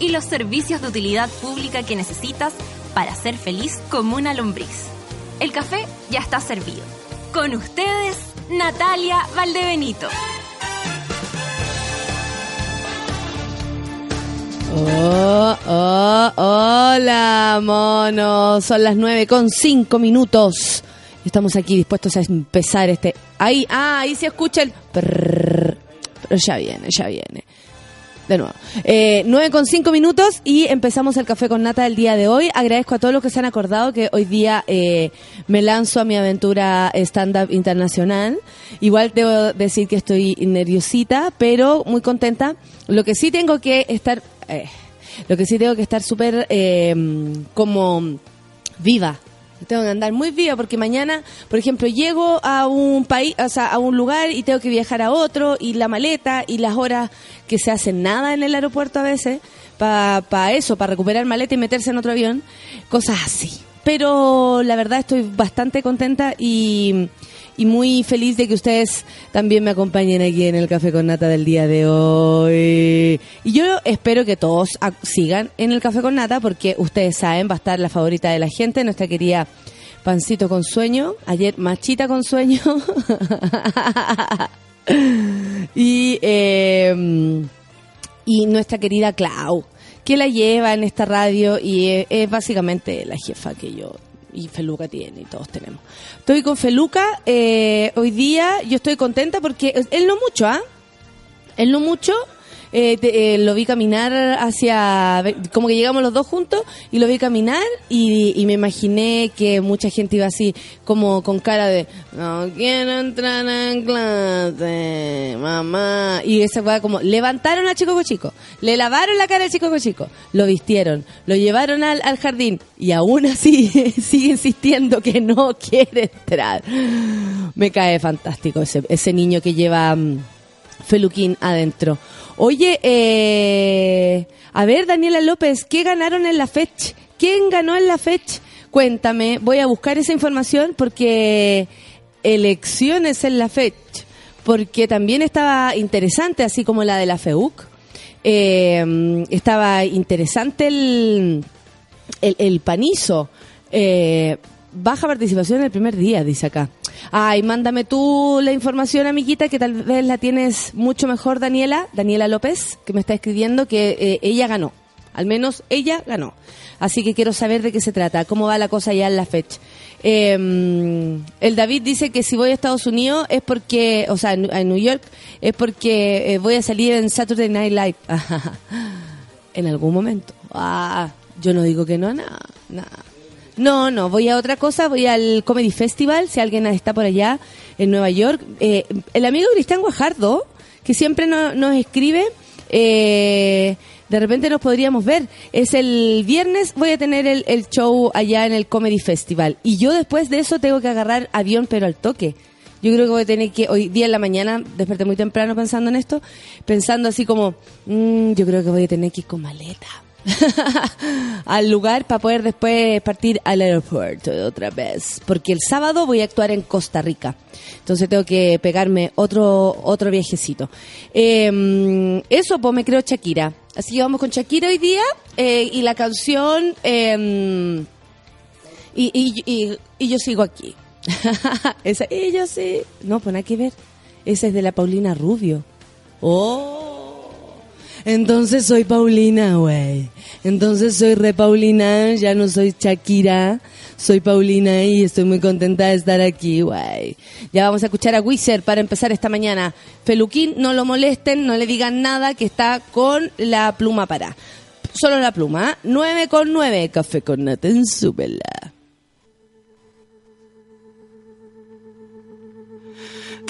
y los servicios de utilidad pública que necesitas para ser feliz como una lombriz. El café ya está servido. Con ustedes, Natalia Valdebenito. Oh, oh, hola, monos. Son las nueve con cinco minutos. Estamos aquí dispuestos a empezar este. Ahí, ah, ahí se escucha el. Pero ya viene, ya viene de nuevo. Eh, 9 con 5 minutos y empezamos el café con nata del día de hoy. Agradezco a todos los que se han acordado que hoy día eh, me lanzo a mi aventura stand-up internacional. Igual debo decir que estoy nerviosita, pero muy contenta. Lo que sí tengo que estar, eh, lo que sí tengo que estar súper eh, como viva tengo que andar muy viva porque mañana, por ejemplo, llego a un país, o sea, a un lugar y tengo que viajar a otro y la maleta y las horas que se hacen nada en el aeropuerto a veces para eso, para recuperar maleta y meterse en otro avión, cosas así. Pero la verdad estoy bastante contenta y y muy feliz de que ustedes también me acompañen aquí en el Café con Nata del día de hoy. Y yo espero que todos sigan en el Café con Nata porque ustedes saben, va a estar la favorita de la gente, nuestra querida Pancito con sueño, ayer Machita con sueño. y, em, y nuestra querida Clau, que la lleva en esta radio y es básicamente la jefa que yo y Feluca tiene y todos tenemos. Estoy con Feluca, eh, hoy día yo estoy contenta porque él no mucho, ¿ah? Él no mucho, eh, eh, lo vi caminar hacia, como que llegamos los dos juntos y lo vi caminar y, me imaginé que mucha gente iba así, como con cara de, no quiero entrar en clase, mamá. Y esa fue como, levantaron a Chico Chico, le lavaron la cara al Chico Chico, lo vistieron, lo llevaron al, al jardín y aún así sigue insistiendo que no quiere entrar. Me cae fantástico ese, ese niño que lleva mm, Feluquín adentro. Oye, eh, a ver, Daniela López, ¿qué ganaron en la fecha? ¿Quién ganó en la fecha? Cuéntame, voy a buscar esa información porque elecciones en la fecha, porque también estaba interesante, así como la de la FEUC. Eh, estaba interesante el, el, panizo. Eh, baja participación el primer día, dice acá. Ay, mándame tú la información, amiguita, que tal vez la tienes mucho mejor, Daniela, Daniela López, que me está escribiendo que eh, ella ganó. Al menos ella ganó. Así que quiero saber de qué se trata, cómo va la cosa ya en la fecha. Em, el David dice que si voy a Estados Unidos es porque, o sea, en, New York, es porque eh, voy a salir en Saturday Night Live. en algún momento. Ah, yo no digo que no, nada, nada. No, no, voy a otra cosa, voy al Comedy Festival, si alguien está por allá en Nueva York. Eh, el amigo Cristian Guajardo, que siempre nos escribe, eh, de repente nos podríamos ver. Es el viernes, voy a tener el, el, show allá en el Comedy Festival. Y yo después de eso tengo que agarrar avión, pero al toque. Yo creo que voy a tener que, hoy día en la mañana, desperté muy temprano pensando en esto, pensando así como, mm, yo creo que voy a tener que ir con maleta al lugar para poder después partir al aeropuerto otra vez. Porque el sábado voy a actuar en Costa Rica. Entonces tengo que pegarme otro, otro viajecito. Em, eso, pues me creo Shakira. Así que vamos con Shakira hoy día. Eh, y la canción. Em, y, y, yo sigo aquí. Esa, y yo sí. No, pues nada que ver. Esa es de la Paulina Rubio. Oh. Entonces soy Paulina, güey. Entonces soy re Paulina, ya no soy Shakira. Soy Paulina y estoy muy contenta de estar aquí, güey. Ya vamos a escuchar a Wizard para empezar esta mañana. Feluquín, no lo molesten, no le digan nada, que está con la pluma para. Solo la pluma, 9 ¿eh? con 9. Café con nata en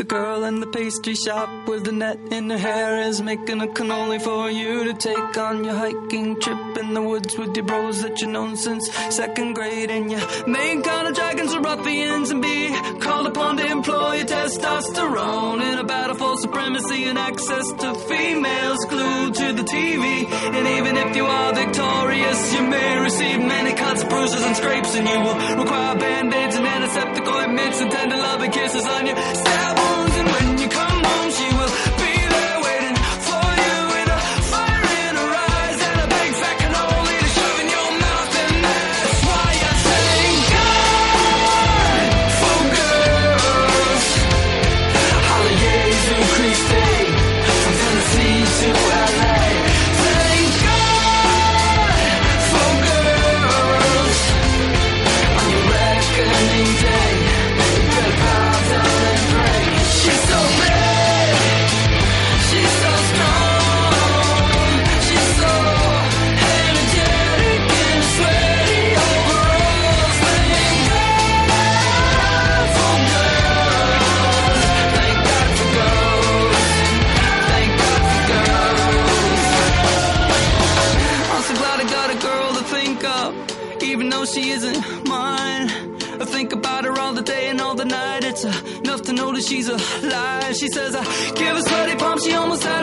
The girl in the pastry shop with the net in her hair is making a cannoli for you to take on your hiking trip in the woods with your bros that you've known since second grade. And you main kind of dragons are ruffians and be called upon to employ your testosterone in a battle for supremacy and access to females glued to the TV. And even if you are victorious, you may receive many cuts, bruises, and scrapes, and you will require band-aids and antiseptic ointments and tender loving kisses on your stab when she's alive. She says I give a sweaty palm, she almost had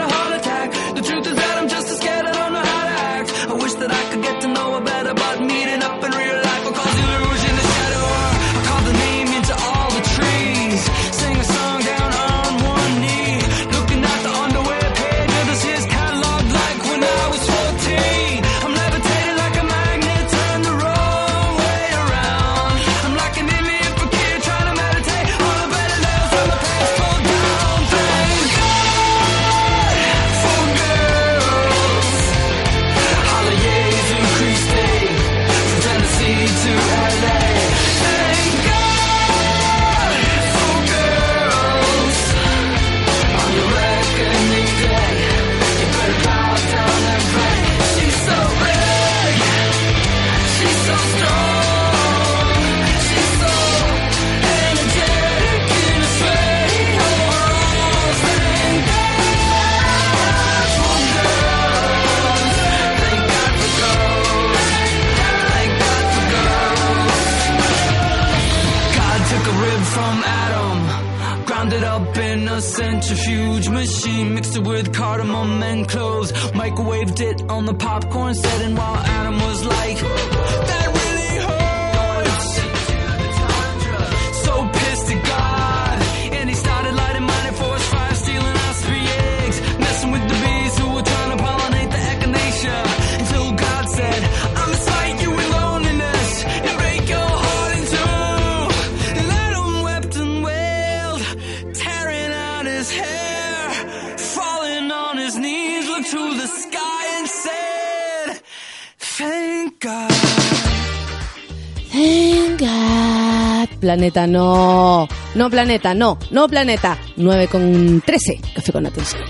a centrifuge machine, mixed it with cardamom and cloves. Microwaved it on the popcorn setting while Adam was like. Planeta no, no planeta, no, no planeta. 9 con 13, café con atención.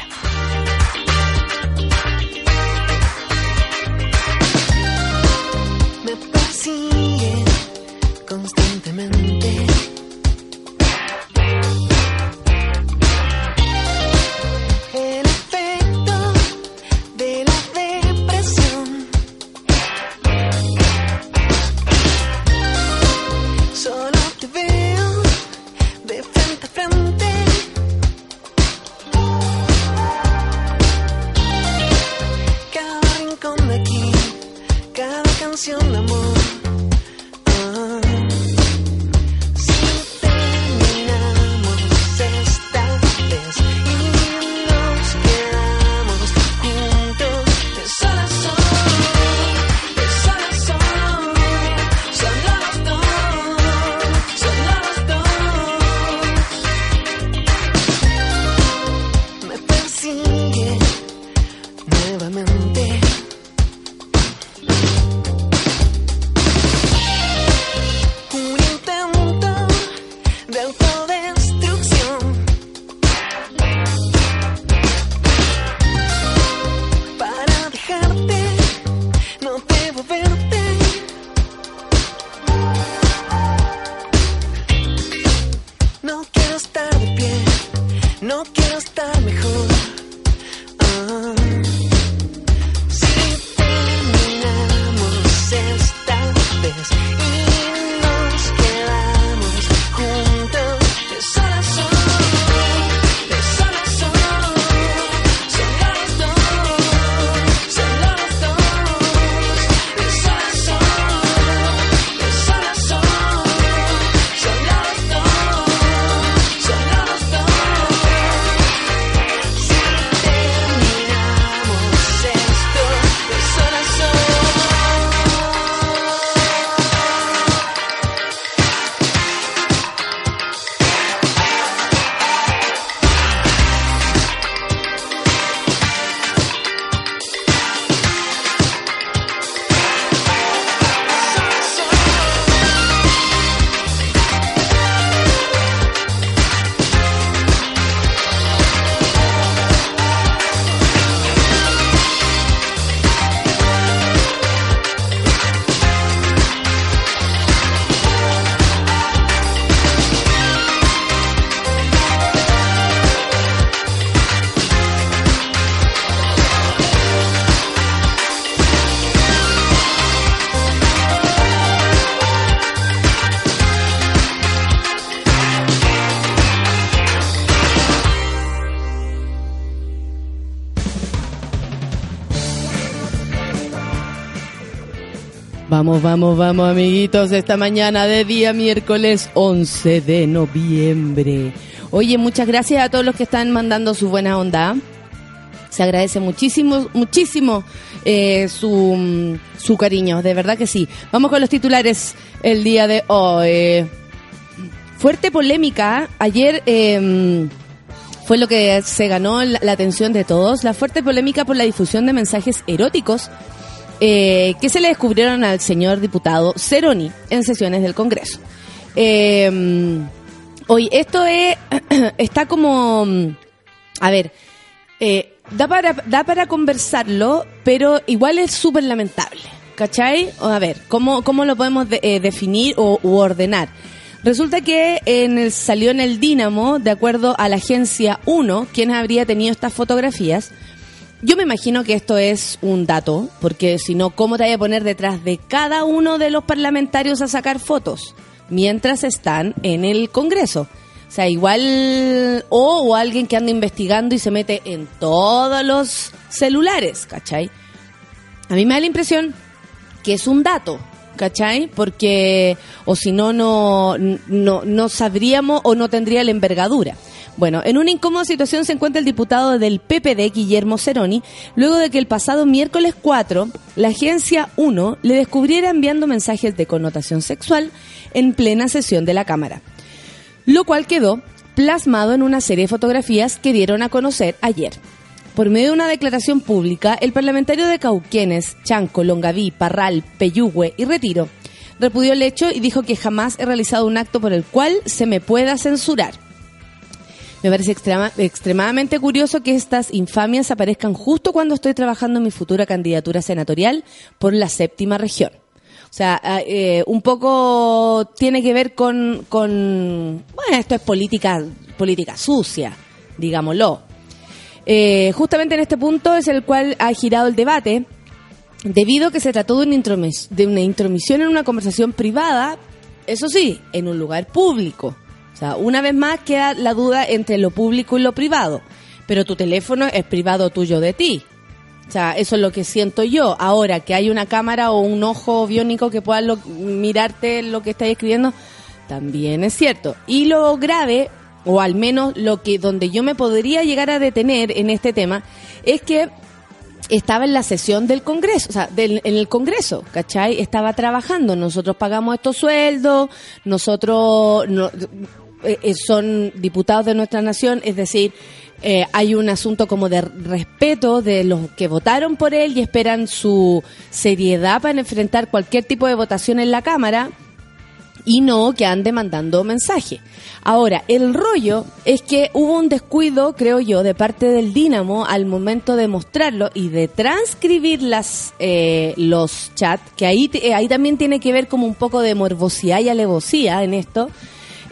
Vamos, vamos, vamos, amiguitos, esta mañana de día miércoles 11 de noviembre. Oye, muchas gracias a todos los que están mandando su buena onda. Se agradece muchísimo, muchísimo eh, su, su cariño, de verdad que sí. Vamos con los titulares el día de hoy. Fuerte polémica. Ayer eh, fue lo que se ganó la atención de todos. La fuerte polémica por la difusión de mensajes eróticos eh, que se le descubrieron al señor diputado Ceroni en sesiones del Congreso. Eh, hoy, esto es, está como, a ver, eh, da, para, da para conversarlo, pero igual es súper lamentable. ¿Cachai? A ver, ¿cómo, cómo lo podemos de- eh, definir o u ordenar? Resulta que en el- salió en el Dínamo, de acuerdo a la agencia 1, quien habría tenido estas fotografías, yo me imagino que esto es un dato, porque si no, ¿cómo te voy a poner detrás de cada uno de los parlamentarios a sacar fotos mientras están en el Congreso? O sea, igual, o, o alguien que anda investigando y se mete en todos los celulares, ¿cachai? A mí me da la impresión que es un dato, ¿cachai? Porque, o si no, no, no, no sabríamos o no tendría la envergadura. Bueno, en una incómoda situación se encuentra el diputado del PPD, Guillermo Ceroni, luego de que el pasado miércoles 4, la agencia 1 le descubriera enviando mensajes de connotación sexual en plena sesión de la Cámara lo cual quedó plasmado en una serie de fotografías que dieron a conocer ayer. Por medio de una declaración pública, el parlamentario de Cauquenes, Chanco, Longaví, Parral, Peyúgue y Retiro repudió el hecho y dijo que jamás he realizado un acto por el cual se me pueda censurar. Me parece extrema- extremadamente curioso que estas infamias aparezcan justo cuando estoy trabajando en mi futura candidatura senatorial por la séptima región. O sea, ah, eh, un poco tiene que ver con, con, bueno, esto es política, política sucia, digámoslo. Eh, justamente en este punto es el cual ha girado el debate, debido a que se trató de de una intromisión en una conversación privada, eso sí, en un lugar público. O sea, una vez más queda la duda entre lo público y lo privado, pero tu teléfono es privado tuyo de ti. O sea, eso es lo que siento yo. Ahora, que hay una cámara o un ojo biónico que pueda lo- mirarte lo que estáis escribiendo, también es cierto. Y lo grave, o al menos lo que donde yo me podría llegar a detener en este tema, es que estaba en la sesión del Congreso, o sea, del- en el Congreso, ¿cachai? Estaba trabajando, nosotros pagamos estos sueldos, nosotros no- eh, eh, son diputados de nuestra nación, es decir, eh, hay un asunto como de respeto de los que votaron por él y esperan su seriedad para enfrentar cualquier tipo de votación en la Cámara y no que ande mandando mensaje. Ahora, el rollo es que hubo un descuido, creo yo, de parte del Dínamo al momento de mostrarlo y de transcribir las, eh, los chats, que ahí, eh, ahí también tiene que ver como un poco de morbosidad y alevosía en esto.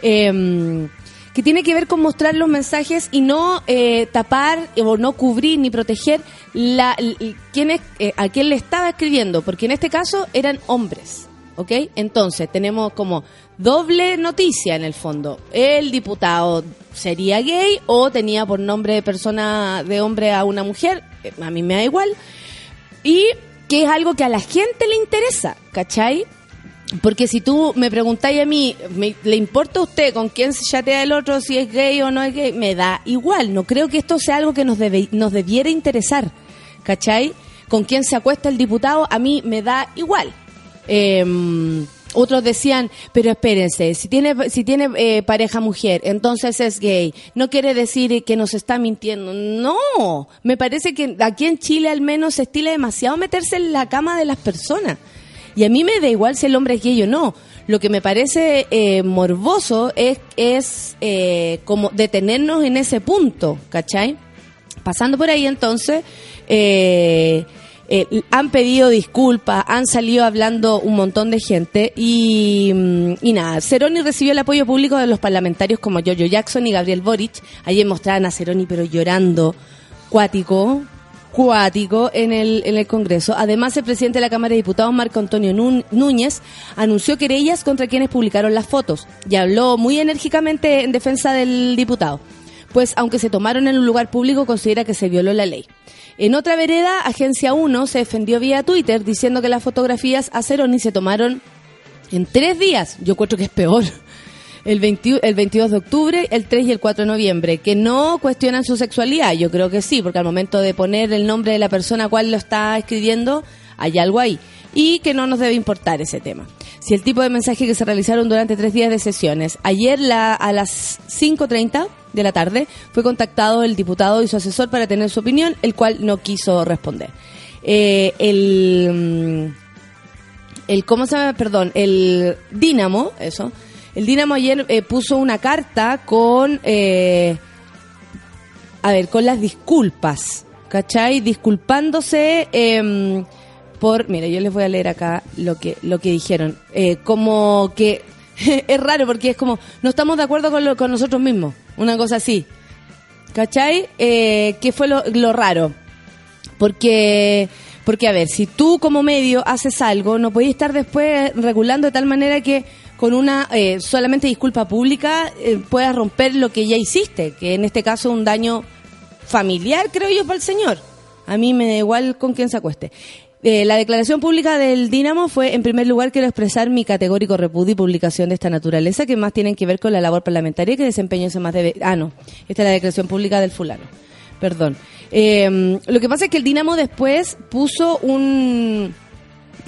Em, que tiene que ver con mostrar los mensajes y no eh, tapar o no cubrir ni proteger la, quién es, eh, a quién le estaba escribiendo, porque en este caso eran hombres. ¿Ok? Entonces tenemos como doble noticia en el fondo. El diputado sería gay o tenía por nombre de persona de hombre a una mujer, eh, a mí me da igual. Y que es algo que a la gente le interesa, ¿cachai? Porque si tú me preguntáis a mí, me- ¿le importa a usted con quién se chatea el otro, si es gay o no es gay? Me da igual. No creo que esto sea algo que nos, debe, nos debiera interesar. ¿Cachai? Con quién se acuesta el diputado, a mí me da igual. Eh, otros decían, pero espérense, si tiene, si tiene eh, pareja mujer, entonces es gay. No quiere decir que nos está mintiendo. No, me parece que aquí en Chile al menos se estila demasiado meterse en la cama de las personas. Y a mí me da igual si el hombre es gay o no. Lo que me parece eh, morboso es, es eh, como detenernos en ese punto, ¿cachai? Pasando por ahí entonces, eh, eh, han pedido disculpas, han salido hablando un montón de gente y, mm, y nada, Ceroni recibió el apoyo público de los parlamentarios como Jojo Jackson y Gabriel Boric. Ayer mostraban a Ceroni pero llorando, cuático, cuático en el, en el Congreso. Además, el presidente de la Cámara de Diputados, Marco Antonio Núñez, anunció querellas contra quienes publicaron las fotos y habló muy enérgicamente en defensa del diputado. pues aunque se tomaron en un lugar público, considera que se violó la ley. En otra vereda, Agencia 1 se defendió vía Twitter diciendo que las fotografías a Ceroni se tomaron en tres días. Yo encuentro que es peor. El, 20 el 22 de octubre, el 3 y el 4 de noviembre, que no cuestionan su sexualidad. Yo creo que sí, porque al momento de poner el nombre de la persona a cual lo está escribiendo, hay algo ahí. Y que no nos debe importar ese tema. Si el tipo de mensaje que se realizaron durante tres días de sesiones. Ayer la, a las 5.30 de la tarde fue contactado el diputado y su asesor para tener su opinión, el cual no quiso responder. Eh, el... mm, el cómo se llama perdón el Dínamo eso el Dínamo ayer eh, puso una carta con eh, a ver con las disculpas ¿cachai? disculpándose em, por mira yo les voy a leer acá lo que lo que dijeron Eh, como que es raro porque es como no estamos de acuerdo con, lo- con nosotros mismos una cosa así ¿cachai? Eh, ¿qué fue lo, lo raro? Porque, porque a ver, si tú como medio haces algo, no podés estar después regulando de tal manera que con una eh, solamente disculpa pública eh, puedas romper lo que ya hiciste, que en este caso un daño familiar, creo yo, para el señor. A mí me da igual con quién se acueste. Eh, la declaración pública del Dinamo fue, en primer lugar, quiero expresar mi categórico repudio y publicación de esta naturaleza que más tienen que ver con la labor parlamentaria que desempeño ese más debe... Ah, no. Esta es la declaración pública del fulano. Perdón. Eh, lo que pasa es que el Dinamo después puso un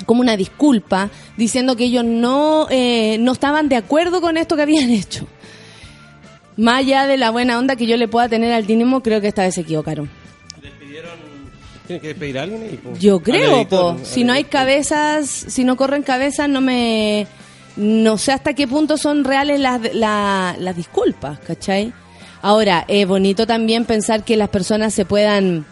como una disculpa diciendo que ellos no eh, no estaban de acuerdo con esto que habían hecho. Más allá de la buena onda que yo le pueda tener al Dinamo, creo que esta vez se equivocaron. ¿Tiene que despedir a alguien? ahí, po? Yo creo, editor, po. Si no hay cabezas, si no corren cabezas, no me. No sé hasta qué punto son reales las, la- las disculpas, ¿cachai? Ahora, es bonito también pensar que las personas se puedan,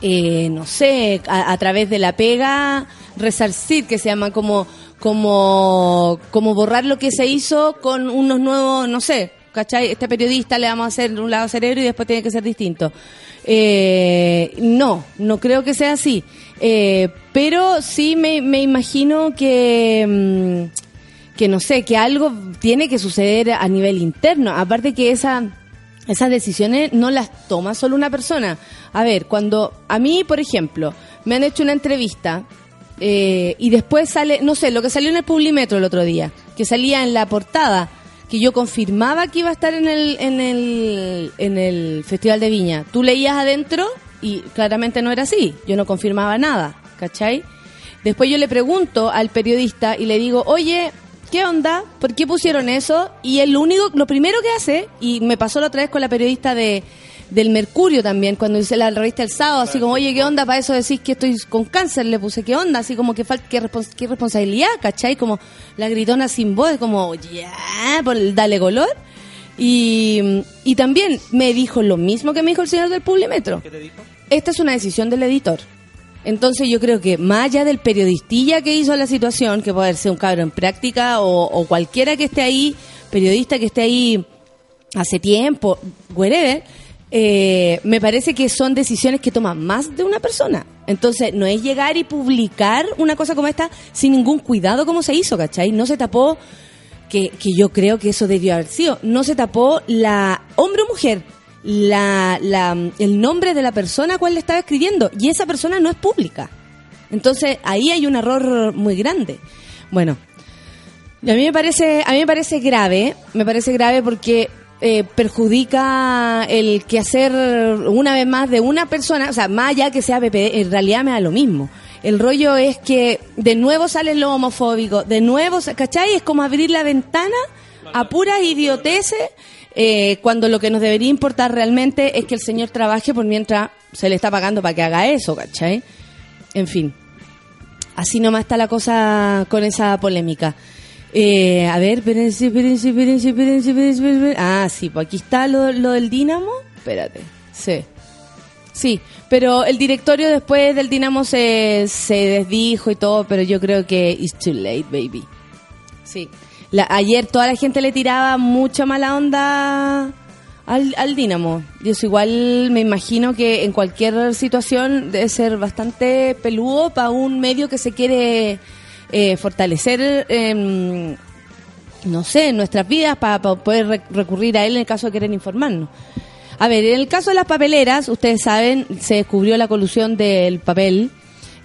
eh, no sé, a, a través de la pega, resarcir, que se llama como, como, como borrar lo que se hizo con unos nuevos, no sé, ¿cachai? Este periodista le vamos a hacer un lado cerebro y después tiene que ser distinto. Eh, no, no creo que sea así. Eh, pero sí me, me imagino que, mm, que no sé, que algo tiene que suceder a nivel interno. Aparte que esa, esas decisiones no las toma solo una persona. A ver, cuando a mí, por ejemplo, me han hecho una entrevista eh, y después sale, no sé, lo que salió en el Publimetro el otro día, que salía en la portada, que yo confirmaba que iba a estar en el, en el, en el Festival de Viña. Tú leías adentro y claramente no era así, yo no confirmaba nada, ¿cachai? Después yo le pregunto al periodista y le digo, oye, ¿qué onda? ¿Por qué pusieron eso? Y lo único, lo primero que hace, y me pasó la otra vez con la periodista de del Mercurio también, cuando hice la revista el sábado, así como, oye, ¿qué onda? Para eso decís que estoy con cáncer, le puse, ¿qué onda? Así como que falta, qué, respons- qué responsabilidad, ¿cachai? Como la gritona sin voz, como, ya, por el dale color. Y, y también me dijo lo mismo que me dijo el señor del Publimetro. ¿Qué te dijo? Esta es una decisión del editor. Entonces yo creo que más allá del periodistilla que hizo la situación, que puede ser un cabro en práctica o, o cualquiera que esté ahí, periodista que esté ahí hace tiempo, whatever, eh, me parece que son decisiones que toma más de una persona. Entonces no es llegar y publicar una cosa como esta sin ningún cuidado como se hizo, ¿cachai? No se tapó, que, que yo creo que eso debió haber sido, no se tapó la hombre o mujer, la, la, el nombre de la persona a cual le estaba escribiendo y esa persona no es pública. Entonces ahí hay un error muy grande. Bueno, a mí me parece, a mí me parece grave, me parece grave porque eh, perjudica el quehacer una vez más de una persona, o sea, más allá que sea PP, en realidad me da lo mismo. El rollo es que de nuevo sale lo homofóbico, de nuevo, ¿cachai? Es como abrir la ventana a puras idioteces eh, cuando lo que nos debería importar realmente es que el señor trabaje por mientras se le está pagando para que haga eso, ¿cachai? En fin, así nomás está la cosa con esa polémica. Eh, a ver, espérense, espérense, espérense, espérense, espérense. Ah, sí, pues aquí está lo, lo del Dinamo. Espérate, sí. Sí, pero el directorio después del Dinamo se, se desdijo y todo, pero yo creo que it's too late, baby. Sí. La- ayer toda la gente le tiraba mucha mala onda al, al Dinamo. Y eso igual me imagino que en cualquier situación debe ser bastante peludo para un medio que se quiere eh, fortalecer, em, no sé, nuestras vidas para poder re- recurrir a él en el caso de querer informarnos. A ver, en el caso de las papeleras, ustedes saben, se descubrió la colusión del papel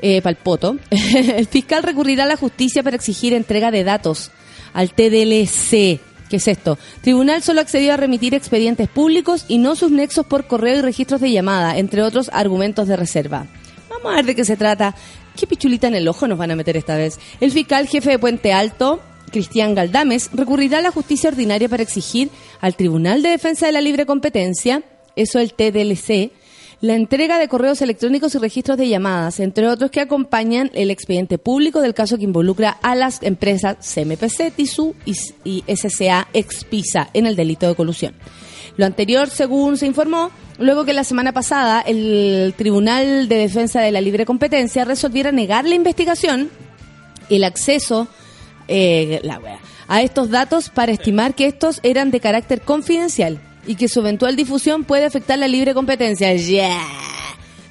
eh, palpoto. el fiscal recurrirá a la justicia para exigir entrega de datos al TDLC. ¿Qué es esto? Tribunal solo accedió a remitir expedientes públicos y no sus nexos por correo y registros de llamada, entre otros argumentos de reserva. Vamos a ver de qué se trata. ¿Qué pichulita en el ojo nos van a meter esta vez? El fiscal jefe de Puente Alto, Cristian Galdames, recurrirá a la justicia ordinaria para exigir al Tribunal de Defensa de la Libre Competencia, eso el TDLC, la entrega de correos electrónicos y registros de llamadas, entre otros que acompañan el expediente público del caso que involucra a las empresas CMPC, TISU y, SCA Expisa en el delito de colusión. Lo anterior, según se informó, luego que la semana pasada el Tribunal de Defensa de la Libre Competencia resolviera negar la investigación, el acceso eh, la a estos datos para estimar que estos eran de carácter confidencial y que su eventual difusión puede afectar la libre competencia. Yeah.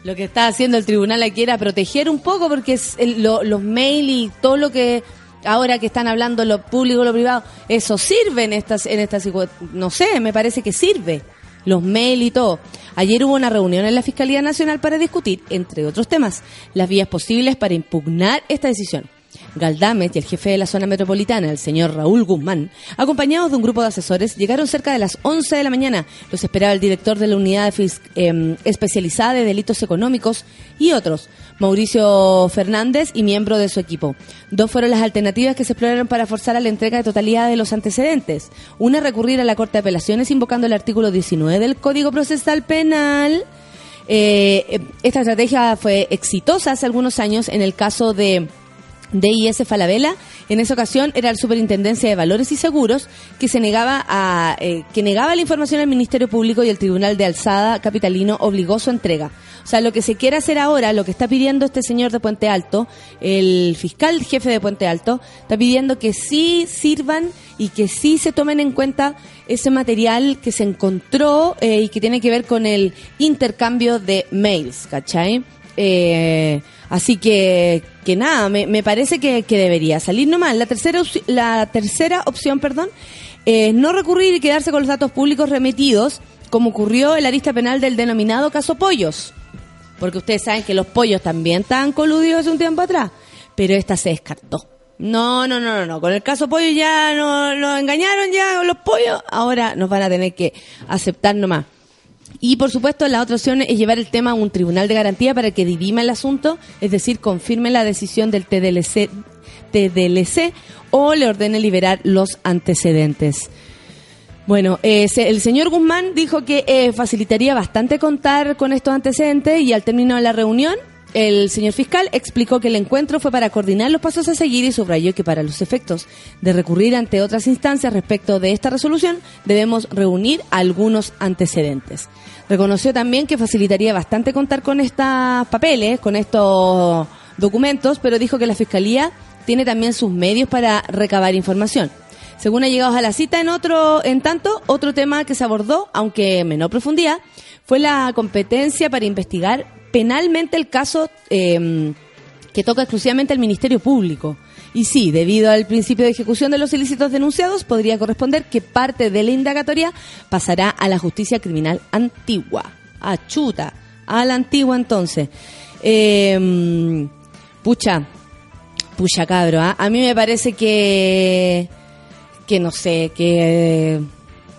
Lo que está haciendo el tribunal aquí era proteger un poco porque es lo- los mail y todo lo que ahora que están hablando lo público lo privado, eso sirve en estas en estas no sé, me parece que sirve. Los mail y todo. Ayer hubo una reunión en la Fiscalía Nacional para discutir, entre otros temas, las vías posibles para impugnar esta decisión. Galdames y el jefe de la zona metropolitana, el señor Raúl Guzmán, acompañados de un grupo de asesores, llegaron cerca de las 11 de la mañana. Los esperaba el director de la unidad em, especializada de delitos económicos y otros, Mauricio Fernández y miembro de su equipo. Dos fueron las alternativas que se exploraron para forzar a la entrega de totalidad de los antecedentes. Una, recurrir a la Corte de Apelaciones invocando el artículo 19 del Código Procesal Penal. Eh, eh, esta estrategia fue exitosa hace algunos años en el caso de DIS Falabella. En esa ocasión era la Superintendencia de Valores y Seguros que se negaba a eh, que negaba la información al Ministerio Público y el Tribunal de Alzada capitalino obligó su entrega. O sea, lo que se quiere hacer ahora, lo que está pidiendo este señor de Puente Alto, el fiscal jefe de Puente Alto, está pidiendo que sí sirvan y que sí se tomen en cuenta ese material que se encontró eh, y que tiene que ver con el intercambio de mails, ¿cachai? Eh, así que, que nada, me, me parece que, que debería salir nomás. La tercera, la tercera opción, perdón, es no recurrir y quedarse con los datos públicos remitidos, como ocurrió en la lista penal del denominado caso Pollos. Porque ustedes saben que los pollos también estaban coludidos hace un tiempo atrás, pero esta se descartó. No, no, no, no, no. Con el caso pollo ya nos no engañaron ya con los pollos. Ahora nos van a tener que aceptar nomás. Y por supuesto, la otra opción es llevar el tema a un tribunal de garantía para que dirima el asunto, es decir, confirme la decisión del TDLC, TDLC o le ordene liberar los antecedentes. Bueno, eh, el señor Guzmán dijo que eh, facilitaría bastante contar con estos antecedentes y al término de la reunión, el señor fiscal explicó que el encuentro fue para coordinar los pasos a seguir y subrayó que para los efectos de recurrir ante otras instancias respecto de esta resolución debemos reunir algunos antecedentes. Reconoció también que facilitaría bastante contar con estos papeles, con estos documentos, pero dijo que la fiscalía tiene también sus medios para recabar información. Según ha llegado a la cita, en otro, en tanto, otro tema que se abordó, aunque en menor profundidad, fue la competencia para investigar penalmente el caso eh, que toca exclusivamente al Ministerio Público. Y sí, debido al principio de ejecución de los ilícitos denunciados, podría corresponder que parte de la indagatoria pasará a la justicia criminal antigua. A chuta, a la antigua entonces. Eh, pucha, pucha cabro, ¿ah? a mí me parece que que no sé, que,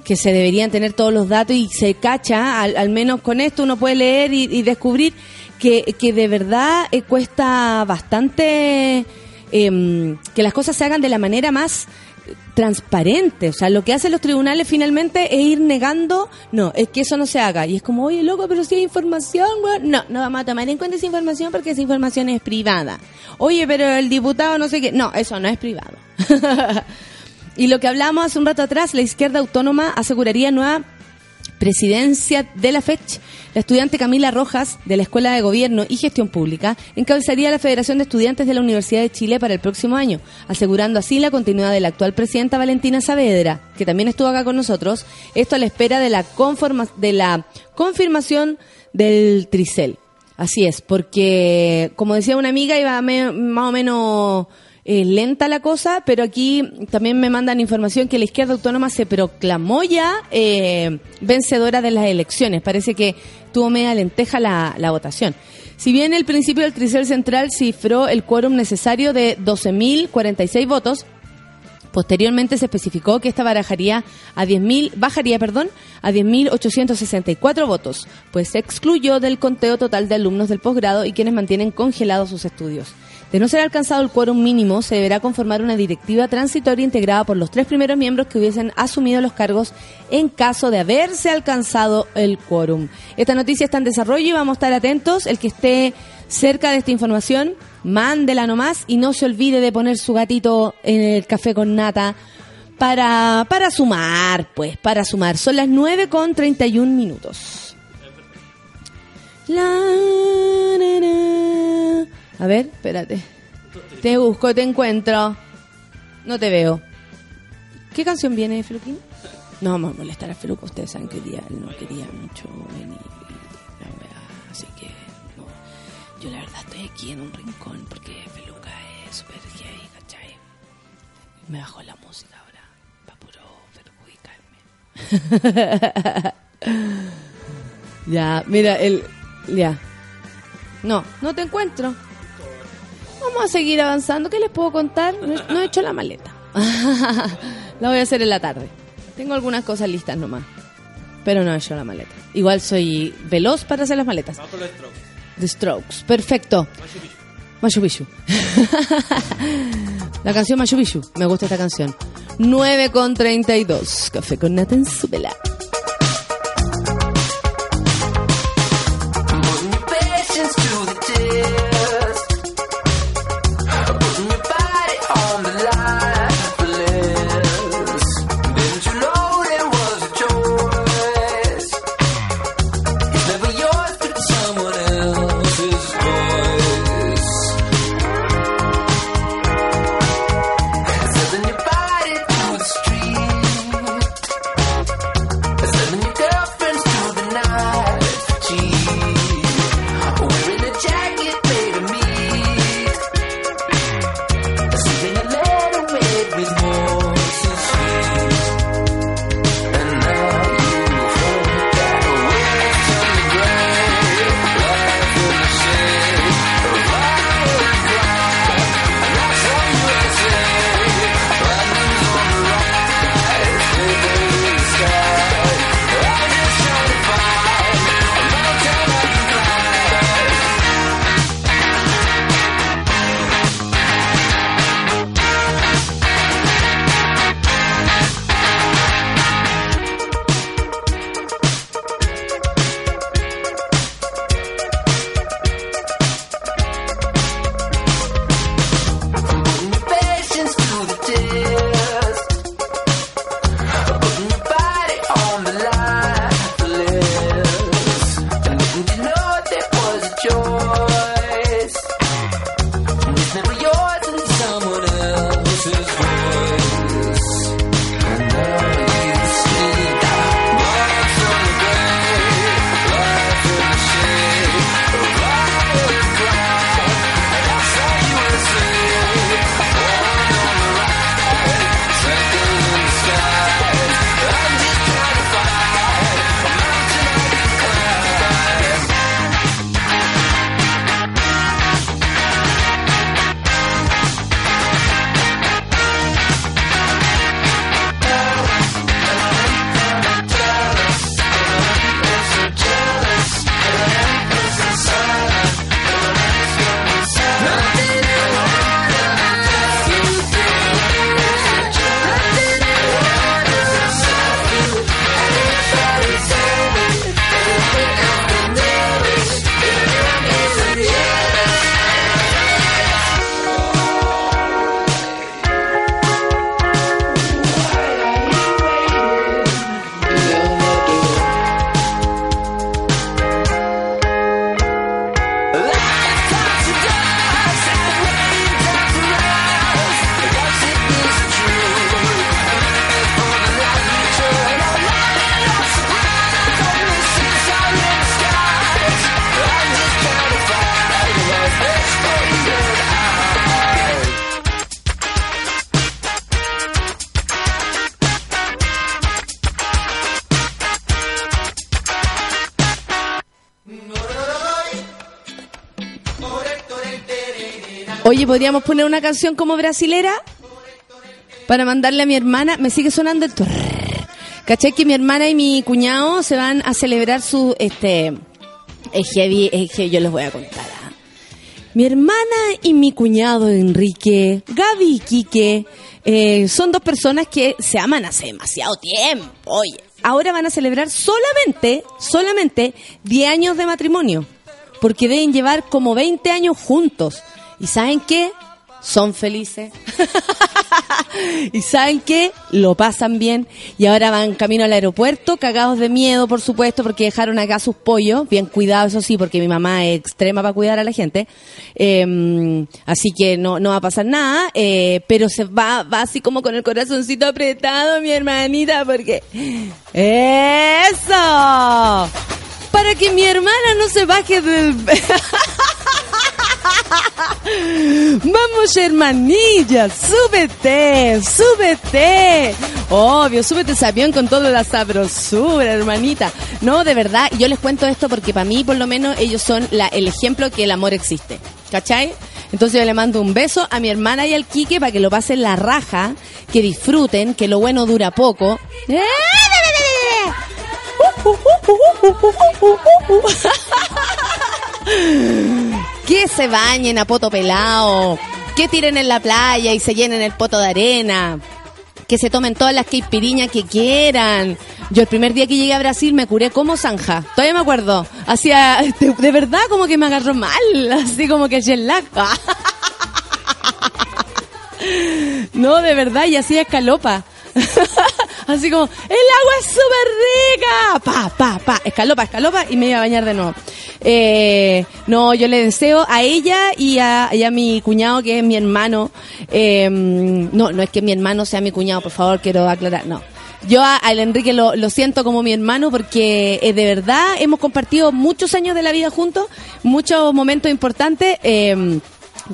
que se deberían tener todos los datos y se cacha, al, menos con esto uno puede leer y, descubrir que, que de verdad eh, cuesta bastante em, que las cosas se hagan de la manera más transparente. O sea, lo que hacen los tribunales finalmente es ir negando, no, es que eso no se haga. Y es como, oye, loco, pero si hay información, weón. No, no vamos a tomar en cuenta esa información porque esa información es privada. Oye, pero el diputado no sé qué. No, eso no es privado. y lo que hablamos hace un rato atrás, la izquierda autónoma aseguraría nueva presidencia de la FECH, la estudiante Camila Rojas, de la Escuela de Gobierno y Gestión Pública, encabezaría la Federación de Estudiantes de la Universidad de Chile para el próximo año, asegurando así la continuidad de la actual presidenta Valentina Saavedra, que también estuvo acá con nosotros, esto a la espera de la, conforma- de la confirmación del Tricel. Así es, porque, como decía una amiga, iba más o menos eh, lenta la cosa, pero aquí también me mandan información que la izquierda autónoma se proclamó ya eh, vencedora de las elecciones. Parece que tuvo media lenteja la, votación. Si bien el principio del Tricel Central cifró el quórum necesario de 12.046 votos, Posteriormente se especificó que esta barajaría a 10.000, bajaría perdón, a 10.864 votos, pues se excluyó del conteo total de alumnos del posgrado y quienes mantienen congelados sus estudios. De no ser alcanzado el quórum mínimo, se deberá conformar una directiva transitoria integrada por los tres primeros miembros que hubiesen asumido los cargos en caso de haberse alcanzado el quórum. Esta noticia está en desarrollo y vamos a estar atentos. El que esté cerca de esta información, mándela nomás y no se olvide de poner su gatito en el café con nata para, para sumar, pues, para sumar. Son las 9 con 31 minutos. La, na. A ver, espérate. Te busco, te encuentro. No te veo. ¿Qué canción viene, Feluquín? No a molestar a Feluca. Ustedes saben que día él no quería mucho venir. La weá, así que no. Yo la verdad estoy aquí en un rincón porque Feluca es súper gay, ¿cachai? Me bajó la música ahora para puro perjudicarme. ya, mira, el. Ya. No, no te encuentro. Vamos a seguir avanzando. ¿Qué les puedo contar? No, he- no he hecho la maleta. la voy a hacer en la tarde. Tengo algunas cosas listas nomás. Pero no he hecho la maleta. Igual soy veloz para hacer las maletas. Vamos con los strokes. The Strokes. Perfecto. Machu Picchu. La canción Machu Picchu. Me gusta esta canción. 9 con 32. Café con nata en Oye, ¿podríamos poner una canción como brasilera? Para mandarle a mi hermana. Me sigue sonando el... ¿Cachai que mi hermana y mi cuñado se van a celebrar su... este Es heavy, es que yo les voy a contar. ¿ah? Mi hermana y mi cuñado Enrique, Gaby y Quique, eh, son dos personas que se aman hace demasiado tiempo. Oye, ahora van a celebrar solamente, solamente 10 años de matrimonio. Porque deben llevar como 20 años juntos. ¿Y saben qué? Son felices. y saben qué? Lo pasan bien. Y ahora van camino al aeropuerto, cagados de miedo, por supuesto, porque dejaron acá sus pollos. Bien cuidados, eso sí, porque mi mamá es extrema para cuidar a la gente. Eh, así que no, no va a pasar nada. eh, pero se va, va así como con el corazoncito apretado, mi hermanita, porque... ¡Eso! Para que mi hermana no se baje del... Vamos, hermanilla, súbete, súbete. Obvio, súbete ese avión con toda la sabrosura, hermanita. No, de verdad, yo les cuento esto porque para mí, por lo menos, ellos son el ejemplo que el amor existe. ¿Cachai? Entonces yo le mando un beso a mi hermana y al Quique para que lo pasen la raja, que disfruten, que lo bueno dura poco. Que se bañen a poto pelado, que tiren en la playa y se llenen el poto de arena, que se tomen todas las caipiriñas que quieran. Yo el primer día que llegué a Brasil me curé como zanja, todavía me acuerdo. Hacía, de, verdad como que me agarró mal, así como que jet lag. No, de verdad, y hacía escalopa. Así como, el agua es súper rica. Pa, pa, pa, escalopa, escalopa y me iba a bañar de nuevo. Eh, no, yo le deseo a ella y a, a mi cuñado, que es mi hermano. eh, no, no es que mi hermano sea mi cuñado, por favor, quiero aclarar, no. Yo a- al Enrique lo, siento como mi hermano porque eh, de verdad hemos compartido muchos años de la vida juntos, muchos momentos importantes, eh,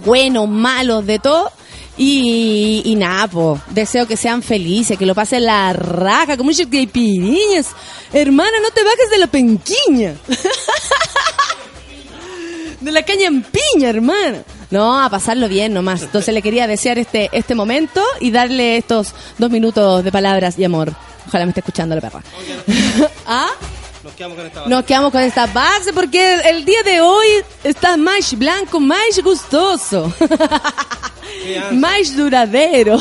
buenos, malos, de todo. Y, y nada, deseo que sean felices, que lo pasen la raja, como muchas caipiriñas. Hermana, no te bajes de la penquiña. de la caña en piña, hermana. No, a pasarlo bien nomás. Entonces le quería desear este, este momento y darle estos dos minutos de palabras y amor. Ojalá me esté escuchando la perra. ¿Ah? Nos quedamos con esta base. Nos quedamos con esta base porque el día de hoy está más blanco, más gustoso. Más duradero.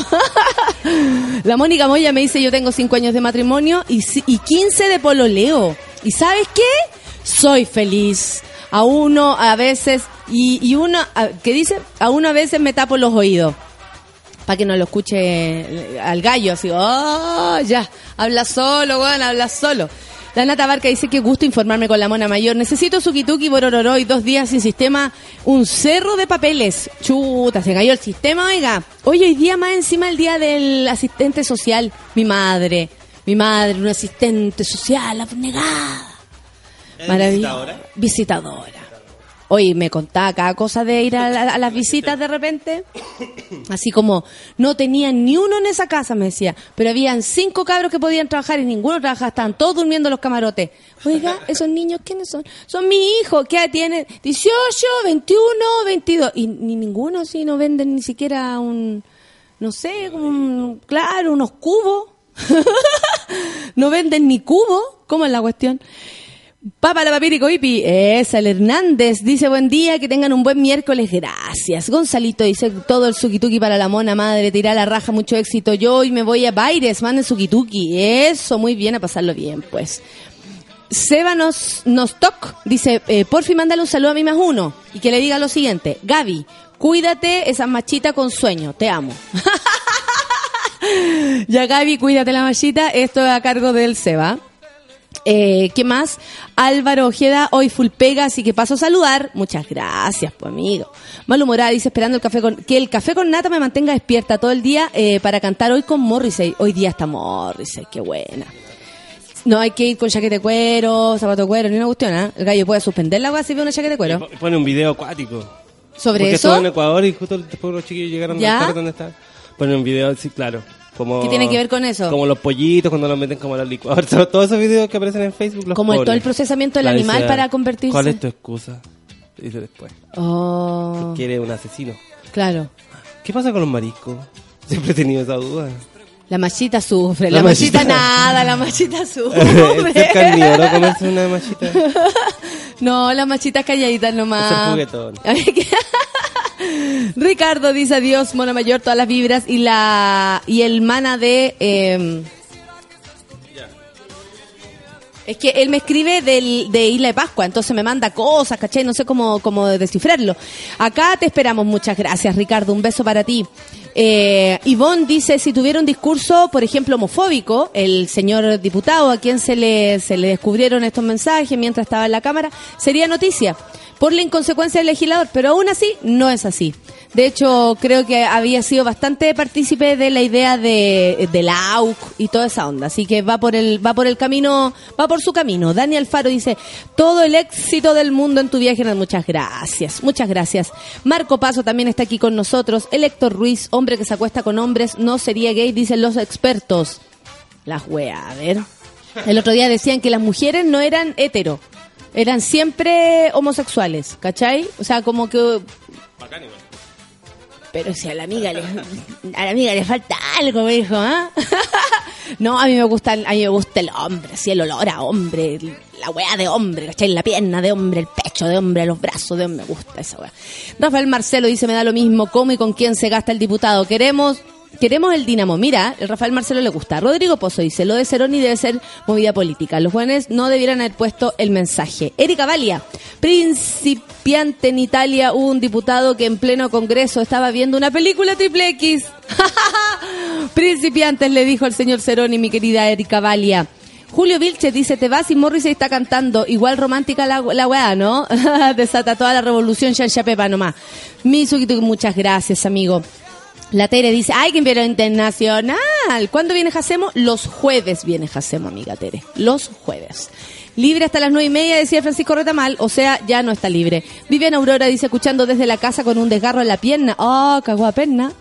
La Mónica Moya me dice, yo tengo 5 años de matrimonio y, y 15 de pololeo. ¿Y sabes qué? Soy feliz. A uno a veces, y, y uno, ¿qué dice? A uno a veces me tapo los oídos. Para que no lo escuche eh, al gallo, así, oh, ya, habla solo, weón, habla solo. La Nata Barca dice que gusto informarme con la mona mayor. Necesito suquituki, borororó y dos días sin sistema. Un cerro de papeles. Chuta, se cayó el sistema, oiga. Hoy, hoy día más encima el día del asistente social. Mi madre, mi madre, una asistente social abnegada. ¿Es Maravillosa. visitadora? Visitadora. Oye, me contaba cada cosa de ir a, la- a las visitas de repente. Así como, no tenían ni uno en esa casa, me decía. Pero habían cinco cabros que podían trabajar y ninguno trabajaba. Estaban todos durmiendo en los camarotes. Oiga, ¿esos niños quiénes son? Son mi hijo. ¿Qué edad tienen? 18, 21, 22. Y ni ninguno así no venden ni siquiera un, no sé, un, claro, unos cubos. no venden ni cubos. ¿Cómo es la cuestión? Papa la papirico hipi, esa, el Hernández dice buen día, que tengan un buen miércoles, gracias. Gonzalito dice todo el suquituki para la mona madre, tira la raja, mucho éxito. Yo hoy me voy a Baires, manden suquituki, eso, muy bien, a pasarlo bien, pues. Seba nos, nos toc, dice, eh, porfi, mándale un saludo a mí más uno, y que le diga lo siguiente, Gaby, cuídate esa machita con sueño, te amo. ya Gaby, cuídate la machita, esto es a cargo del Seba. Eh, ¿Qué más? Álvaro Ojeda, hoy full pega, así que paso a saludar. Muchas gracias, pues amigo. Malu Morada dice, esperando el café con, que el café con nata me mantenga despierta todo el día eh, para cantar hoy con Morrissey. Hoy día está Morrissey, qué buena. No hay que ir con chaqueta de cuero, zapato de cuero, ni una cuestión, ¿ah? El gallo puede suspender la agua si ve una chaqueta de cuero. Po- Pone un video acuático. Sobre Porque eso, en Ecuador y justo después los chiquillos llegaron ¿Ya? carro donde está. Ponen un video, sí, claro. Como, ¿Qué tiene que ver con eso? Como los pollitos cuando los meten como a la licuadora. Todos esos videos que aparecen en Facebook los Como el- todo el procesamiento del La animal para convertirse. ¿Cuál es tu excusa? Dice después. oh, Que eres un asesino. Claro. ¿Qué pasa con los mariscos? Siempre he tenido esa duda. La machita sufre, la, La machita, machita. nada, la machita ¿Es sufre. carnívoro comerse una machita? no, las machitas calladitas Es nomás. el juguetón. Ricardo dice adiós, Mono Mayor, todas las vibras y la y el mana de eh, es que él me escribe del, de Isla de Pascua, entonces me manda cosas, ¿cachai? No sé cómo, cómo descifrarlo. Acá te esperamos, muchas gracias, Ricardo. Un beso para ti. Eh, Ivonne dice, si tuviera un discurso, por ejemplo, homofóbico, el señor diputado a quien se le, se le descubrieron estos mensajes mientras estaba en la Cámara, sería noticia por la inconsecuencia del legislador, pero aún así no es así. De hecho, creo que había sido bastante partícipe de la idea de, la AUC y toda esa onda. Así que va por el, va por el camino, va por su camino. Dani Alfaro dice, todo el éxito del mundo en tu viaje. Muchas gracias, muchas gracias. Marco Paso también está aquí con nosotros. El Héctor Ruiz, hombre que se acuesta con hombres, no sería gay, dicen los expertos. Las weas, a ver. El otro día decían que las mujeres no eran hetero, eran siempre homosexuales, ¿cachai? O sea, como que pero si a la amiga le, a la amiga le falta algo, me dijo, ¿ah? no, a mí me gusta, a mí me gusta el hombre, así el olor a hombre, la weá de hombre, ¿cachai? La pierna de hombre, el pecho de hombre, los brazos de hombre, me gusta esa weá. Rafael Marcelo dice, me da lo mismo cómo y con quién se gasta el diputado. Queremos Queremos el Dinamo. Mira, el Rafael Marcelo le gusta. Rodrigo Pozo dice, lo de Ceroni debe ser movida política. Los jóvenes no debieran haber puesto el mensaje. Erika Valia, principiante en Italia, un diputado que en pleno congreso estaba viendo una película triple X. Principiantes, le dijo el señor Ceroni, mi querida Erika Valia. Julio Vilches dice, te vas y Morrissey está cantando. Igual romántica la, la weá, ¿no? Desata toda la revolución Shansha Pepa nomás. Mitsuki, muchas gracias, amigo. La Tere dice, ay, envió internacional. ¿Cuándo viene Jacemo? Los jueves viene Jacemo, amiga Tere. Los jueves. Libre hasta las nueve y media, decía Francisco Retamal, o sea, ya no está libre. Viviana Aurora dice, escuchando desde la casa con un desgarro en la pierna. Oh, cagó a perna.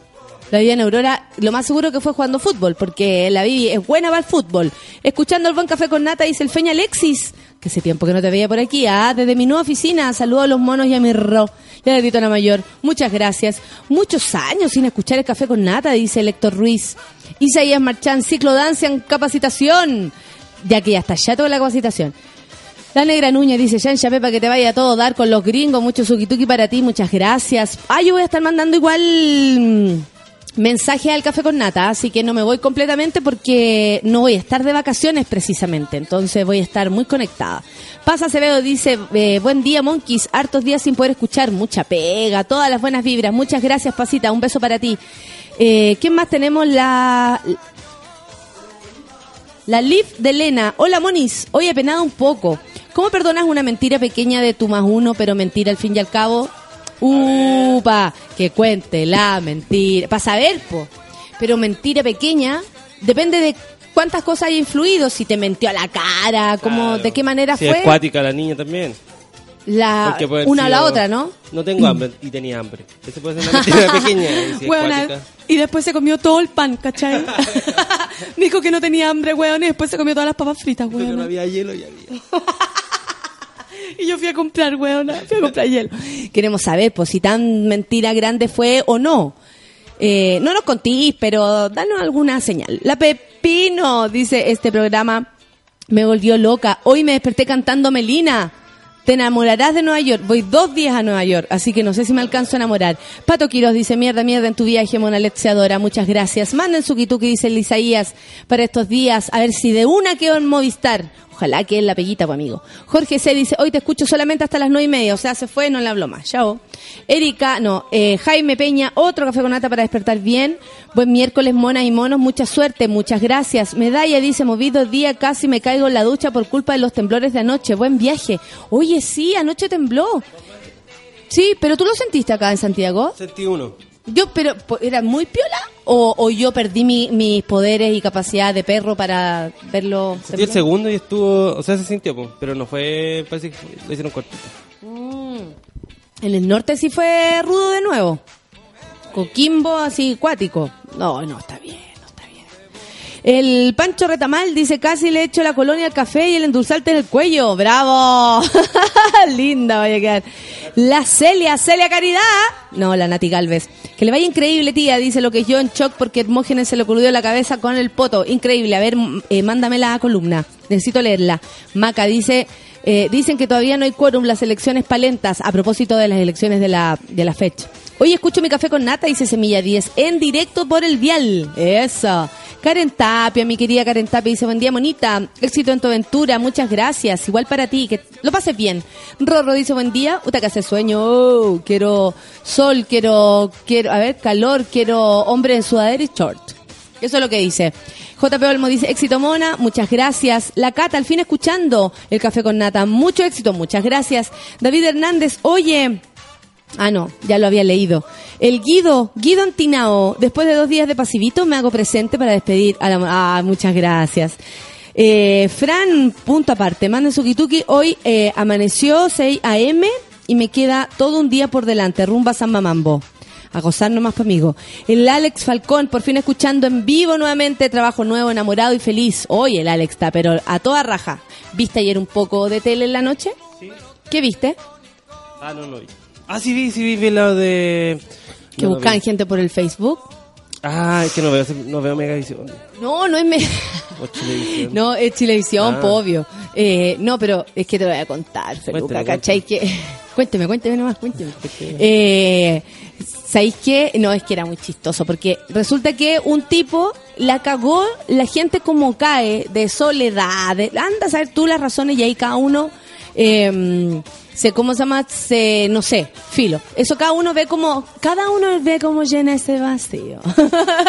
La Viviana Aurora, lo más seguro que fue jugando fútbol, porque la Vivi es buena para el fútbol. Escuchando el buen café con nata, dice el Feña Alexis, que hace tiempo que no te veía por aquí, ah, desde mi nueva oficina, saludo a los monos y a mi ro. Y a la Titona Mayor, muchas gracias. Muchos años sin escuchar el café con nata, dice Héctor Ruiz. Isaías Marchán, ciclo danza en capacitación. Ya que ya está ya toda la capacitación. La negra Núñez dice, Yancha Pepa, que te vaya a todo dar con los gringos, mucho suki para ti, muchas gracias. Ah, yo voy a estar mandando igual mm, mensaje al café con nata, así que no me voy completamente porque no voy a estar de vacaciones precisamente, entonces voy a estar muy conectada. Pasa Acevedo dice, eh, buen día Monkeys, hartos días sin poder escuchar, mucha pega, todas las buenas vibras, muchas gracias Pasita, un beso para ti. Eh, ¿Quién más tenemos? La... La Liv de Elena. Hola Monis, hoy he penado un poco. ¿Cómo perdonas una mentira pequeña de tu más uno, pero mentira al fin y al cabo? Upa, que cuente la mentira. Para saber, po. Pero mentira pequeña, depende de cuántas cosas haya influido. Si te mentió a la cara, Claro. de qué manera Si fue. es cuática la niña también. La, una a la otra, ¿no? No tengo hambre y tenía hambre. Puede ser una mentira pequeña. si Weona, cuática. y después se comió todo el pan, ¿cachai? Dijo que no tenía hambre, weón, y después se comió todas las papas fritas, Pero no weón. había hielo y había. Y yo fui a comprar, weón, fui a comprar hielo. Queremos saber, pues, si tan mentira grande fue o no. Eh, no nos contís, pero danos alguna señal. La Pepino, dice este programa, me volvió loca. Hoy me desperté cantando Melina. Te enamorarás de Nueva York. Voy dos días a Nueva York, así que no sé si me alcanzo a enamorar. Pato Quiroz dice, mierda, mierda en tu viaje, Mona Lexiadora. Muchas gracias. Manden su kituki, dice el Isaías, para estos días. A ver si de una quedo en Movistar. Ojalá que es la peguita, pues, amigo. Jorge C. dice, hoy te escucho solamente hasta las nueve y media. O sea, se fue, no le hablo más. Chao. Erika, no, eh, Jaime Peña, otro café con nata para despertar bien. Buen miércoles, monas y monos. Mucha suerte, muchas gracias. Medalla dice, movido día, casi me caigo en la ducha por culpa de los temblores de anoche. Buen viaje. Oye, sí, anoche tembló. Sí, pero tú lo sentiste acá en Santiago. Sentí uno. Yo, pero, ¿era muy piola? ¿O, o yo perdí mi- mis poderes y capacidad de perro para verlo? Sentí el segundo y estuvo. O sea, se sintió, pero no fue. Parece que fue- lo hicieron cortito. En el norte sí fue rudo de nuevo. Coquimbo así cuático. No, no está bien. El Pancho Retamal dice casi le echo la colonia al café y el endulzante en el cuello. ¡Bravo! Linda vaya a quedar. La Celia, Celia Caridad. No, la Nati Galvez. Que le vaya increíble, tía, dice lo que yo en shock porque Hermógenes se le ocurrió la cabeza con el poto. Increíble. A ver, eh, mándame la columna. Necesito leerla. Maca dice, eh, dicen que todavía no hay quórum las elecciones palentas a propósito de las elecciones de la, de la fecha. Hoy escucho mi café con nata, dice Semilla 10, en directo por el vial. Eso. Karen Tapia, mi querida Karen Tapia, dice, buen día, monita. Éxito en tu aventura, muchas gracias. Igual para ti, que lo pases bien. Rorro dice, buen día. Uta que hace sueño. Oh, quiero sol, quiero, quiero, a ver, calor, quiero hombre en sudadera y short. Eso es lo que dice. JP Olmo dice, éxito mona, muchas gracias. La Cata, al fin escuchando el café con nata. Mucho éxito, muchas gracias. David Hernández, oye, Ah, no, ya lo había leído. El Guido, Guido Antinao, después de dos días de pasivito me hago presente para despedir a la... Ah, muchas gracias. Eh, Fran, punto aparte, manda su kituki. Hoy eh, amaneció 6 a.m. y me queda todo un día por delante. Rumba San Mamambo. A gozar nomás conmigo. El Alex Falcón, por fin escuchando en vivo nuevamente, trabajo nuevo, enamorado y feliz. Hoy el Alex está, pero a toda raja. ¿Viste ayer un poco de tele en la noche? Sí. ¿Qué viste? Ah, no, no vi. Ah, sí vi, sí vi, vi la de... Que no, buscan gente por el Facebook. Ah, es que no veo, no veo Megavisión. No, no es me... O Chilevisión. No, es Chilevisión, Ah. po, obvio. Eh, no, pero es que te lo voy a contar, Feluca, ¿cachai? Que... Cuénteme, cuénteme nomás, cuénteme. Eh, ¿Sabéis qué? No, es que era muy chistoso, porque resulta que un tipo la cagó, la gente como cae, de soledad, de- anda a saber tú las razones y ahí cada uno... Eh, se, ¿Cómo se llama? Se, no sé, filo. Eso cada uno ve como, cada uno ve cómo llena ese vacío.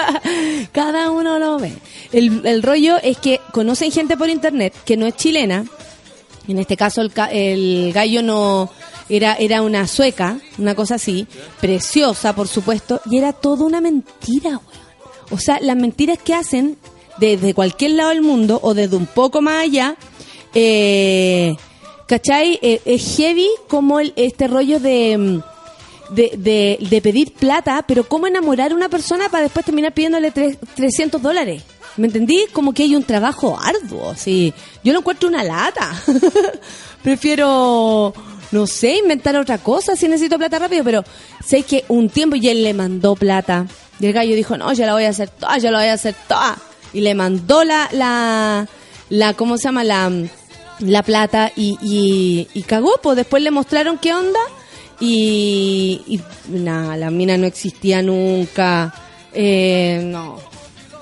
cada uno lo ve. El, el rollo es que conocen gente por internet que no es chilena. En este caso el, el gallo no era, era una sueca, una cosa así, preciosa por supuesto, y era toda una mentira, weón. O sea, las mentiras que hacen desde cualquier lado del mundo o desde un poco más allá, eh, ¿cachai? Eh, es heavy como el, este rollo de, mm, de, de, de pedir plata, pero cómo enamorar a una persona para después terminar pidiéndole tres- 300 dólares. ¿Me entendí? Como que hay un trabajo arduo, sí. Yo lo encuentro una lata. Prefiero, no sé, inventar otra cosa si necesito plata rápido, pero sé que un tiempo y él le mandó plata. Y el gallo dijo, no, yo la voy a hacer toda, yo la voy a hacer toda. Y le mandó la, la, la, ¿cómo se llama? La, la plata y, y, y cagó, pues después le mostraron qué onda y, y nada, la mina no existía nunca. Eh, no,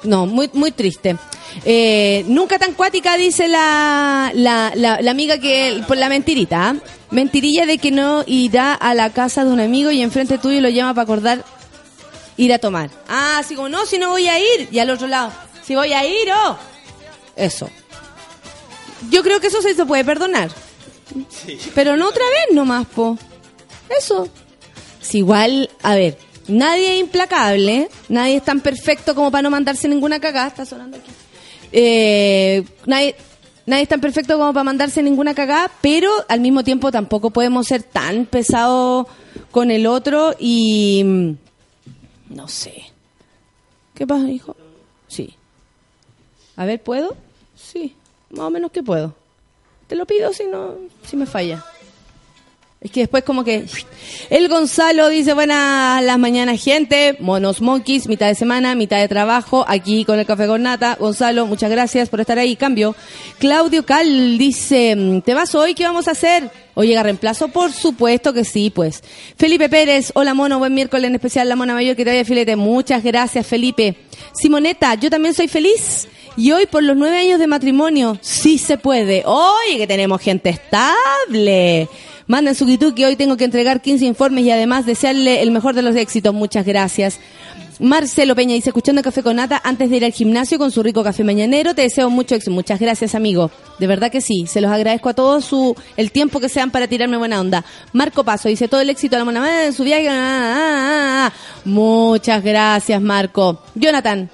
no, muy, muy triste. Eh, nunca tan cuática, dice la, la, la, la amiga que, por la mentirita, ¿ah? mentirilla de que no irá a la casa de un amigo y enfrente tuyo lo llama para acordar ir a tomar. Ah, así como, no, si no voy a ir. Y al otro lado, si voy a ir, oh. Eso. Yo creo que eso sí se puede perdonar. Pero no otra vez nomás, po. Eso. Si igual, a ver, nadie es implacable, nadie es tan perfecto como para no mandarse ninguna cagada. Está sonando aquí. Eh, nadie, nadie es tan perfecto como para mandarse ninguna cagada, pero al mismo tiempo tampoco podemos ser tan pesados con el otro y... mm, No sé. ¿Qué pasa, hijo? Sí. A ver, ¿puedo? Sí, más o menos que puedo. Te lo pido si no, si me falla. Es que después como que... El Gonzalo dice, buenas las mañanas, gente. Monos Monkeys, mitad de semana, mitad de trabajo, aquí con el Café con Nata. Gonzalo, muchas gracias por estar ahí. Cambio. Claudio Cal dice, ¿te vas hoy? ¿Qué vamos a hacer? ¿O llega reemplazo? Por supuesto que sí, pues. Felipe Pérez, hola mono, buen miércoles en especial la mona mayor que te vaya filete. Muchas gracias, Felipe. Simoneta, yo también soy feliz. Y hoy por los nueve años de matrimonio, sí se puede. Oye, que tenemos gente estable. Manden su que hoy tengo que entregar 15 informes y además desearle el mejor de los éxitos. Muchas gracias. Marcelo Peña dice, escuchando Café con Nata antes de ir al gimnasio con su rico café mañanero, te deseo mucho éxito. Muchas gracias, amigo. De verdad que sí. Se los agradezco a todos su, el tiempo que sean para tirarme buena onda. Marco Paso dice, todo el éxito a la mona en su viaje. Ah, ah, ah. Muchas gracias, Marco. Jonathan,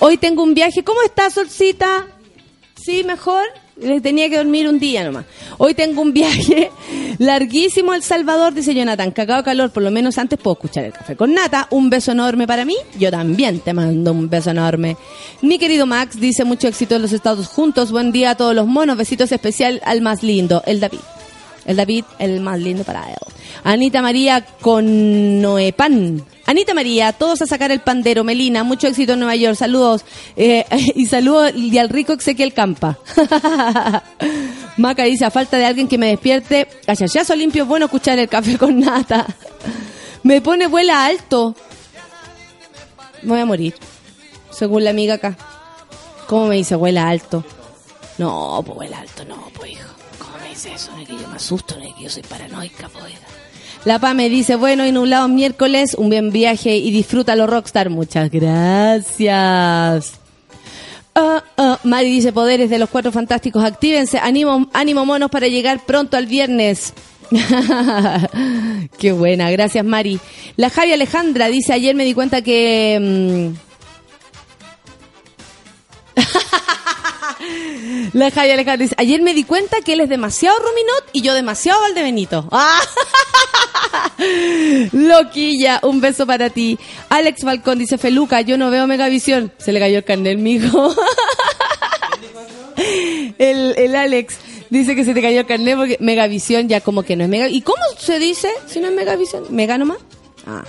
hoy tengo un viaje. ¿Cómo estás, Solcita? ¿Sí, mejor? Le tenía que dormir un día nomás. Hoy tengo un viaje larguísimo a El Salvador, dice Jonathan. Cagado calor, por lo menos antes puedo escuchar el café con nata. Un beso enorme para mí. Yo también te mando un beso enorme. Mi querido Max dice mucho éxito en los Estados juntos. Buen día a todos los monos. Besitos especial al más lindo, el David. El David, el más lindo para él. Anita María con Noepan. Anita María, todos a sacar el pandero. Melina, mucho éxito en Nueva York. Saludos. Eh, y saludos y al rico Ezequiel Campa. Maca dice, a falta de alguien que me despierte, cachachazo limpio, es bueno escuchar el café con nata. Me pone vuela alto. Me voy a morir. Según la amiga acá. ¿Cómo me dice vuela alto? No, pues vuela alto, no, pues hijo. ¿Cómo me dice eso? No es que yo me asusto, no es que yo soy paranoica, pues. oiga. La Pa me dice, bueno, y nublado miércoles, un buen viaje y disfrútalo, Rockstar. Muchas gracias. Ah, ah, Mari dice, poderes de los cuatro fantásticos, actívense, ánimo, ánimo monos para llegar pronto al viernes. Qué buena, gracias Mari. La Javi Alejandra dice, ayer me di cuenta que... mm, La Javi Alejandra dice, ayer me di cuenta que él es demasiado Ruminot y yo demasiado Valdebenito. ¡Ah! Loquilla, un beso para ti. Alex Balcón dice, Feluca, yo no veo Megavisión. Se le cayó el carnet, mijo. el, el Alex dice que se te cayó el carnet porque Megavisión ya como que no es Mega. ¿Y cómo se dice si no es Megavisión? ¿Mega nomás? Ah.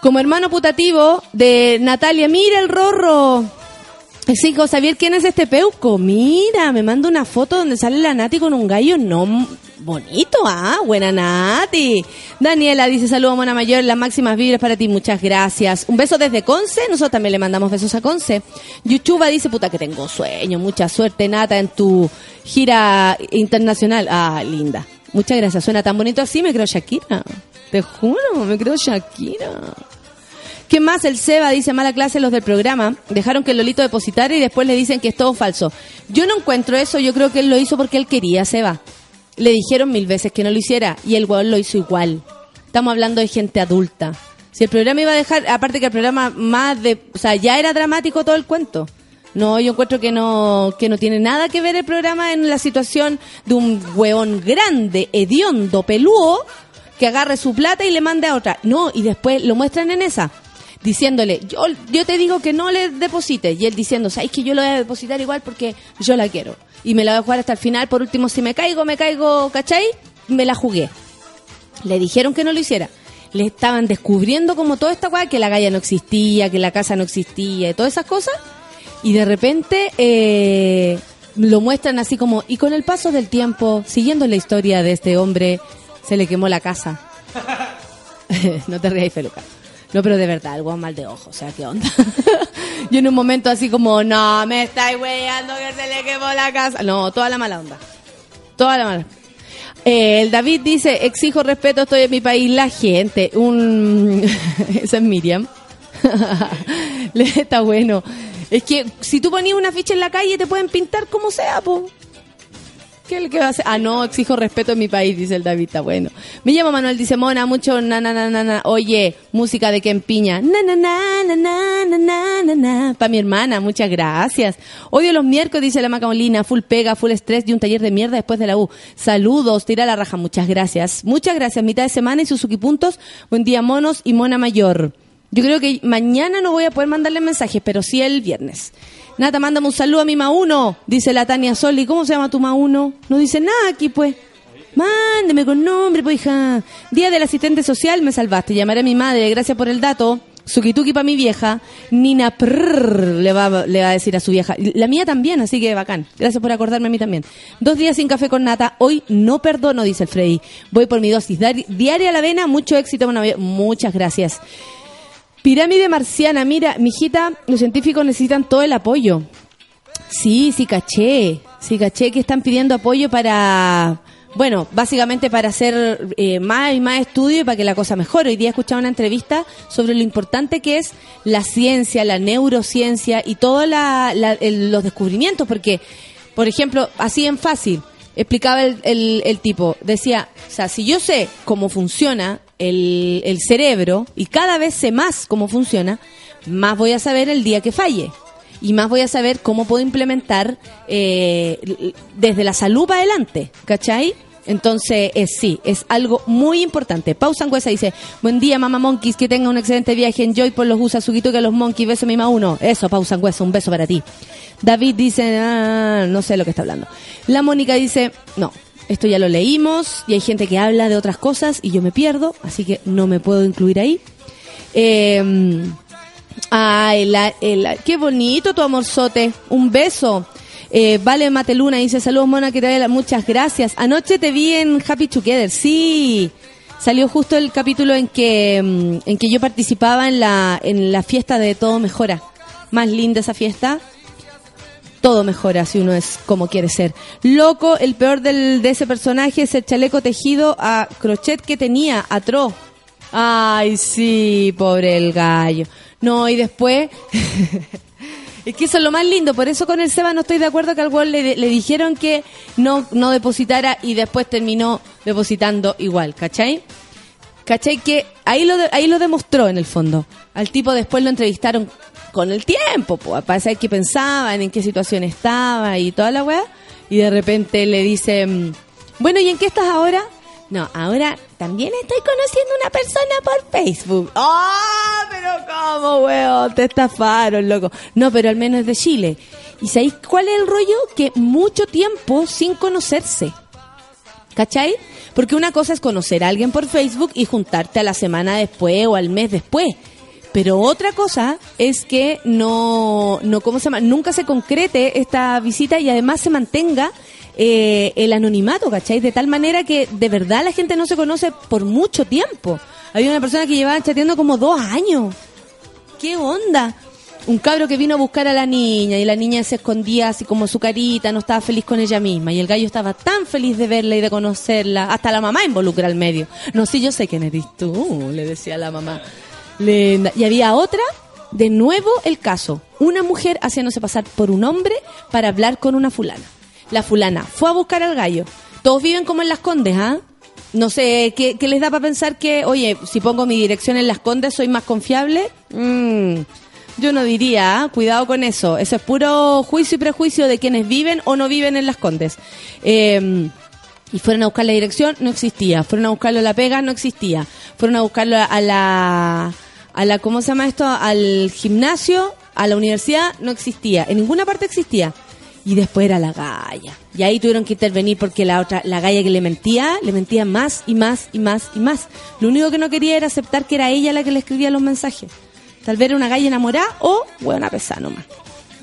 Como hermano putativo de Natalia, mira el rorro. Sí, hijo, saber quién es este peuco. Mira, me manda una foto donde sale la Nati con un gallo no bonito, ah, buena Nati. Daniela dice saludos Mona Mayor, las máximas vibras para ti, muchas gracias. Un beso desde Conce, nosotros también le mandamos besos a Conce. Yuchuba dice, puta que tengo sueño, mucha suerte Nata en tu gira internacional. Ah, linda. Muchas gracias, suena tan bonito así, me creo Shakira. Te juro, me creo Shakira. ¿Qué más? El Seba dice mala clase los del programa. Dejaron que el Lolito depositara y después le dicen que es todo falso. Yo no encuentro eso. Yo creo que él lo hizo porque él quería, Seba. Le dijeron mil veces que no lo hiciera y el weón lo hizo igual. Estamos hablando de gente adulta. Si el programa iba a dejar, aparte que el programa más de, o sea, ya era dramático todo el cuento. No, yo encuentro que no, que no tiene nada que ver el programa en la situación de un weón grande, hediondo, pelúo, que agarre su plata y le mande a otra. No, y después lo muestran en esa, diciéndole, yo, yo te digo que no le deposites. Y él diciendo, sabes que yo lo voy a depositar igual porque yo la quiero. Y me la voy a jugar hasta el final. Por último, si me caigo, me caigo, ¿cachai? Me la jugué. Le dijeron que no lo hiciera. Le estaban descubriendo como toda esta weá, que la galla no existía, que la casa no existía y todas esas cosas. Y de repente eh, lo muestran así como, y con el paso del tiempo, siguiendo la historia de este hombre, se le quemó la casa. no te rías, Feluca. No, pero de verdad, weón mal de ojo, o sea, ¿qué onda? Yo en un momento así como, no, me estáis weyando que se le quemó la casa. No, toda la mala onda. Toda la mala. Eh, el David dice, exijo respeto, estoy en mi país, la gente. Un... Esa es Miriam. Está bueno. Es que si tú ponías una ficha en la calle te pueden pintar como sea, po. ¿Qué es lo que va a hacer? Ah, no, exijo respeto en mi país, dice el David, está bueno. Me llamo Manuel, dice Mona, mucho na na na na na. Oye, música de Ken Piña. Na na na na na na na na na. Para mi hermana, muchas gracias. Odio los miércoles, dice la Macaolina, full pega, full estrés de un taller de mierda después de la U. Saludos, tira la raja, muchas gracias. Muchas gracias, mitad de semana y Suzuki Puntos. Buen día, monos y Mona Mayor. Yo creo que mañana no voy a poder mandarle mensajes, pero sí el viernes. Nata, mándame un saludo a mi Mauno, dice la Tania Soli. ¿Cómo se llama tu Mauno? No dice nada aquí, pues. Mándeme con nombre, pues, hija. Día del asistente social, me salvaste. Llamaré a mi madre, gracias por el dato. Sukituki para mi vieja. Nina prrr, le va, le va a decir a su vieja. La mía también, así que bacán. Gracias por acordarme a mí también. Dos días sin café con nata. Hoy no perdono, dice el Freddy. Voy por mi dosis diaria a la avena. Mucho éxito. Muchas gracias. Pirámide marciana, mira, mijita, los científicos necesitan todo el apoyo. Sí, sí caché, sí caché que están pidiendo apoyo para, bueno, básicamente para hacer eh, más y más estudios y para que la cosa mejore. Hoy día he escuchado una entrevista sobre lo importante que es la ciencia, la neurociencia y todos los descubrimientos, porque, por ejemplo, así en fácil, explicaba el, el- el tipo, decía, o sea, si yo sé cómo funciona el, el cerebro y cada vez sé más cómo funciona, más voy a saber el día que falle. Y más voy a saber cómo puedo implementar eh, desde la salud para adelante, ¿cachai? Entonces, es, sí, es algo muy importante. Pausa Angüesa dice, buen día, mamá Monkeys, que tenga un excelente viaje. Enjoy por los USA, Suquito que los Monkeys, beso mi uno. Eso, Pausa Angüesa, un beso para ti. David dice, ah, no sé lo que está hablando. La Mónica dice, no, esto ya lo leímos y hay gente que habla de otras cosas y yo me pierdo, así que no me puedo incluir ahí. Eh, ay, la, el- qué bonito tu amorzote. Un beso. Eh, vale Mateluna dice saludos Mona que te vaya la- muchas gracias. Anoche te vi en Happy Together, sí. Salió justo el capítulo en que mm, en que yo participaba en la en la fiesta de Todo Mejora. Más linda esa fiesta. Todo mejora si uno es como quiere ser. Loco, el peor del, de ese personaje es el chaleco tejido a crochet que tenía, atroz. Ay, sí, pobre el gallo. No, y después... es que eso es lo más lindo, por eso con el Seba no estoy de acuerdo que al weón le, le dijeron que no, no depositara y después terminó depositando igual, ¿cachai? ¿Cachai? Que ahí lo, de- ahí lo demostró en el fondo. Al tipo después lo entrevistaron con el tiempo, pues, para saber qué pensaban, en qué situación estaba y toda la weá. Y de repente le dicen, bueno, ¿y en qué estás ahora? No, ahora también estoy conociendo una persona por Facebook. ¡Ah! pero ¿cómo, weón? Te estafaron, loco. No, pero al menos es de Chile. ¿Y sabéis cuál es el rollo? Que mucho tiempo sin conocerse. ¿Cachai? Porque una cosa es conocer a alguien por Facebook y juntarte a la semana después o al mes después. Pero otra cosa es que no, no ¿cómo se llama? Nunca se concrete esta visita y además se mantenga eh, el anonimato, ¿cachai? De tal manera que de verdad la gente no se conoce por mucho tiempo. Había una persona que llevaba chateando como dos años. ¿Qué onda? Un cabro que vino a buscar a la niña y la niña se escondía así como su carita, no estaba feliz con ella misma. Y el gallo estaba tan feliz de verla y de conocerla. Hasta la mamá involucra al medio. No, sí, yo sé quién eres tú, le decía la mamá. Y había otra, de nuevo el caso. Una mujer haciéndose pasar por un hombre para hablar con una fulana. La fulana fue a buscar al gallo. Todos viven como en Las Condes, ¿ah? No sé, ¿qué, qué les da para pensar que, oye, si pongo mi dirección en Las Condes soy más confiable? Mm, yo no diría, ¿ah? cuidado con eso. Eso es puro juicio y prejuicio de quienes viven o no viven en Las Condes. Eh, y fueron a buscar la dirección, no existía. Fueron a buscarlo a la pega, no existía. Fueron a buscarlo a la, a la, ¿cómo se llama esto? Al gimnasio, a la universidad, no existía. En ninguna parte existía. Y después era la galla. Y ahí tuvieron que intervenir porque la otra, la galla que le mentía, le mentía más y más y más y más. Lo único que no quería era aceptar que era ella la que le escribía los mensajes. Tal vez era una galla enamorada o buena pesada nomás.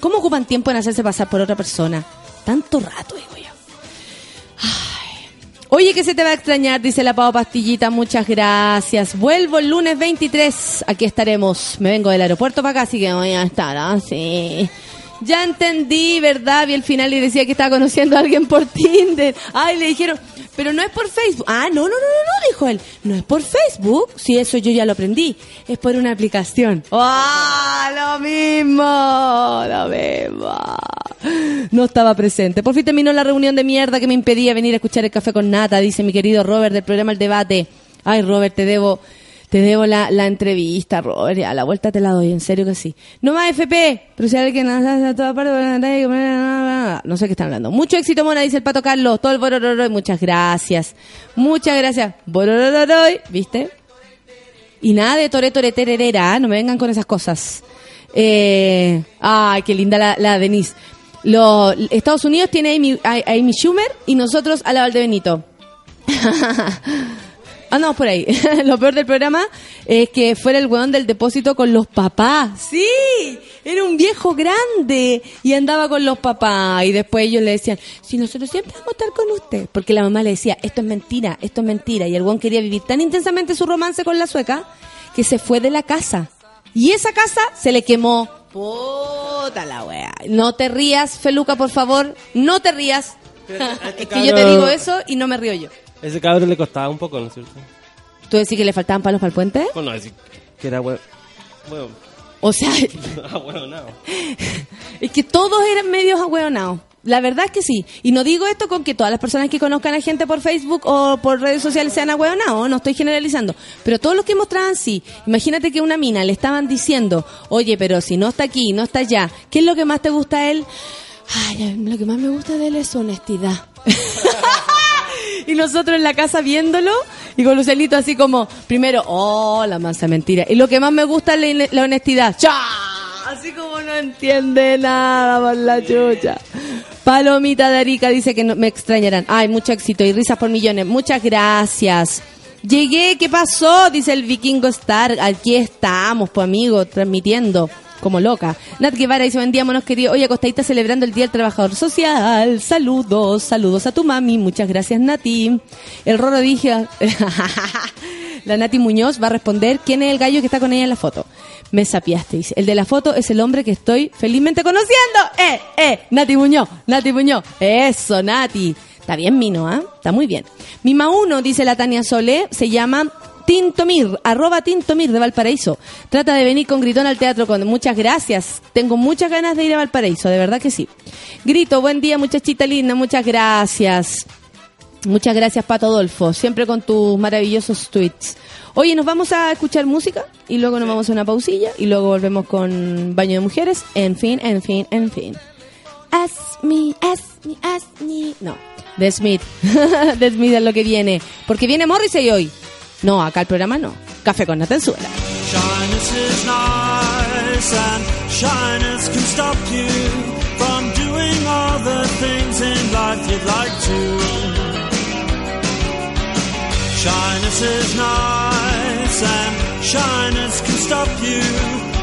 ¿Cómo ocupan tiempo en hacerse pasar por otra persona? Tanto rato, digo yo. Oye, que se te va a extrañar, dice la Pau Pastillita, muchas gracias. Vuelvo el lunes 23, aquí estaremos. Me vengo del aeropuerto para acá, así que voy a estar así. Ya entendí, ¿verdad? Vi el final y decía que estaba conociendo a alguien por Tinder. Ay, le dijeron, pero no es por Facebook. Ah, no, no, no, no, dijo él. No es por Facebook. Sí, eso yo ya lo aprendí. Es por una aplicación. ¡Ah! lo mismo, lo mismo. No estaba presente. Por fin terminó la reunión de mierda que me impedía venir a escuchar el café con nata, dice mi querido Robert del programa El Debate. Ay, Robert, te debo, te debo la, la entrevista, Robert. A la vuelta te la doy, en serio que sí. No más FP, pero si alguien hace a toda parte, no sé qué están hablando. Mucho éxito, Mona, dice el Pato Carlos. Todo el borororoy, muchas gracias. Muchas gracias. Borororoy, ¿viste? Y nada de tore tore tererera, ¿eh? no me vengan con esas cosas. Eh, ay, qué linda la, la Denise. Lo, Estados Unidos tiene a Amy, a- Schumer y nosotros a la Valdebenito. Andamos por ahí. Lo peor del programa es que fuera el weón del depósito con los papás. Sí, era un viejo grande y andaba con los papás. Y después ellos le decían, si nosotros siempre vamos a estar con usted. Porque la mamá le decía, esto es mentira, esto es mentira. Y el weón quería vivir tan intensamente su romance con la sueca que se fue de la casa. Y esa casa se le quemó. Puta la wea. No te rías, Feluca, por favor. No te rías. Es que yo te digo eso y no me río yo. Ese cabrón le costaba un poco, ¿no es cierto? ¿Tú decís que le faltaban palos para el puente? Bueno, decir que era bueno. Bueno, O sea, es que todos eran medios ahueonados. La verdad es que sí. Y no digo esto con que todas las personas que conozcan a gente por Facebook o por redes sociales sean ahueonados, no estoy generalizando. Pero todos los que mostraban sí. Imagínate que una mina le estaban diciendo, oye, pero si no está aquí, no está allá, ¿qué es lo que más te gusta a él? Ay, lo que más me gusta de él es su honestidad. y nosotros en la casa viéndolo y con Lucelito así como, primero, oh, la mansa mentira. Y lo que más me gusta es la, la honestidad. ¡Cha! Así como no entiende nada por la chucha. Palomita de Arica dice que no, me extrañarán. Ay, mucho éxito y risas por millones. Muchas gracias. Llegué, ¿qué pasó? Dice el Vikingo Star. Aquí estamos, pues amigo, transmitiendo como loca. Nat Guevara dice, buen día, monos queridos. Oye, acostadita celebrando el Día del Trabajador Social. Saludos, saludos a tu mami. Muchas gracias, Nati. El Roro dije... La Nati Muñoz va a responder quién es el gallo que está con ella en la foto. Me sapiaste, dice. El de la foto es el hombre que estoy felizmente conociendo. ¡Eh, eh! Nati Muñoz, Nati Muñoz. Eso, Nati. Está bien, Mino, ¿ah? Está muy bien. Mima 1, dice la Tania Solé, se llama Tintomir, arroba Tintomir de Valparaíso. Trata de venir con Gritón al teatro con muchas gracias. Tengo muchas ganas de ir a Valparaíso, de verdad que sí. Grito, buen día, muchachita linda, muchas gracias. Muchas gracias, Pato Adolfo, siempre con tus maravillosos tweets. Oye, nos vamos a escuchar música y luego nos vamos a una pausilla y luego volvemos con Baño de Mujeres. En fin, en fin, en fin. Ask me, ask me, ask me. No, The Smith. The Smith es lo que viene. Porque viene Morrissey hoy. No, acá el programa no. Café con Natenzuela. Shyness is nice and shyness can stop you from doing all the things in life you'd like to. Shyness is nice and shyness can stop you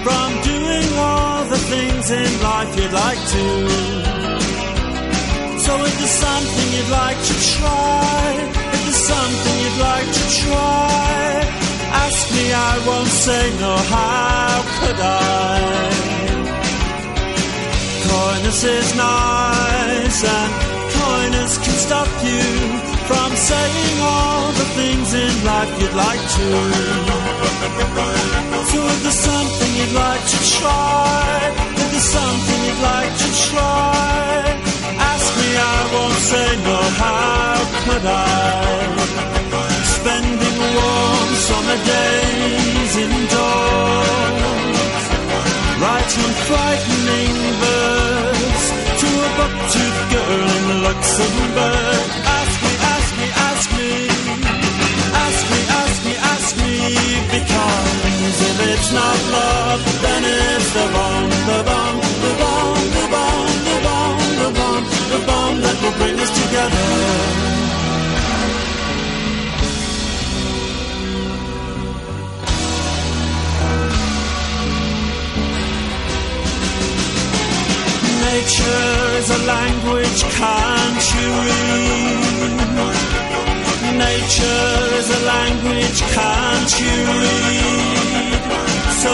from doing all the things in life you'd like to. So if there's something you'd like to try, if there's something you'd like to try, ask me, I won't say no, how could I? Coyness is nice and coyness can stop you from saying all the things in life you'd like to. So if there's something you'd like to try, if there's something you'd like to try, I won't say no, how could I? Spending warm summer days indoors, writing frightening verse to a buck-toothed girl in Luxembourg. Ask me, ask me, ask me, ask me, ask me, ask me, because if it's not love, then it's the bomb, the bomb, bomb, that will bring us together. Nature is a language, can't you read? Nature is a language, can't you read? So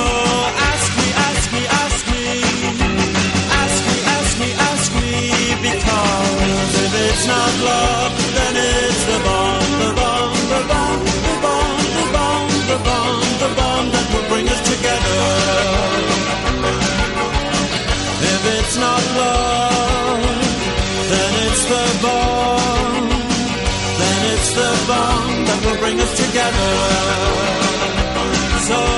it's not love, then it's the bomb, the bomb, the bomb, the bomb, the bomb, the bomb, the bomb that will bring us together. If it's not love, then it's the bomb. Then it's the bomb that will bring us together. So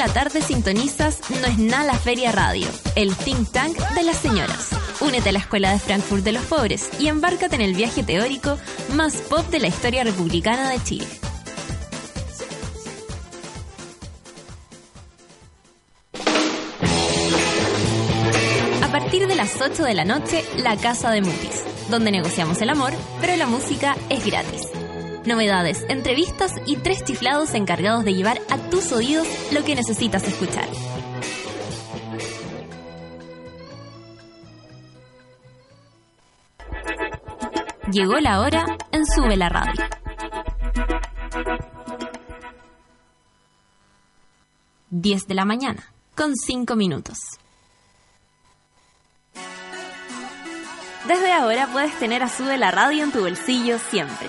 La tarde sintonizas No es nada la Feria Radio, el think tank de las señoras. únete a la Escuela de Frankfurt de los Pobres y embárcate en el viaje teórico más pop de la historia republicana de Chile. A partir de las 8 de la noche, La Casa de Mutis, donde negociamos el amor, pero la música es gratis. Novedades, entrevistas y tres chiflados encargados de llevar a tus oídos lo que necesitas escuchar. Llegó la hora en Sube la Radio. Diez de la mañana, con cinco minutos. Desde ahora puedes tener a Sube la Radio en tu bolsillo siempre.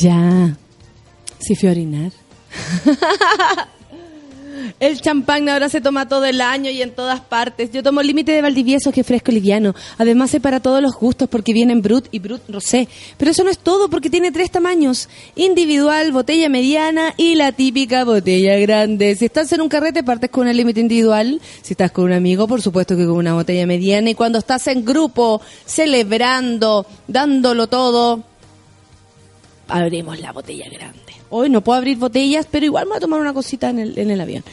Ya. Sí fui a orinar. El champán ahora se toma todo el año y en todas partes. Yo tomo límite de Valdivieso, que es fresco y liviano. Además, es para todos los gustos porque vienen Brut y Brut Rosé. Pero eso no es todo porque tiene tres tamaños. Individual, botella mediana y la típica botella grande. Si estás en un carrete, partes con una límite individual. Si estás con un amigo, por supuesto que con una botella mediana. Y cuando estás en grupo, celebrando, dándolo todo, abrimos la botella grande. Hoy no puedo abrir botellas, pero igual me voy a tomar una cosita en el, en el avión.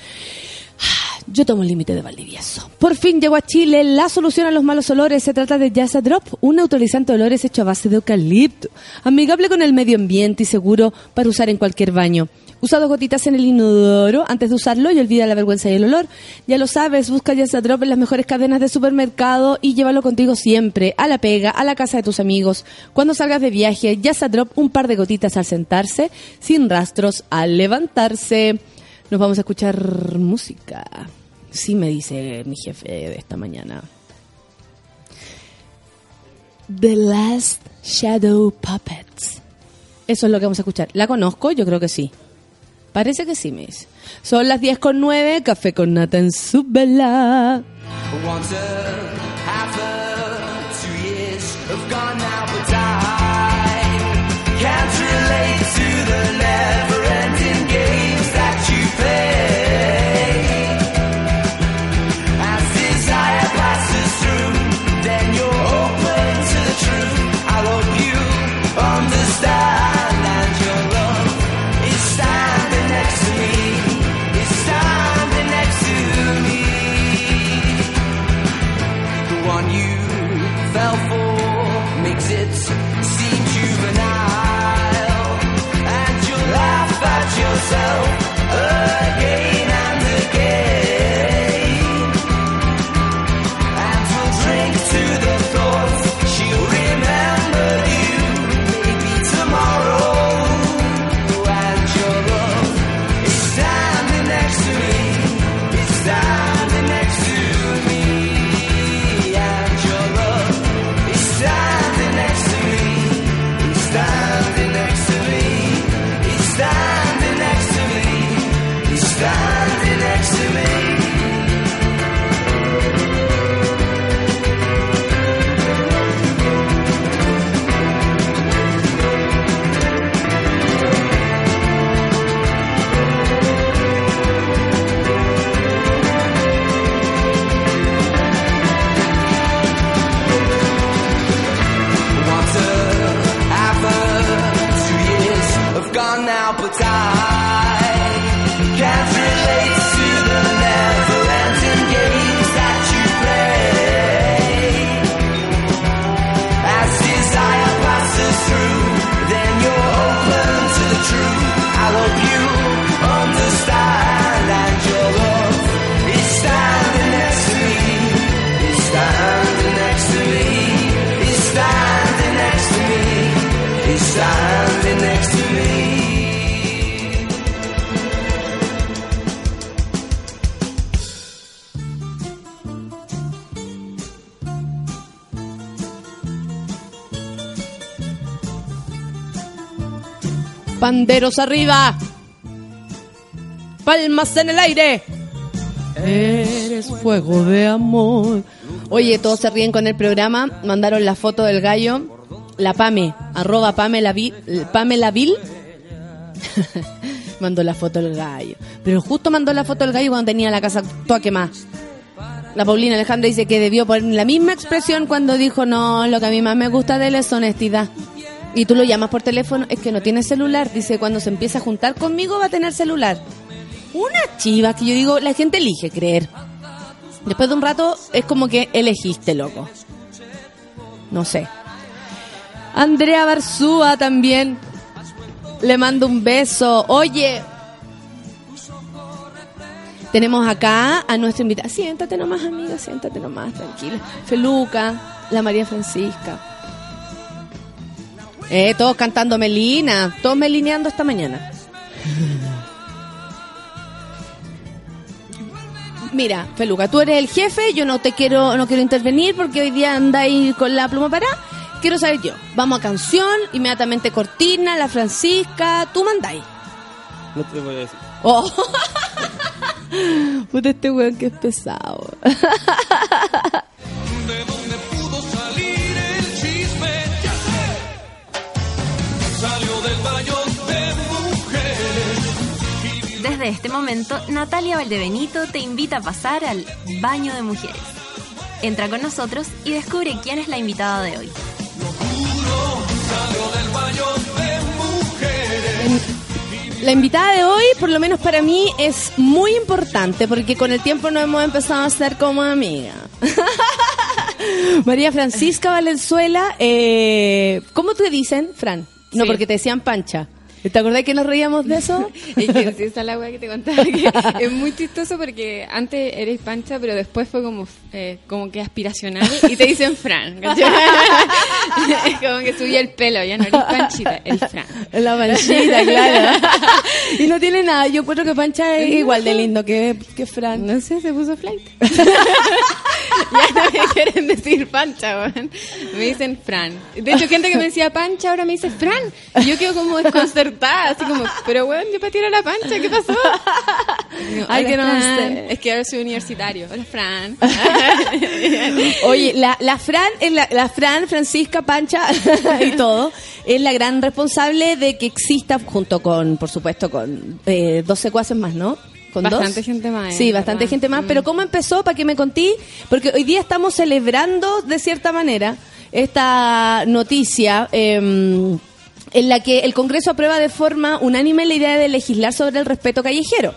Yo tomo el límite de Valdivieso. Por fin llegó a Chile la solución a los malos olores. Se trata de Jazz Drop, un neutralizante de olores hecho a base de eucalipto. Amigable con el medio ambiente y seguro para usar en cualquier baño. Usa dos gotitas en el inodoro antes de usarlo y olvida la vergüenza y el olor. Ya lo sabes, busca Jazz Drop en las mejores cadenas de supermercado y llévalo contigo siempre, a la pega, a la casa de tus amigos. Cuando salgas de viaje, Jazz Drop un par de gotitas al sentarse, sin rastros al levantarse. Nos vamos a escuchar música. Sí, me dice mi jefe de esta mañana. The Last Shadow Puppets. Eso es lo que vamos a escuchar. ¿La conozco? Yo creo que sí. Parece que sí, me dice. Son las 10 con 9, café con nata en su vela. Panderos arriba. Palmas en el aire. Eres fuego de amor. Oye, todos se ríen con el programa. Mandaron la foto del gallo. La Pame, arroba Pamela, Vi- Pamela Vil. mandó la foto del gallo. Pero justo mandó la foto del gallo cuando tenía la casa toda quemada. La Paulina Alejandra dice que debió poner la misma expresión cuando dijo, no, lo que a mí más me gusta de él es honestidad. Y tú lo llamas por teléfono, es que no tiene celular. Dice, cuando se empieza a juntar conmigo va a tener celular. Una chiva que yo digo, la gente elige creer. Después de un rato es como que elegiste, loco. No sé. Andrea Barzúa también. Le mando un beso. Oye. Tenemos acá a nuestra invitada. Siéntate nomás, amiga, siéntate nomás, tranquila. Feluca, la María Francisca. Eh, todos cantando Melina, todos melineando esta mañana. Mira, Feluca, tú eres el jefe, yo no te quiero, no quiero intervenir porque hoy día andáis con la pluma para. Quiero saber yo. Vamos a canción, inmediatamente cortina, la Francisca, tú mandáis. No te voy a decir. Oh. Puta este weón que es pesado. Desde este momento, Natalia Valdebenito te invita a pasar al baño de mujeres. Entra con nosotros y descubre quién es la invitada de hoy. Salió del baño de mujeres. La invitada de hoy, por lo menos para mí, es muy importante porque con el tiempo nos hemos empezado a hacer como amiga. María Francisca Valenzuela, eh, ¿cómo te dicen, Fran? No, Sí. porque te decían pancha. ¿Te acordás que nos reíamos de eso? Es que sí, esa es la weá que te contaba. Que es muy chistoso porque antes eres pancha, pero después fue como, eh, como que aspiracional y te dicen Fran. como que subía el pelo, ya no eres panchita, eres Fran. La panchita, claro. y no tiene nada. Yo encuentro que Pancha es igual de lindo que, que Fran. No sé, se puso flight. ya no me quieren decir pancha, weón. Me dicen Fran. De hecho, gente que me decía pancha ahora me dice Fran. Y yo quedo como desconcertada, así como, pero weón, yo para tirar la pancha, ¿qué pasó? Digo, Ay, "Hola, que no Fran". sé. Es que ahora soy universitario. Hola, Fran. Oye, la, la Fran, es la, la Fran, Francisca, Pancha y todo, es la gran responsable de que exista, junto con, por supuesto, con eh, dos secuaces más, ¿no? Con Bastante dos. gente más, Sí, eh, bastante ¿verdad? gente más. Mm. Pero ¿cómo empezó? ¿Para que me contí? Porque hoy día estamos celebrando, de cierta manera, esta noticia. eh, en la que el Congreso aprueba de forma unánime la idea de legislar sobre el respeto callejero.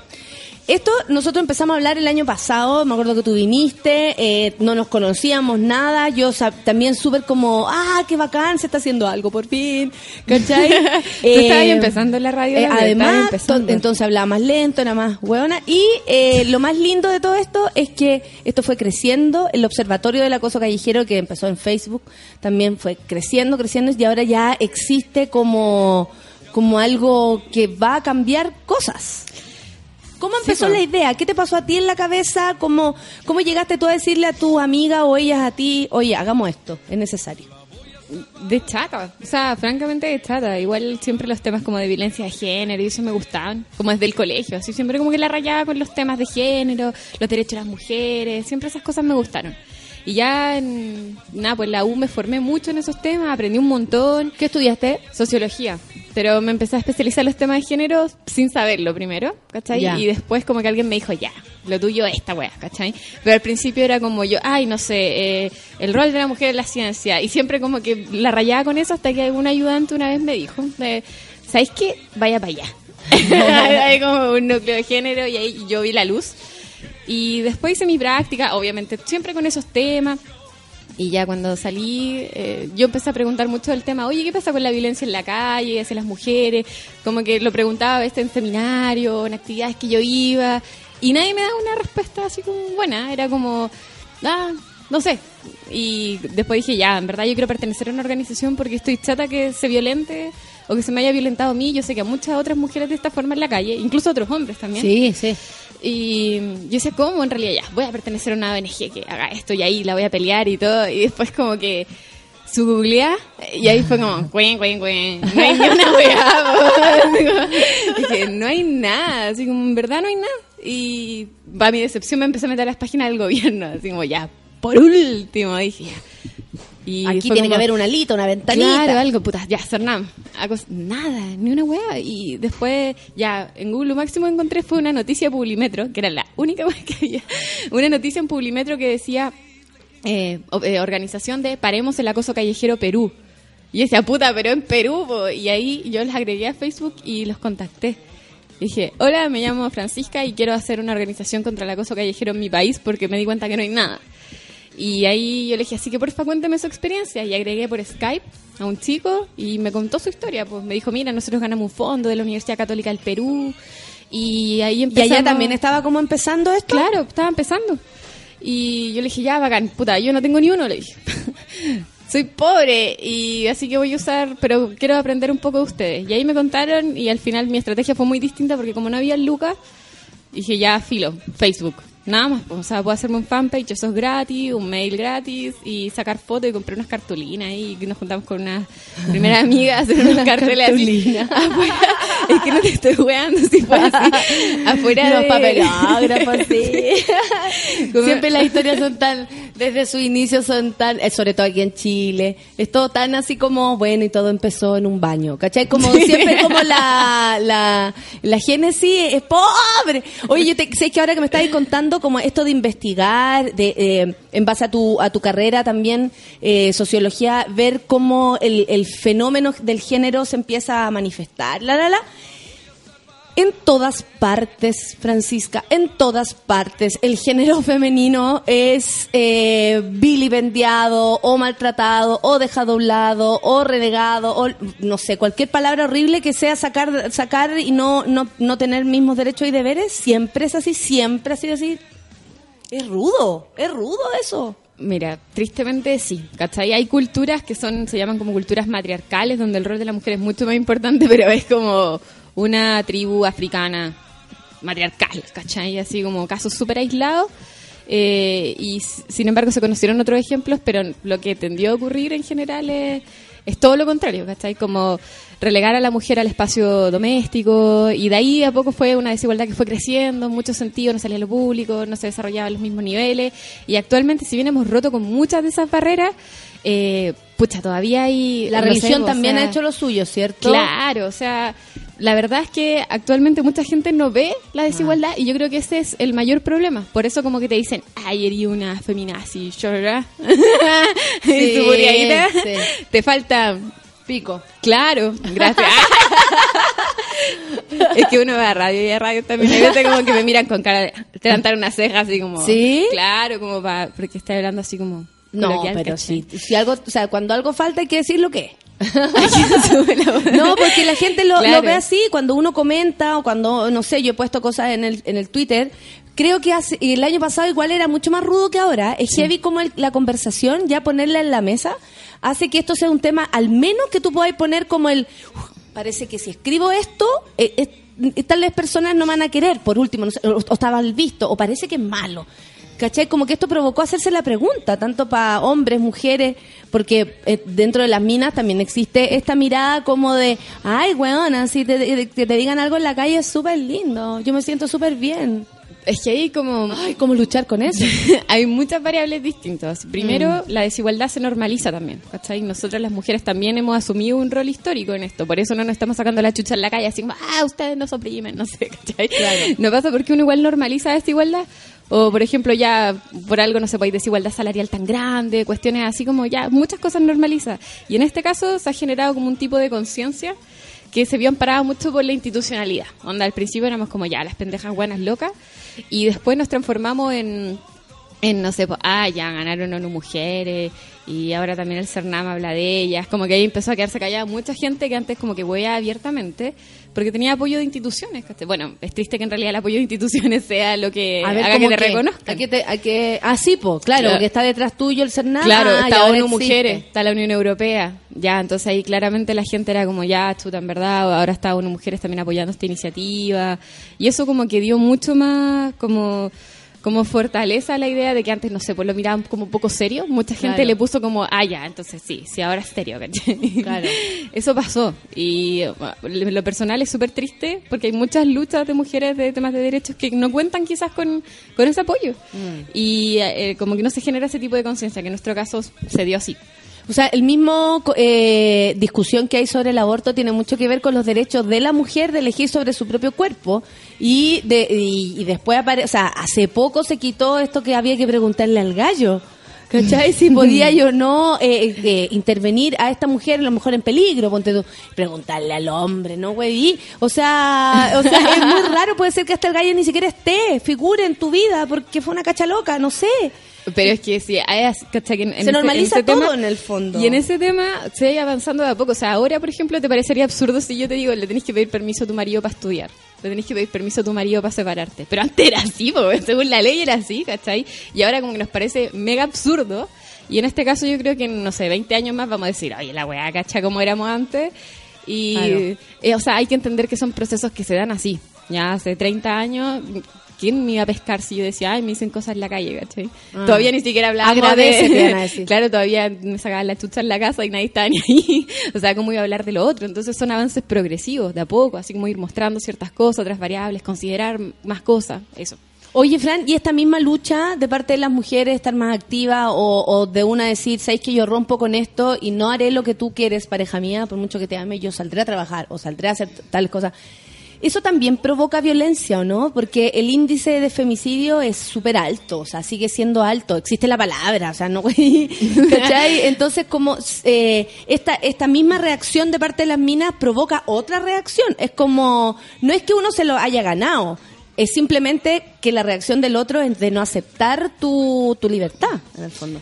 Esto nosotros empezamos a hablar el año pasado, me acuerdo que tú viniste, eh, no nos conocíamos nada, yo también súper como, ah, qué bacán, se está haciendo algo por fin, ¿cachai? Tú estabas ahí empezando en la radio, eh, estabas además, entonces hablaba más lento, era más hueona, y eh, lo más lindo de todo esto es que esto fue creciendo, el observatorio del acoso callejero que empezó en Facebook también fue creciendo, creciendo, y ahora ya existe como, como algo que va a cambiar cosas. ¿Cómo empezó pues. la idea? ¿Qué te pasó a ti en la cabeza? ¿Cómo, ¿Cómo llegaste tú a decirle a tu amiga o ellas a ti, oye, hagamos esto, es necesario? De chata, o sea, francamente de chata. Igual siempre los temas como de violencia de género y eso me gustaban, como desde el colegio. Así siempre como que la rayaba con los temas de género, los derechos de las mujeres, siempre esas cosas me gustaron. Y ya en, nada, pues la U me formé mucho en esos temas, aprendí un montón. ¿Qué estudiaste? Sociología. Pero me empecé a especializar en los temas de género sin saberlo primero, ¿cachai? Y después como que alguien me dijo, ya, lo tuyo es esta wea, ¿cachai? Pero al principio era como yo, ay, no sé, eh, el rol de la mujer en la ciencia. Y siempre como que la rayaba con eso hasta que algún ayudante una vez me dijo, eh, ¿sabéis qué? Vaya para allá. Hay como un núcleo de género y ahí yo vi la luz. Y después hice mi práctica, obviamente siempre con esos temas. Y ya cuando salí, eh, yo empecé a preguntar mucho del tema, oye, ¿qué pasa con la violencia en la calle, hacia las mujeres? Como que lo preguntaba a veces en seminarios, en actividades que yo iba, y nadie me daba una respuesta así como buena, era como, ah, no sé. Y después dije, ya, en verdad yo quiero pertenecer a una organización porque estoy chata que se violente o que se me haya violentado a mí. Yo sé que a muchas otras mujeres de esta forma en la calle, incluso a otros hombres también. Sí, sí. Y yo decía, ¿cómo? En realidad ya, voy a pertenecer a una ONG que haga esto y ahí la voy a pelear y todo. Y después como que su googlea y ahí fue como, cuen, cuen, cuen. No hay ni una weá. Dije, no hay nada. Así como, en verdad no hay nada. Y va mi decepción, me empecé a meter a las páginas del gobierno. Así como, ya, por último, dije. Y Aquí tiene que haber una alita, una ventanita. Claro, algo, puta, ya, Cernam. Nada, ni una weá. Y después, ya, en Google lo máximo que encontré fue una noticia de Publimetro, que era la única weá que había. Una noticia en Publimetro que decía, eh, eh, organización de Paremos el Acoso Callejero Perú. Y decía, puta, pero en Perú, po. Y ahí yo les agregué a Facebook y los contacté. Dije, hola, me llamo Francisca y quiero hacer una organización contra el acoso callejero en mi país porque me di cuenta que no hay nada. Y ahí yo le dije, así que porfa cuénteme su experiencia. Y agregué por Skype a un chico y me contó su historia. Pues me dijo, mira, nosotros ganamos un fondo de la Universidad Católica del Perú. Y ahí Y empezamos... allá también estaba como empezando esto. Claro, estaba empezando. Y yo le dije, ya, bacán, puta, yo no tengo ni uno, le dije. Soy pobre y así que voy a usar, pero quiero aprender un poco de ustedes. Y ahí me contaron y al final mi estrategia fue muy distinta porque como no había lucas, dije, ya, filo, Facebook. Nada más, pues, o sea, puedo hacerme un fanpage, eso es gratis, un mail gratis y sacar fotos y compré unas cartulinas y nos juntamos con una primera amiga a hacer unos carteles así. Afuera, es que no te estoy weando, si fue así. Afuera Los de... papelógrafos, sí. Siempre las historias son tan, desde su inicio son tan, eh, sobre todo aquí en Chile, es todo tan así como, bueno, y todo empezó en un baño, ¿cachai? Como siempre como la, la, la génesis es pobre. Oye, yo te, sé que ahora que me estáis contando como esto de investigar, de, eh, en base a tu, a tu carrera también, eh, sociología, ver cómo el, el fenómeno del género se empieza a manifestar, la, la, la. En todas partes, Francisca, en todas partes, el género femenino es eh, vilipendiado o maltratado o dejado a un lado o renegado o no sé, cualquier palabra horrible que sea sacar sacar y no, no, no tener mismos derechos y deberes, siempre es así, siempre ha sido así. Es rudo, es rudo eso. Mira, tristemente sí, ¿cachai? Hay culturas que son, se llaman como culturas matriarcales, donde el rol de la mujer es mucho más importante, pero es como una tribu africana matriarcal, ¿cachai? Así como casos súper aislados. eh, y sin embargo se conocieron otros ejemplos, pero lo que tendió a ocurrir en general es, es todo lo contrario, ¿cachai? Como relegar a la mujer al espacio doméstico y de ahí a poco fue una desigualdad que fue creciendo en muchos sentidos, no salía lo público, no se desarrollaba a los mismos niveles y actualmente si bien hemos roto con muchas de esas barreras, eh, pucha, todavía hay... La sé, religión o también sea, ha hecho lo suyo, ¿cierto? Claro, o sea, la verdad es que actualmente mucha gente no ve la desigualdad y yo creo que ese es el mayor problema. Por eso como que te dicen, ay, eres una feminazi, ¿verdad? Sí, sí. Te falta... Pico. Claro, gracias. es que uno va a radio y a radio también. Hay veces como que me miran con cara de te levantar una ceja así como... ¿Sí? Claro, como para... Porque está hablando así como... No, pero sí. Si algo, o sea, cuando algo falta hay que decir lo que es. No, porque la gente lo, Claro. lo ve así, cuando uno comenta o cuando, no sé, yo he puesto cosas en el, en el Twitter. Creo que hace, el año pasado igual era mucho más rudo que ahora. Es heavy como el- la conversación, ya ponerla en la mesa, hace que esto sea un tema, al menos que tú podáis poner como el, "Uf, parece que si escribo esto, eh, eh, tal vez personas no van a querer, por último, no sé, o, o está mal visto, o parece que es malo. ¿Cachai? Como que esto provocó hacerse la pregunta, tanto para hombres, mujeres, porque eh, dentro de las minas también existe esta mirada como de, ay, weona, si te, que te digan algo en la calle es súper lindo, yo me siento súper bien. Es que hay como... Ay, ¿cómo luchar con eso? hay muchas variables distintas. Primero, Mm. la desigualdad se normaliza también, ¿cachai? Nosotras las mujeres también hemos asumido un rol histórico en esto, por eso no nos estamos sacando la chucha en la calle así como, ah, ustedes nos oprimen, no sé, ¿cachai? No pasa porque uno igual normaliza la desigualdad. O, por ejemplo, ya por algo no se puede desigualdad salarial tan grande, cuestiones así como ya, muchas cosas normaliza. Y en este caso se ha generado como un tipo de conciencia que se vio amparada mucho por la institucionalidad. Onda, al principio éramos como ya, las pendejas buenas locas, y después nos transformamos en, en no sé, pues, ah, ya ganaron ONU Mujeres, y ahora también el CERNAM habla de ellas, como que ahí empezó a quedarse callada mucha gente que antes como que hueá abiertamente, porque tenía apoyo de instituciones. Bueno, es triste que en realidad el apoyo de instituciones sea lo que haga que ¿cómo te reconozcan. ¿A te- a qué- Ah, sí, po, claro, Claro. que está detrás tuyo el CERNAM. Claro, ah, está ONU. Mujeres, está la Unión Europea. Ya, entonces ahí claramente la gente era como, ya, chuta, en verdad, ahora está ONU Mujeres también apoyando esta iniciativa. Y eso como que dio mucho más, como como fortaleza la idea de que antes, no sé, pues lo miraban como un poco serio. Mucha gente Claro. le puso como, ah, ya, entonces sí, sí, ahora es serio. Claro. Eso pasó. Y bueno, lo personal es súper triste porque hay muchas luchas de mujeres de temas de derechos que no cuentan quizás con, con ese apoyo. Y eh, como que no se genera ese tipo de conciencia, que en nuestro caso se dio así. O sea, el mismo eh, discusión que hay sobre el aborto tiene mucho que ver con los derechos de la mujer de elegir sobre su propio cuerpo y de y, y después aparece, o sea, hace poco se quitó esto que había que preguntarle al gallo. ¿Cachai? Si podía yo no eh, eh, intervenir a esta mujer, a lo mejor en peligro, ponte tú, preguntarle al hombre, ¿no, güey? O sea, o sea, es muy raro, puede ser que hasta el gallo ni siquiera esté, figure en tu vida, porque fue una cacha loca, no sé. Pero es que sí, hay. Que en- en Se ese- normaliza en ese todo en el fondo. Y en ese tema se va avanzando de a poco. O sea, ahora, por ejemplo, te parecería absurdo si yo te digo, le tenés que pedir permiso a tu marido para estudiar. Le tenés que pedir permiso a tu marido para separarte. Pero antes era así, po, según la ley era así, ¿cachai? Y ahora como que nos parece mega absurdo. Y en este caso yo creo que no sé, 20 años más vamos a decir, oye, la weá, cacha, como éramos antes. Y, Claro. eh, o sea, hay que entender que son procesos que se dan así. Ya hace 30 años, ¿quién me iba a pescar si yo decía, ay, me dicen cosas en la calle, ¿cachai? Ah. Todavía ni siquiera hablaba decir. Claro, todavía me sacaban la chucha en la casa y nadie estaba ni ahí. O sea, ¿cómo iba a hablar de lo otro? Entonces son avances progresivos, de a poco, así como ir mostrando ciertas cosas, otras variables, considerar más cosas, eso. Oye, Fran, ¿y esta misma lucha de parte de las mujeres, estar más activa o, o de una decir, sabes que yo rompo con esto y no haré lo que tú quieres, pareja mía, por mucho que te ame, yo saldré a trabajar o saldré a hacer tales cosas? Eso también provoca violencia, ¿o no? Porque el índice de femicidio es súper alto, o sea, sigue siendo alto. Existe la palabra, o sea, no. ¿Cachai? Entonces, como eh, esta, esta misma reacción de parte de las minas provoca otra reacción. Es como, no es que uno se lo haya ganado, es simplemente que la reacción del otro es de no aceptar tu, tu libertad, en el fondo.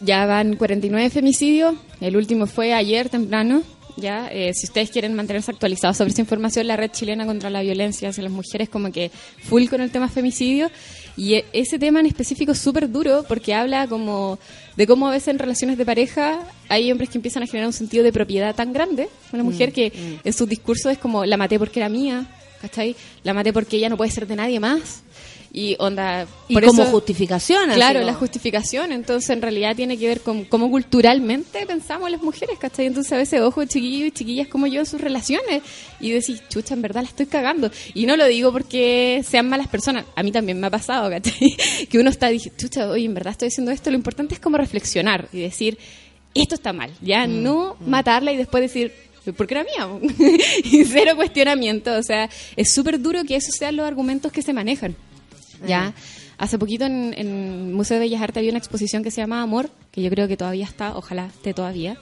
Ya van 49 femicidios, el último fue ayer temprano. Ya, eh, si ustedes quieren mantenerse actualizados sobre esa información, la red chilena contra la violencia hacia las mujeres como que full con el tema femicidio. Y e- ese tema en específico es súper duro porque habla como de cómo a veces en relaciones de pareja hay hombres que empiezan a generar un sentido de propiedad tan grande, una mujer que en sus discursos es como la maté porque era mía, ¿cachai? La maté porque ella no puede ser de nadie más y onda Y por como eso- justificación. Claro, la justificación, entonces en realidad tiene que ver con cómo culturalmente pensamos las mujeres, ¿cachai? Entonces a veces, ojo, chiquillos y chiquillas como yo en sus relaciones y decís, chucha, en verdad la estoy cagando. Y no lo digo porque sean malas personas, a mí también me ha pasado, ¿cachai? Que uno está, dije, chucha, oye, en verdad estoy haciendo esto, lo importante es como reflexionar y decir, esto está mal, ya Mm, no matarla y después decir, porque era mía, y cero cuestionamiento, o sea, es súper duro que esos sean los argumentos que se manejan. Ya. Hace poquito en, en Museo de Bellas Artes había una exposición que se llama Amor, que yo creo que todavía está, ojalá esté todavía,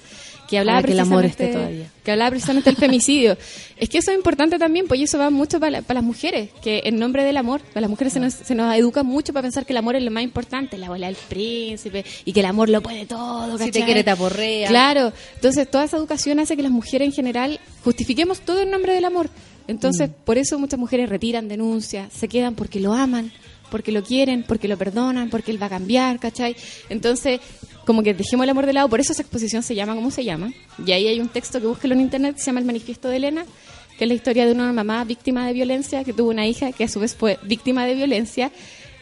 que hablaba que el amor precisamente esté todavía. que hablaba precisamente del femicidio. es que eso es importante también, pues eso va mucho para, la- para las mujeres, que en nombre del amor, para las mujeres se nos, se nos educa mucho para pensar que el amor es lo más importante, la abuela del príncipe, y que el amor lo puede todo, Si te quiere te aporrea. Claro, entonces toda esa educación hace que las mujeres en general justifiquemos todo en nombre del amor. Entonces, Mm. por eso muchas mujeres retiran denuncias, se quedan porque lo aman, porque lo quieren, porque lo perdonan, porque él va a cambiar, ¿cachai? Entonces, como que dejemos el amor de lado, por eso esa exposición se llama como se llama. Y ahí hay un texto que búsquelo en internet, se llama El Manifiesto de Elena, que es la historia de una mamá víctima de violencia, que tuvo una hija que a su vez fue víctima de violencia,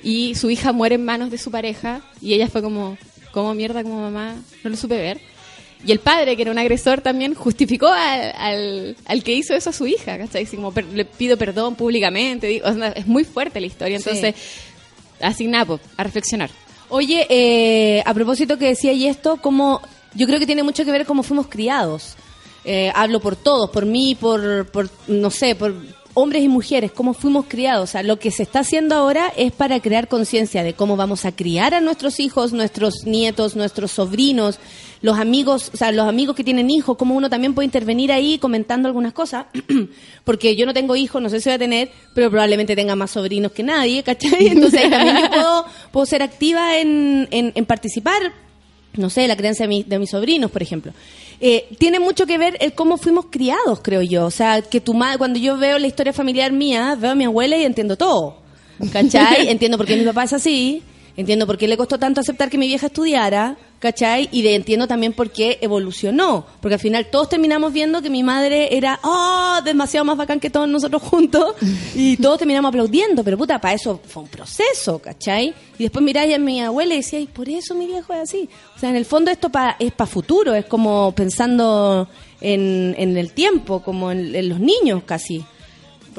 y su hija muere en manos de su pareja, y ella fue como, como mierda, como mamá, no lo supe ver. Y el padre, que era un agresor también, justificó al, al, al que hizo eso a su hija, ¿cachai? Así como, per- le pido perdón públicamente, digo, o sea, es muy fuerte la historia, entonces, así nada, po, a reflexionar. Oye, eh, a propósito que decía y esto, como yo creo que tiene mucho que ver cómo fuimos criados. Eh, hablo por todos, por mí, por, por no sé, por hombres y mujeres, cómo fuimos criados. O sea, lo que se está haciendo ahora es para crear conciencia de cómo vamos a criar a nuestros hijos, nuestros nietos, nuestros sobrinos, los amigos, o sea, los amigos que tienen hijos, cómo uno también puede intervenir ahí comentando algunas cosas. Porque yo no tengo hijos, no sé si voy a tener, pero probablemente tenga más sobrinos que nadie, ¿cachai? Entonces también yo puedo, puedo ser activa en, en, en participar no sé, la crianza de, mi- de mis sobrinos, por ejemplo. Eh, tiene mucho que ver el cómo fuimos criados, creo yo. O sea, que tu madre, cuando yo veo la historia familiar mía, veo a mi abuela y entiendo todo. ¿Cachai? entiendo por qué mi papá es así, entiendo por qué le costó tanto aceptar que mi vieja estudiara, ¿cachai? Y de, entiendo también por qué evolucionó. Porque al final todos terminamos viendo que mi madre era, oh, demasiado más bacán que todos nosotros juntos. Y todos terminamos aplaudiendo. Pero puta, para eso fue un proceso, ¿cachai? Y después miráis a mi abuela y decíais, por eso mi viejo es así. O sea, en el fondo esto pa- es para futuro, es como pensando en, en el tiempo, como en, en los niños casi.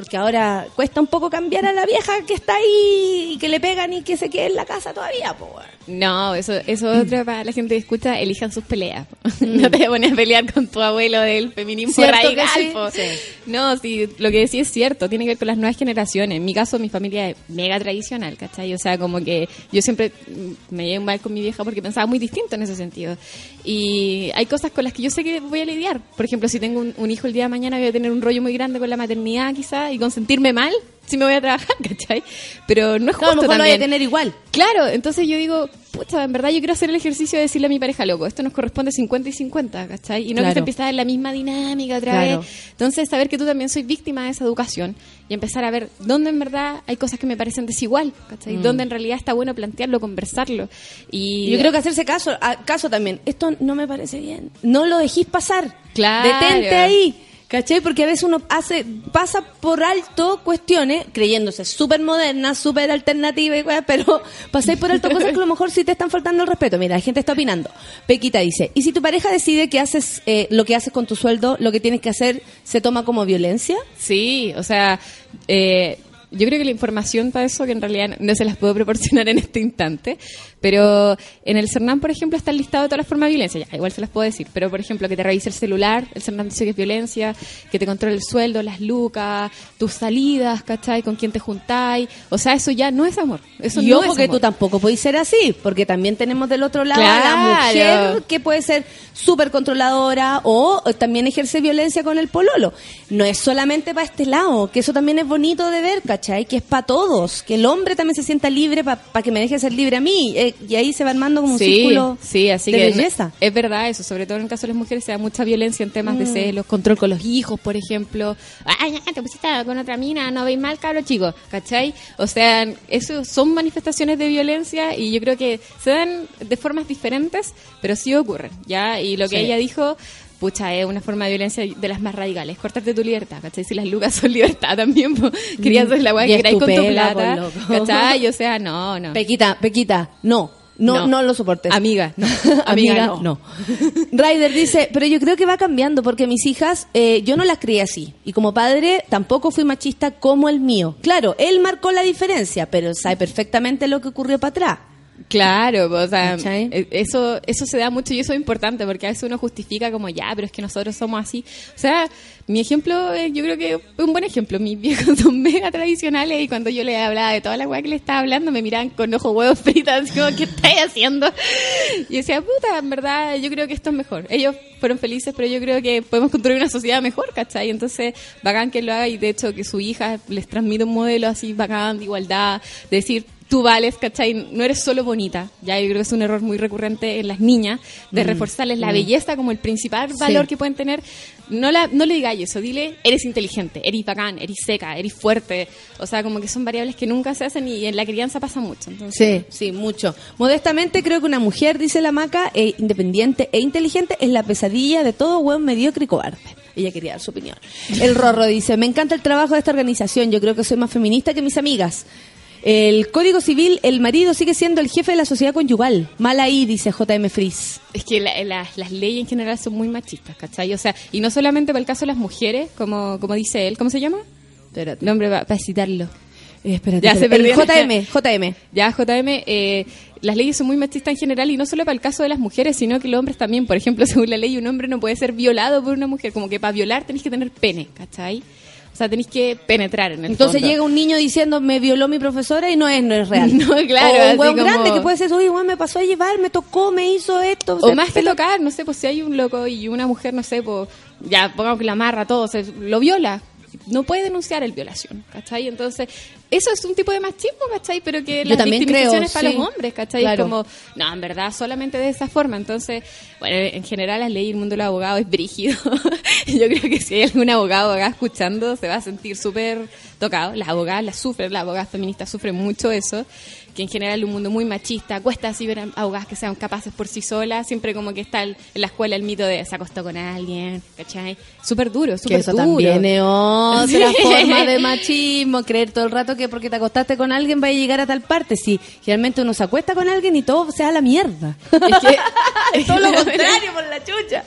Porque ahora cuesta un poco cambiar a la vieja que está ahí y que le pegan y que se quede en la casa todavía, po. No, eso eso es otra para la gente que escucha, elijan sus peleas. po. No te pones a pelear con tu abuelo del feminismo ¿Cierto que radical. sí? po. Sí. No, sí, lo que decía es cierto, tiene que ver con las nuevas generaciones. En mi caso, mi familia es mega tradicional, ¿cachai? O sea, como que yo siempre mm, me llevo mal con mi vieja porque pensaba muy distinto en ese sentido. Y hay cosas con las que yo sé que voy a lidiar. Por ejemplo, si tengo un, un hijo el día de mañana, voy a tener un rollo muy grande con la maternidad, quizá, y con sentirme mal si me voy a trabajar, ¿cachai? Pero no es Claro, a justo lo mejor lo vaya a también. tener igual. Claro, entonces yo digo, pucha, en verdad yo quiero hacer el ejercicio de decirle a mi pareja, loco, esto nos corresponde 50 y 50, ¿cachai? Y no que Claro. se empiece a dar la misma dinámica otra Claro. vez. Entonces, saber que tú también soy víctima de esa educación y empezar a ver dónde en verdad hay cosas que me parecen desigual, ¿cachai? Dónde en realidad está bueno plantearlo, conversarlo. Y Yo creo que hacerse caso, a- caso también. Esto no me parece bien. No lo dejís pasar. Claro. Detente ahí. ¿Cachai? Porque a veces uno hace, pasa por alto cuestiones, creyéndose súper moderna, súper alternativa, y weá, pero pasáis por alto cosas que a lo mejor sí te están faltando el respeto. Mira, la gente está opinando. Pequita dice, ¿y si tu pareja decide que haces eh, lo que haces con tu sueldo, lo que tienes que hacer, se toma como violencia? Sí, o sea, eh, yo creo que la información para eso, que en realidad no se las puedo proporcionar en este instante, pero en el CERNAM, por ejemplo, está el listado de todas las formas de violencia, ya, igual se las puedo decir, pero por ejemplo, que te revise el celular, el CERNAM dice que es violencia, que te controle el sueldo, las lucas, tus salidas, ¿cachai? Con quién te juntáis, o sea, eso ya no es amor, eso y no ojo es que amor. tú tampoco podés ser así, porque también tenemos del otro lado a la mujer que puede ser súper controladora o también ejerce violencia con el pololo. No es solamente para este lado, que eso también es bonito de ver, ¿cachai? Que es para todos, que el hombre también se sienta libre para que me deje ser libre a mí. eh, y ahí se va armando como un círculo sí, así de que belleza. es verdad eso, sobre todo en el caso de las mujeres se da mucha violencia en temas de celos, control con los hijos, por ejemplo. Ay, te pusiste con otra mina, no veis mal, cabro chico, ¿cachai? O sea, eso son manifestaciones de violencia y yo creo que se dan de formas diferentes, pero sí ocurren, ¿ya? Y lo que Sí. ella dijo... Pucha, es una forma de violencia de las más radicales. Cortarte tu libertad, ¿cachai? Si las lucas son libertad también, pues, querías hacer la weá Y que queráis con tu plata. ¿cachai? O sea, no, no. Pequita, Pequita, no. No, No. no, lo soportes. Amiga, no. Amiga, Amiga, no. no. Ryder dice, pero yo creo que va cambiando porque mis hijas, eh, yo no las crié así. Y como padre tampoco fui machista como el mío. Claro, él marcó la diferencia, pero sabe perfectamente lo que ocurrió para atrás. Claro, o sea, ¿Cachai? eh, eso eso se da mucho y eso es importante porque a veces uno justifica como ya, pero es que nosotros somos así. O sea, mi ejemplo, yo creo que es un buen ejemplo. Mis viejos son mega tradicionales y cuando yo les hablaba de toda la weá que le estaba hablando, me miraban con ojos huevos fritos, así como, ¿qué estáis haciendo? Y decía, puta, en verdad, yo creo que esto es mejor. Ellos fueron felices, pero yo creo que podemos construir una sociedad mejor, ¿cachai? Entonces, bacán que lo haga y de hecho que su hija les transmite un modelo así bacán de igualdad, de decir, tú vales, ¿cachai? No eres solo bonita. Ya yo creo que es un error muy recurrente en las niñas de reforzarles la belleza como el principal valor que pueden tener. No, la, no le digáis eso, dile, eres inteligente, eres bacán, eres seca, eres fuerte. O sea, como que son variables que nunca se hacen y en la crianza pasa mucho. Entonces, Sí, sí, mucho. Modestamente creo que una mujer, dice la maca, eh, independiente e inteligente, es la pesadilla de todo buen mediocre y cobarde. Ella quería dar su opinión. El Rorro dice, me encanta el trabajo de esta organización, yo creo que soy más feminista que mis amigas. El Código Civil, el marido sigue siendo el jefe de la sociedad conyugal. Mal ahí, dice JM Frizz. Es que la- la- las leyes en general son muy machistas, ¿cachai? O sea, y no solamente para el caso de las mujeres, como, como dice él, ¿cómo se llama? Espérate. Nombre para citarlo. Eh, espérate, Ya se espérate. El perdieron. JM, JM. Ya, JM, eh, las leyes son muy machistas en general y no solo para el caso de las mujeres, sino que los hombres también. Por ejemplo, según la ley, un hombre no puede ser violado por una mujer. Como que para violar tenés que tener pene, ¿cachai? O sea, tenéis que penetrar en el Entonces fondo. llega un niño diciendo, me violó mi profesora y no es, no es real. No, claro, O un hueón como- grande que puede ser, oye, weón, me pasó a llevar, me tocó, me hizo esto. O sea, más que tocar, no sé, pues si hay un loco y una mujer, no sé, pues ya pongamos que la amarra todo, se, lo viola. No puede denunciar el violación, ¿cachai? Entonces, eso es un tipo de machismo, ¿cachai? Pero que Yo las también creo, victimizaciones para sí. los hombres, ¿cachai? Claro. Es como, no, en verdad, solamente de esa forma. Entonces, bueno, en general la ley y el mundo de los abogados es brígido. Yo creo que si hay algún abogado acá escuchando, se va a sentir súper tocado. Las abogadas las sufren, las abogadas feministas sufren mucho eso que en general es un mundo muy machista, cuesta así ver abogadas que sean capaces por sí solas, siempre como que está el- en la escuela el mito de se acostó con alguien, ¿cachai? Súper duro, Que súper eso duro. también es otra Sí. forma de machismo, creer todo el rato que porque te acostaste con alguien va a llegar a tal parte. Si generalmente uno se acuesta con alguien y todo se da la mierda. Es que, Es todo lo contrario por la chucha.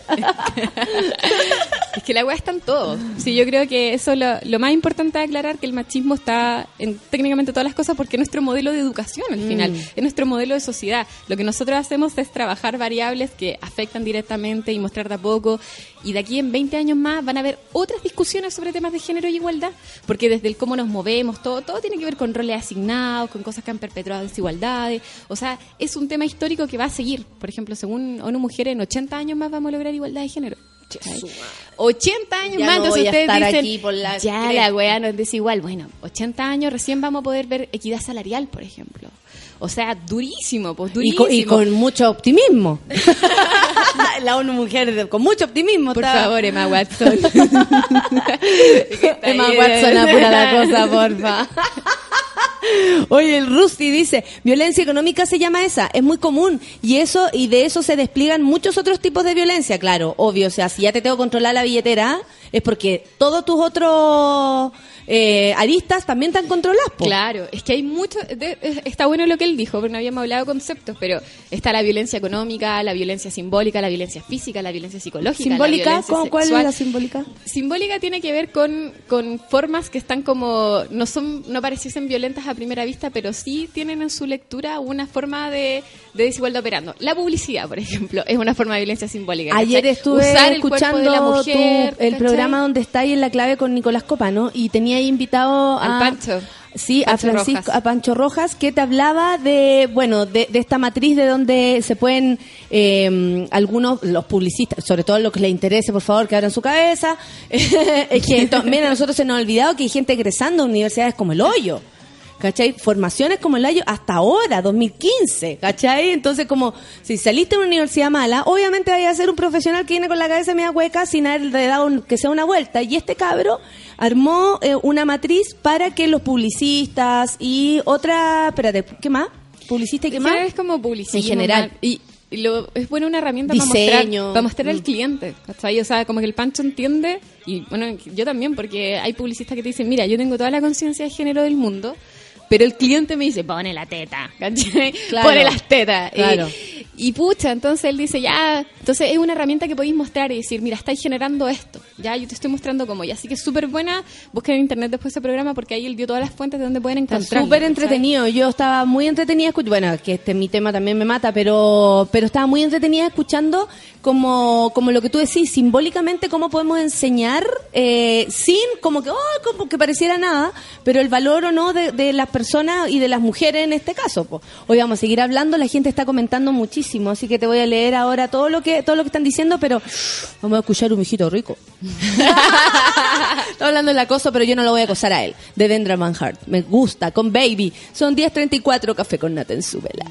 es que la weá está en todo. Sí, yo creo que eso es lo, lo más importante de aclarar, que el machismo está en técnicamente todas las cosas porque es nuestro modelo de educación al final, Mm. es nuestro modelo de sociedad. Lo que nosotros hacemos es trabajar variables que afectan directamente y mostrar de a poco. Y de aquí en 20 años más van a haber otras discusiones sobre temas de género y igualdad, porque desde el cómo nos movemos, todo, todo tiene que ver con roles asignados, con cosas que han perpetuado desigualdades. O sea, es un tema histórico que va a seguir. Por ejemplo, según ONU Mujeres, en 80 años más vamos a lograr igualdad de género. ¿Cachai? 80 años Ya más, no entonces ustedes dicen, aquí por la ya cresta". la weá no es desigual. Bueno, 80 años recién vamos a poder ver equidad salarial, por ejemplo. O sea, durísimo, pues Y durísimo. con, y con mucho optimismo. la ONU Mujer con mucho optimismo. Por favor, Emma Watson. Emma Watson, apura la cosa, porfa. Oye, el Rusty dice, violencia económica se llama esa, es muy común y eso y de eso se despliegan muchos otros tipos de violencia, claro, obvio, o sea, si ya te tengo que controlar la billetera es porque todos tus otros eh, aristas también están controladas, po. Claro, es que hay mucho. de- está bueno lo que él dijo, porque no habíamos hablado de conceptos, pero está la violencia económica, la violencia simbólica, la violencia física, la violencia psicológica. la Simbólica, violencia ¿cómo- ¿cuál es la simbólica? Simbólica tiene que ver con, con formas que están como. No son no pareciesen violentas a primera vista, pero sí tienen en su lectura una forma de, de desigualdad operando. La publicidad, por ejemplo, es una forma de violencia simbólica. Ayer ¿cachai? estuve Usar el escuchando de la mujer, tu- el programa donde está ahí en la clave con Nicolás Copano y tenía ahí invitado Al a Pancho. Sí, a Francisco, Rojas. a Pancho Rojas, que te hablaba de, bueno, de, de esta matriz de donde se pueden eh, algunos, los publicistas, sobre todo los que les interese, por favor, que abran su cabeza. es que también a nosotros se nos ha olvidado que hay gente egresando a universidades como el hoyo. ¿Cachai? Formaciones como el hoyo hasta ahora, 2015, ¿cachai? Entonces, como si saliste de una universidad mala, obviamente vaya a ser un profesional que viene con la cabeza media hueca sin haber dado un- que sea una vuelta. Y este cabro armó eh, una matriz para que los publicistas y otra, espérate, ¿qué más? ¿Publicista y qué más? es como publicidad. En general. Y, y lo, es buena una herramienta para Diseño. mostrar, para mostrar al cliente. ¿cachai? O sea, como que el Pancho entiende, y bueno, yo también, porque hay publicistas que te dicen, mira, yo tengo toda la conciencia de género del mundo, pero el cliente me dice, pone la teta, ¿cachai? Claro. Pone las tetas. Claro. Y, pucha, entonces él dice, ya, entonces es una herramienta que podéis mostrar y decir, mira, estáis generando esto, ya, yo te estoy mostrando cómo, y así que es súper buena, busquen en internet después de ese programa, porque ahí él dio todas las fuentes de donde pueden encontrar. súper entretenido. Yo estaba muy entretenida escuchando. Bueno, que este mi tema también me mata, pero pero estaba muy entretenida escuchando como como lo que tú decís, simbólicamente cómo podemos enseñar eh, sin como que oh, como que pareciera nada, pero el valor o no de, de las personas y de las mujeres en este caso. po. Hoy vamos a seguir hablando. La gente está comentando muchísimo, así que te voy a leer ahora todo lo que todo lo que están diciendo, pero vamos a escuchar un mijito rico. Está hablando del acoso, pero yo no lo voy a acosar a él. De Dendra Van Hart. Me gusta, con Baby. Son 10.34, café con nata en su vela.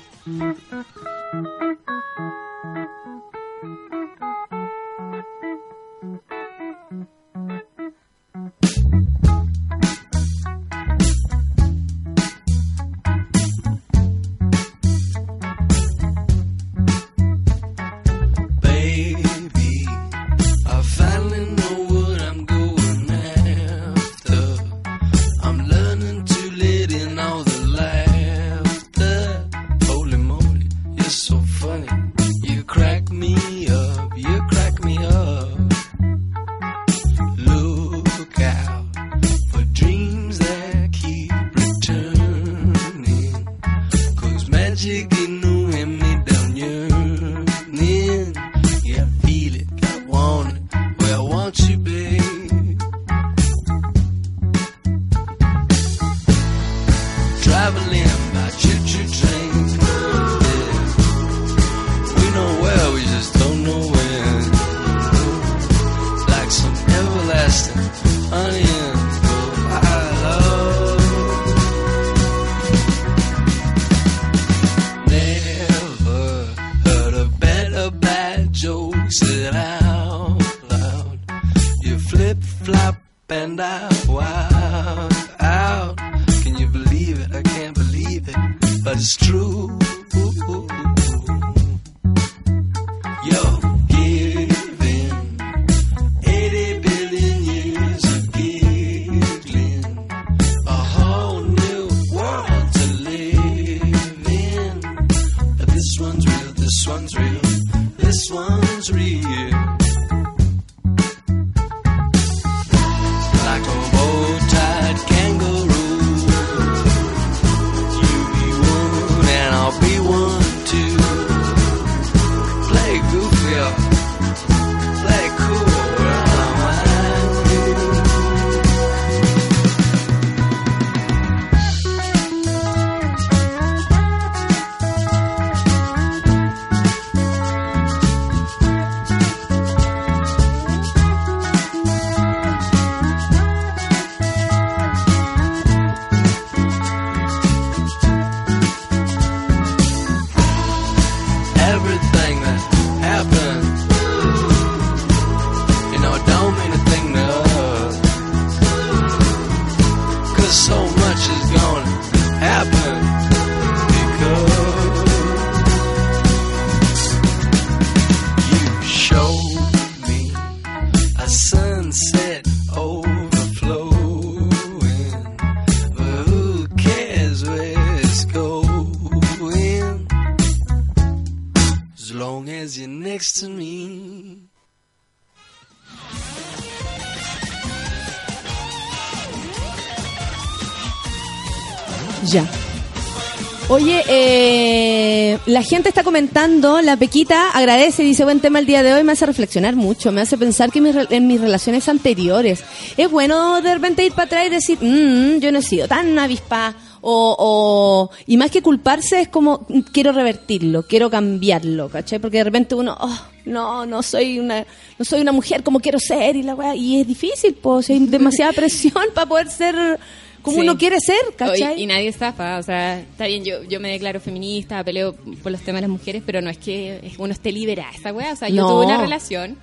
La gente está comentando, la Pequita agradece, dice, buen tema el día de hoy, me hace reflexionar mucho, me hace pensar que mis en mis relaciones anteriores. Es bueno de repente ir para atrás y decir, "Mm, yo no he sido tan avispa, o, o, y más que culparse es como, "Mm, quiero revertirlo, quiero cambiarlo, ¿cachai? Porque de repente uno, oh, no, no soy una, no soy una mujer como quiero ser, y la weá, y es difícil, pues, hay demasiada presión para poder ser como Sí. uno quiere ser, ¿cachai? Y, y nadie zafa, o sea, está bien, yo, yo me declaro feminista, peleo por los temas de las mujeres, pero no es que uno esté liberada esa weá. O sea, yo No. tuve una relación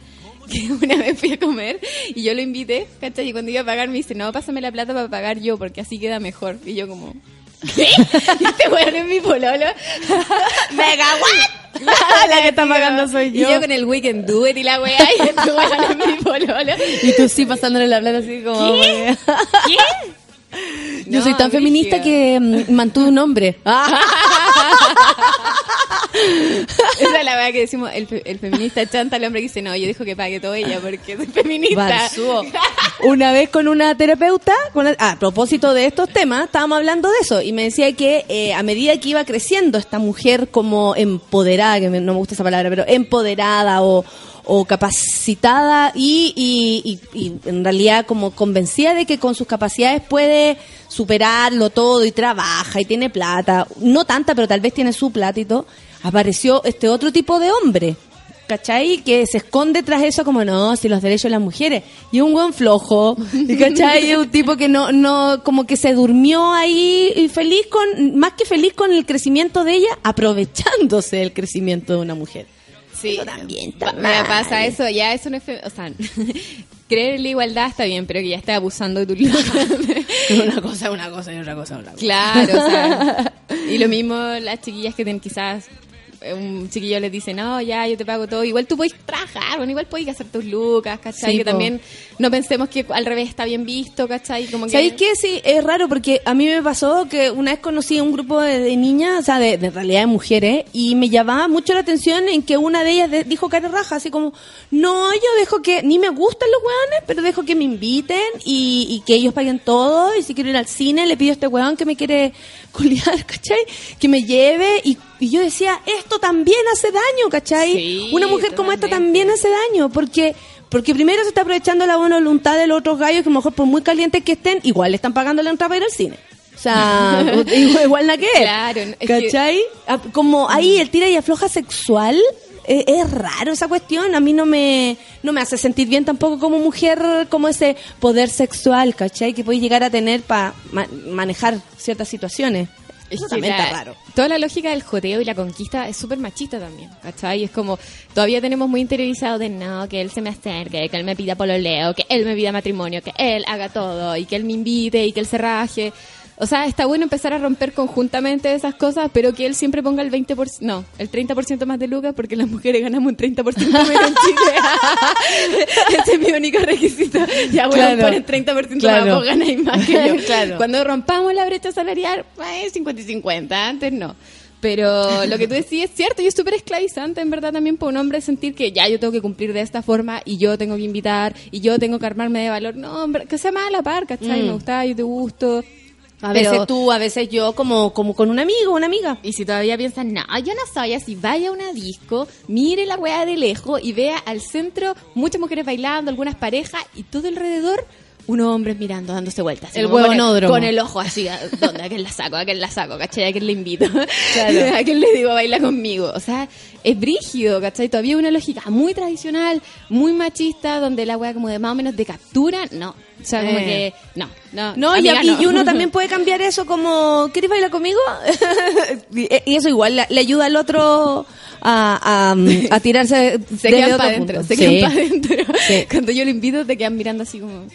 que una vez fui a comer y yo lo invité, ¿cachai? Y cuando iba a pagar me dice, no, pásame la plata para pagar yo, porque así queda mejor. Y yo como, ¿qué? ¿Y este weón es mi pololo? ¡Mega what! La que está pagando soy yo. Y yo con el weekend do it y la weá, y este weón es mi pololo. Y tú sí pasándole la plata así como... ¿Qué? ¿Qué? Yo No, soy tan feminista que mm, mantuve un hombre. Esa es la verdad que decimos, el, el feminista chanta al hombre que dice, no, yo dejo que pague todo ella porque soy feminista. Una vez con una terapeuta, con la- a propósito de estos temas, estábamos hablando de eso y me decía que eh, a medida que iba creciendo esta mujer como empoderada, que me- no me gusta esa palabra, pero empoderada o, o capacitada y, y- y- y en realidad como convencida de que con sus capacidades puede superarlo todo y trabaja y tiene plata, no tanta, pero tal vez tiene su plata y todo, apareció este otro tipo de hombre. ¿Cachai? Que se esconde tras eso como, no, si los derechos de las mujeres. Y un buen flojo. ¿Y ¿Cachai? Es un tipo que no, no, como que se durmió ahí y feliz con, más que feliz con el crecimiento de ella, aprovechándose del crecimiento de una mujer. Sí, Eso también está me mal. pasa eso, ya eso no es, fe- o sea, creer en la igualdad está bien, pero que ya está abusando de tu. Una cosa, una cosa y otra cosa, otra cosa. claro, o sea, y lo mismo las chiquillas que tienen quizás un chiquillo les dice, no, ya, yo te pago todo. Igual tú puedes trabajar, bueno, igual puedes hacer tus lucas, ¿cachai? Sí, que po. también no pensemos que al revés está bien visto, ¿cachai? Como que... ¿Sabéis qué? Sí, es raro porque a mí me pasó que una vez conocí a un grupo de, de niñas, o sea, de, de realidad de mujeres, y me llamaba mucho la atención en que una de ellas de- dijo cara raja, así como, no, yo dejo que, ni me gustan los hueones, pero dejo que me inviten y, y que ellos paguen todo, y si quiero ir al cine, le pido a este hueón que me quiere culiar, ¿cachai? Que me lleve, y, y yo decía, esto también hace daño, ¿cachai? Sí, una mujer como esta también hace daño, porque porque primero se está aprovechando la buena voluntad de los otros gallos que a lo mejor por muy calientes que estén, igual le están pagando la entrada para ir al cine. O sea, igual, la que. Claro, es ¿Cachai? Ah, Como ahí el tira y afloja sexual, eh, es raro esa cuestión. A mí no me, no me hace sentir bien tampoco como mujer, como ese poder sexual, ¿cachai? Que puedes llegar a tener para manejar ciertas situaciones. Es Eso también la- está raro. Toda la lógica del joteo y la conquista es súper machista también, ¿cachai? Es como, todavía tenemos muy interiorizado de no, que él se me acerque, que él me pida pololeo, que él me pida matrimonio, que él haga todo y que él me invite y que él se raje. O sea, está bueno empezar a romper conjuntamente esas cosas, pero que él siempre ponga el 20%, no, el 30% más de lucas, porque las mujeres ganamos un 30% menos en Chile. Ese es mi único requisito. Ya, bueno, Claro. ponen 30% Claro. más, vos ganáis más que yo. Claro. Cuando rompamos la brecha salarial, es 50 y 50, antes no. Pero lo que tú decís es cierto y es súper esclavizante, en verdad, también para un hombre sentir que ya yo tengo que cumplir de esta forma y yo tengo que invitar y yo tengo que armarme de valor. No, hombre, que sea más a la par, ¿cachai? Mm. Me gusta, yo te gusto. A Pero- veces tú, a veces yo, como, como con un amigo, una amiga. Y si todavía piensan, no, yo no soy así, vaya a una disco, mire la weá de lejos y vea al centro muchas mujeres bailando, algunas parejas y todo alrededor unos hombres mirando, dándose vueltas. El como con. Con el ojo así, ¿a ¿dónde? ¿A quién la saco? ¿A quién la saco? ¿Cachai? ¿A quién le invito? Claro. ¿A quién le digo baila conmigo? O sea, es brígido, ¿cachai? Todavía una lógica muy tradicional, muy machista, donde la weá como de más o menos de captura, no. O sea, como Eh. que, no, no. No, y, amiga, y no. uno también puede cambiar eso como, ¿quieres bailar conmigo? y y eso igual le, le ayuda al otro a, a, a tirarse se quedan para adentro, se Sí. quedan para adentro. Sí. Cuando yo lo invito, te quedan mirando así como,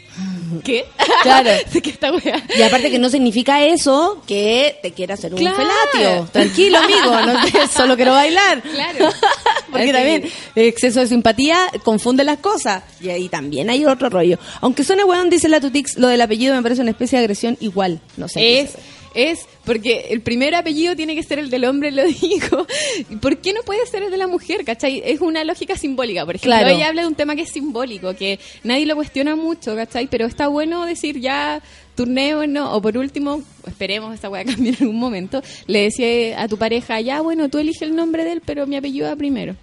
¿qué? Claro. ¿De qué esta wea? Y aparte que no significa eso que te quiera hacer un Claro. felatio. Tranquilo, amigo, no te- solo quiero bailar. Claro. Porque también el exceso de simpatía confunde las cosas. Y ahí también hay otro rollo. Aunque suene weón, dice la Tutix, lo del apellido me parece una especie de agresión igual. No sé. Es, es, porque el primer apellido tiene que ser el del hombre, lo dijo. ¿Por qué no puede ser el de la mujer? ¿Cachai? Es una lógica simbólica. Por ejemplo, Claro. ella habla de un tema que es simbólico, que nadie lo cuestiona mucho, ¿cachai? Pero está bueno decir ya turnémonos, o por último, esperemos esta weá cambie en algún momento, le decía a tu pareja, ya bueno, tú elige el nombre de él, pero mi apellido va primero.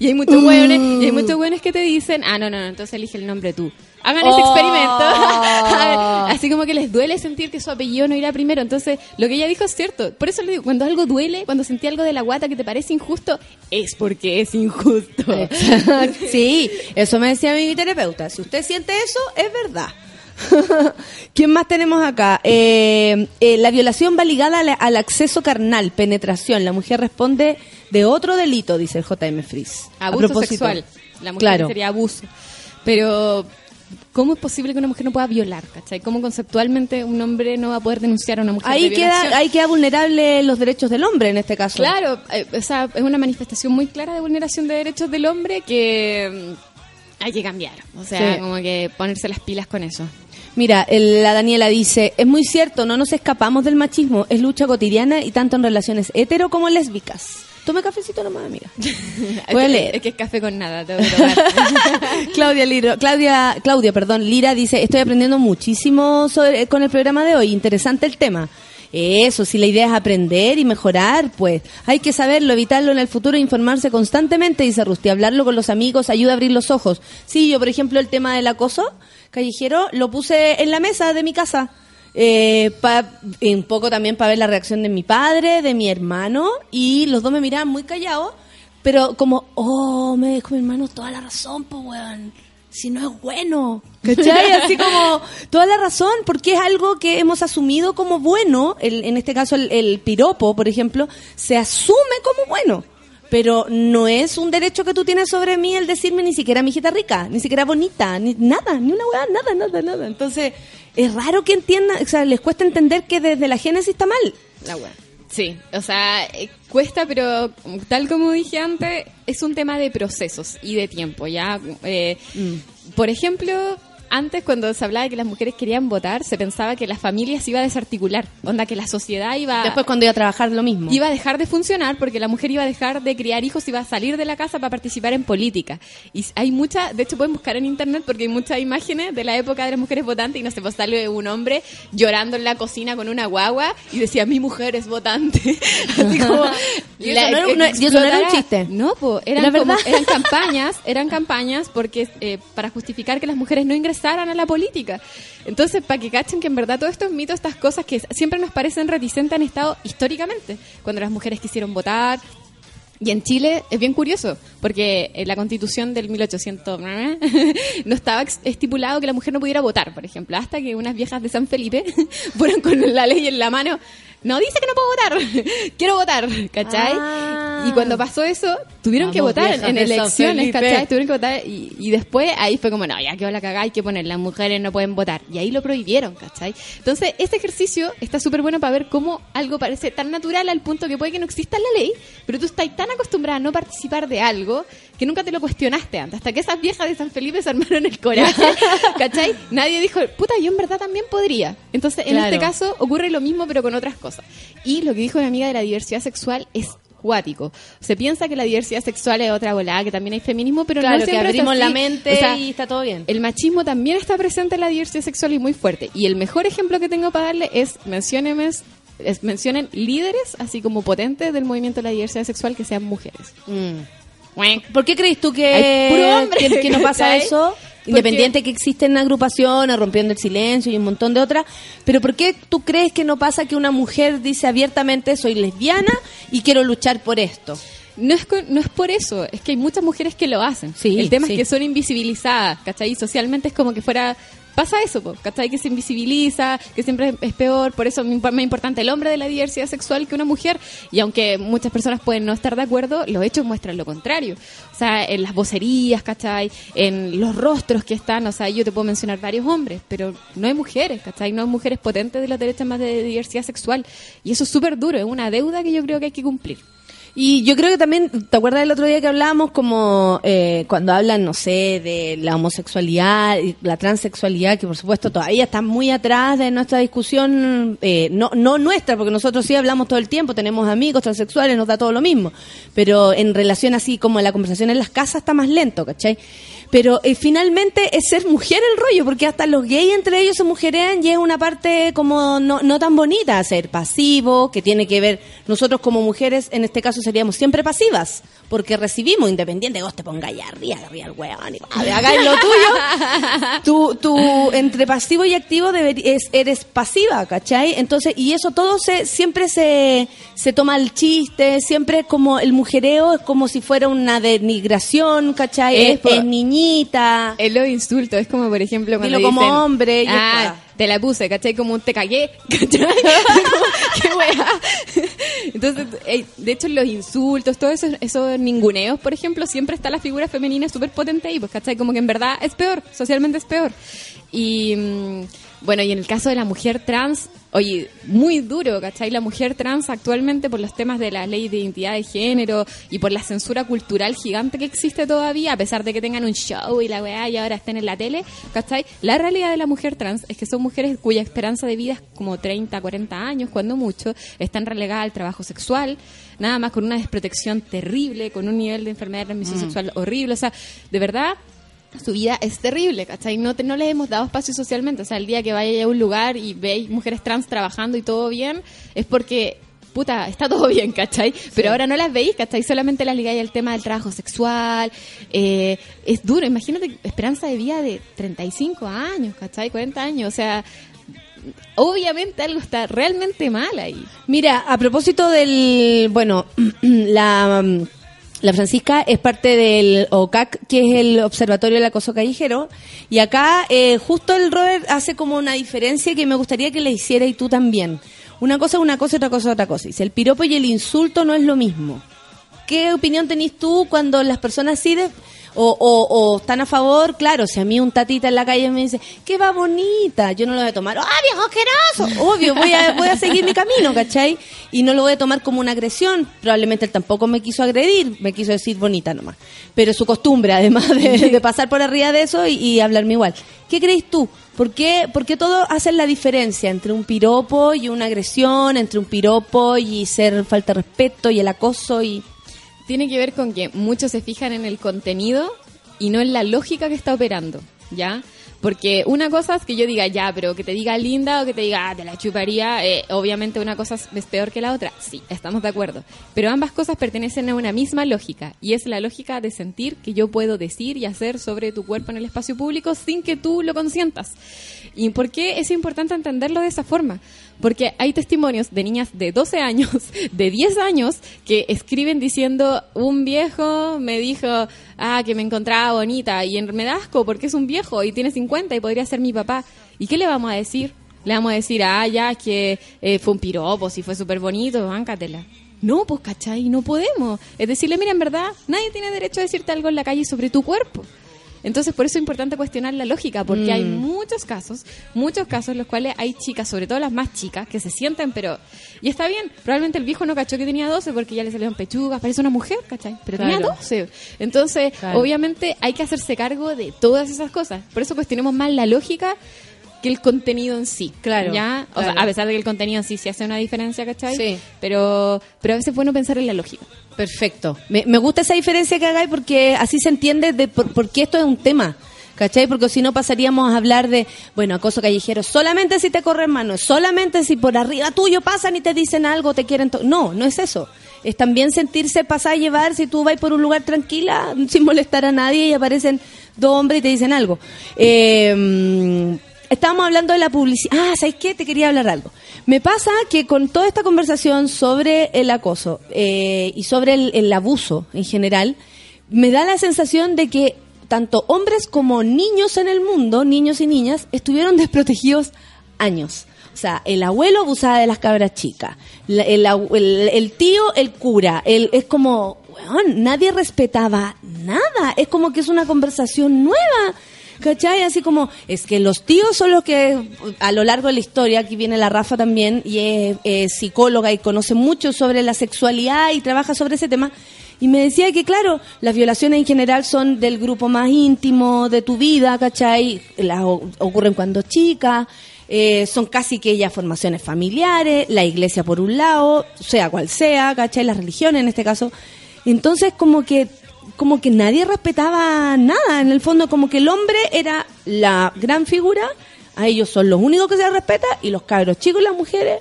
Y hay muchos hueones, y hay muchos hueones que te dicen, ah, no, no, no, entonces elige el nombre tú. Hagan ese Oh. experimento. Así como que les duele sentir que su apellido no irá primero. Entonces, lo que ella dijo es cierto. Por eso le digo, cuando algo duele, cuando sentí algo de la guata que te parece injusto, es porque es injusto. Sí, eso me decía mi terapeuta. Si usted siente eso, es verdad. ¿Quién más tenemos acá? Eh, eh, la violación va ligada al, al acceso carnal, penetración. La mujer responde de otro delito, dice el JM Frizz. A Abuso sexual. La mujer Claro. sería abuso. Pero, ¿cómo es posible que una mujer no pueda violar? ¿Cachai? ¿Cómo conceptualmente un hombre no va a poder denunciar a una mujer Ahí de violación? queda, ahí queda vulnerable los derechos del hombre en este caso. Claro, eh, o sea, es una manifestación muy clara de vulneración de derechos del hombre que mm, hay que cambiar. O sea, Sí. como que ponerse las pilas con eso. Mira, el- la Daniela dice, es muy cierto, no nos escapamos del machismo, es lucha cotidiana y tanto en relaciones hetero como lésbicas. Tome cafecito nomás, amiga. Voy a Es que- leer. Es que es café con nada, tengo que tomar. Claudia Liro, Claudia, Claudia, perdón, Lira dice, estoy aprendiendo muchísimo sobre- con el programa de hoy, interesante el tema. Eso, si la idea es aprender y mejorar, pues hay que saberlo, evitarlo en el futuro e informarse constantemente, dice Rusty. Hablarlo con los amigos ayuda a abrir los ojos. Sí, yo, por ejemplo, el tema del acoso callejero lo puse en la mesa de mi casa. Eh, pa- un poco también para ver la reacción de mi padre, de mi hermano, y los dos me miraban muy callados, pero como, oh, me dijo mi hermano toda la razón, pues, weón. Si no es bueno. ¿Cachai? Así como, toda la razón, porque es algo que hemos asumido como bueno. El- en este caso, el, el piropo, por ejemplo, se asume como bueno. Pero no es un derecho que tú tienes sobre mí el decirme ni siquiera mi hijita rica, ni siquiera bonita, ni nada, ni una weá, nada, nada, nada. Entonces, es raro que entiendan, o sea, les cuesta entender que desde la génesis está mal. La weá. Sí, o sea, eh, cuesta, pero tal como dije antes, es un tema de procesos y de tiempo, ¿ya? Eh, Por ejemplo, antes cuando se hablaba de que las mujeres querían votar, se pensaba que la familia se iba a desarticular, onda que la sociedad iba... Después cuando iba a trabajar lo mismo. Iba a dejar de funcionar porque la mujer iba a dejar de criar hijos, iba a salir de la casa para participar en política. Y hay mucha, de hecho pueden buscar en internet porque hay muchas imágenes de la época de las mujeres votantes y no sé, pues sale un hombre llorando en la cocina con una guagua y decía, mi mujer es votante. Así como, Y eso no era un- y eso no era un chiste. No, pues eran, Era como- eran campañas, eran campañas porque eh, para justificar que las mujeres no ingresaran a la política. Entonces, para que cachen que en verdad todos estos mitos, estas cosas que siempre nos parecen reticentes han estado históricamente, cuando las mujeres quisieron votar. Y en Chile es bien curioso, porque en la constitución del 1800 no estaba estipulado que la mujer no pudiera votar, por ejemplo, hasta que unas viejas de San Felipe fueron con la ley en la mano. No dice que no puedo votar, quiero votar, ¿cachai? Ah. Y cuando pasó eso, tuvieron que Vamos, votar viejas en elecciones. ¿cachai? Tuvieron que votar y, y después ahí fue como, no, ya quedó la cagada, hay que poner, las mujeres no pueden votar. Y ahí lo prohibieron, ¿cachai? Entonces, este ejercicio está súper bueno para ver cómo algo parece tan natural al punto que puede que no exista en la ley, pero tú estás tan acostumbrada a no participar de algo que nunca te lo cuestionaste antes. Hasta que esas viejas de San Felipe se armaron el coraje, ¿cachai? Nadie dijo, puta, yo en verdad también podría. Entonces, en Claro. este caso ocurre lo mismo, pero con otras cosas. Y lo que dijo mi amiga de la diversidad sexual es cuático. Se piensa que la diversidad sexual es otra volada, que también hay feminismo, pero Claro, no que siempre es abrimos la mente O sea, y está todo bien. el machismo también está presente en la diversidad sexual y muy fuerte. Y el mejor ejemplo que tengo para darle es mencionen líderes así como potentes del movimiento de la diversidad sexual que sean mujeres. Mm. ¿Por qué crees tú que, que, pasa eso? Independiente que existen agrupaciones, rompiendo el silencio y un montón de otras, pero ¿por qué tú crees que no pasa que una mujer dice abiertamente soy lesbiana y quiero luchar por esto? No es, no es por eso, es que hay muchas mujeres que lo hacen. Sí, el tema sí. es que son invisibilizadas, ¿cachai? Socialmente es como que fuera... Pasa eso, po, ¿cachai? Que se invisibiliza, que siempre es, peor, por eso es más importante el hombre de la diversidad sexual que una mujer. Y aunque muchas personas pueden no estar de acuerdo, los hechos muestran lo contrario. O sea, en las vocerías, ¿cachai? En los rostros que están, o sea, yo te puedo mencionar varios hombres, pero no hay mujeres, ¿cachai? No hay mujeres potentes de los derechos más de diversidad sexual. Y eso es súper duro, es una deuda que yo creo que hay que cumplir. Y yo creo que también, ¿te acuerdas del otro día que hablábamos como eh, cuando hablan, no sé, de la homosexualidad, la transexualidad, que por supuesto todavía está muy atrás de nuestra discusión, eh, no, no nuestra, porque nosotros sí hablamos todo el tiempo, tenemos amigos transexuales, nos da todo lo mismo, pero en relación así como la conversación en las casas está más lento, ¿cachai? Pero eh, finalmente es ser mujer el rollo, porque hasta los gays entre ellos se mujerean y es una parte como no, no tan bonita, ser pasivo, que tiene que ver, nosotros como mujeres en este caso seríamos siempre pasivas, porque recibimos, independiente, vos te pongáis arriba, arriba el weón, y hagáis lo tuyo, tú, tú entre pasivo y activo deber- es, eres pasiva, ¿cachai? Entonces, y eso todo se siempre se, se toma el chiste, siempre es como el mujereo es como si fuera una denigración, ¿cachai? Es Es, por- es Es lo insulto, es como por ejemplo cuando Dilo como dicen, hombre, y ah, te la puse, ¿cachai? Como un te cagué, ¿cachai? Como, qué wea. Entonces, eh, de hecho, los insultos, todo eso, esos ninguneos, por ejemplo, siempre está la figura femenina súper potente ahí, pues, ¿cachai? Como que en verdad es peor, socialmente es peor. Y mm, bueno, y en el caso de la mujer trans, oye, muy duro, ¿cachai? La mujer trans actualmente por los temas de la ley de identidad de género y por la censura cultural gigante que existe todavía, a pesar de que tengan un show y la weá y ahora estén en la tele, ¿cachai? La realidad de la mujer trans es que son mujeres cuya esperanza de vida es como 30, 40 años, cuando mucho, están relegadas al trabajo sexual, nada más con una desprotección terrible, con un nivel de enfermedad de transmisión sexual horrible, o sea, de verdad su vida es terrible, ¿cachai? No, te, no les hemos dado espacio socialmente. O sea, el día que vaya a un lugar y veis mujeres trans trabajando y todo bien, es porque, puta, está todo bien, ¿cachai? Pero ahora no las veis, ¿cachai? Solamente las ligáis al tema del trabajo sexual. eh, es duro, imagínate, esperanza de vida de 35 años, ¿cachai? 40 años, o sea... Obviamente algo está realmente mal ahí. Mira, a propósito del, bueno, la, la Francisca es parte del OCAC, que es el Observatorio del Acoso Callejero, y acá eh, justo el Robert hace como una diferencia que me gustaría que le hiciera y tú también. Una cosa es una cosa otra cosa es otra cosa. Dice, el piropo y el insulto no es lo mismo. ¿Qué opinión tenés tú cuando las personas así de, o, o, o están a favor? Claro, si a mí un tatita en la calle me dice, ¡qué va bonita! Yo no lo voy a tomar, ¡ah, viejo asqueroso! Obvio, voy a, voy a seguir mi camino, ¿cachai? Y no lo voy a tomar como una agresión. Probablemente él tampoco me quiso agredir, me quiso decir bonita nomás. Pero es su costumbre, además de, de pasar por arriba de eso y, y hablarme igual. ¿Qué crees tú? ¿Por qué, por qué todo hacen la diferencia entre un piropo y una agresión, entre un piropo y ser falta de respeto y el acoso y... tiene que ver con que muchos se fijan en el contenido y no en la lógica que está operando, ¿ya? Porque una cosa es que yo diga ya, pero que te diga linda o que te diga ah, te la chuparía, eh, obviamente una cosa es- peor que la otra. Sí, estamos de acuerdo. Pero ambas cosas pertenecen a una misma lógica y es la lógica de sentir que yo puedo decir y hacer sobre tu cuerpo en el espacio público sin que tú lo consientas. ¿Y por qué es importante entenderlo de esa forma? Porque hay testimonios de niñas de 12 años, de 10 años, que escriben diciendo, un viejo me dijo, ah, que me encontraba bonita, y en- me da asco porque es un viejo y tiene 50 y podría ser mi papá. ¿Y qué le vamos a decir? Le vamos a decir, ah, ya, es que eh, fue un piropo, si fue súper bonito, báncatela. No, pues, ¿cachai? No podemos. Es decirle, mira, en verdad, nadie tiene derecho a decirte algo en la calle sobre tu cuerpo. Entonces, por eso es importante cuestionar la lógica, porque hay Mm. muchos casos, muchos casos en los cuales hay chicas, sobre todo las más chicas, que se sienten, pero... Y está bien, probablemente el viejo no cachó que tenía 12 porque ya le salieron pechugas, parece una mujer, ¿cachai? Pero tenía Claro. 12. Entonces, Claro. obviamente hay que hacerse cargo de todas esas cosas. Por eso cuestionemos más la lógica que el contenido en sí. Claro, ¿ya? O sea, a pesar de que el contenido en sí sí hace una diferencia, ¿cachai? Sí. Pero, pero a veces es bueno pensar en la lógica. Perfecto. Me, me gusta esa diferencia que hagáis porque así se entiende de por, por qué esto es un tema. ¿Cachai? Porque si no pasaríamos a hablar de, bueno, acoso callejero solamente si te corren manos, solamente si por arriba tuyo pasan y te dicen algo, te quieren... no, no es eso. Es también sentirse pasar a llevar si tú vas por un lugar tranquila, sin molestar a nadie y aparecen dos hombres y te dicen algo. Eh, estábamos hablando de la publicidad. Ah, ¿sabes qué? Te quería hablar algo. Me pasa que con toda esta conversación sobre el acoso eh, y sobre el, el abuso en general, me da la sensación de que tanto hombres como niños en el mundo, niños y niñas, estuvieron desprotegidos años. O sea, el abuelo abusaba de las cabras chicas, el, abu- el- el tío, el cura, el, es como, weón, nadie respetaba nada, es como que es una conversación nueva. ¿Cachai? Así como, es que los tíos son los que, a lo largo de la historia, aquí viene la Rafa también, y es, es psicóloga y conoce mucho sobre la sexualidad y trabaja sobre ese tema, y me decía que, claro, las violaciones en general son del grupo más íntimo de tu vida, ¿cachai? Las ocurren cuando chicas, eh, son casi que ya formaciones familiares, la iglesia por un lado, sea cual sea, ¿cachai? La religión en este caso. Entonces, como que como que nadie respetaba nada. En el fondo, como que el hombre era la gran figura, a ellos son los únicos que se respeta, y los cabros chicos y las mujeres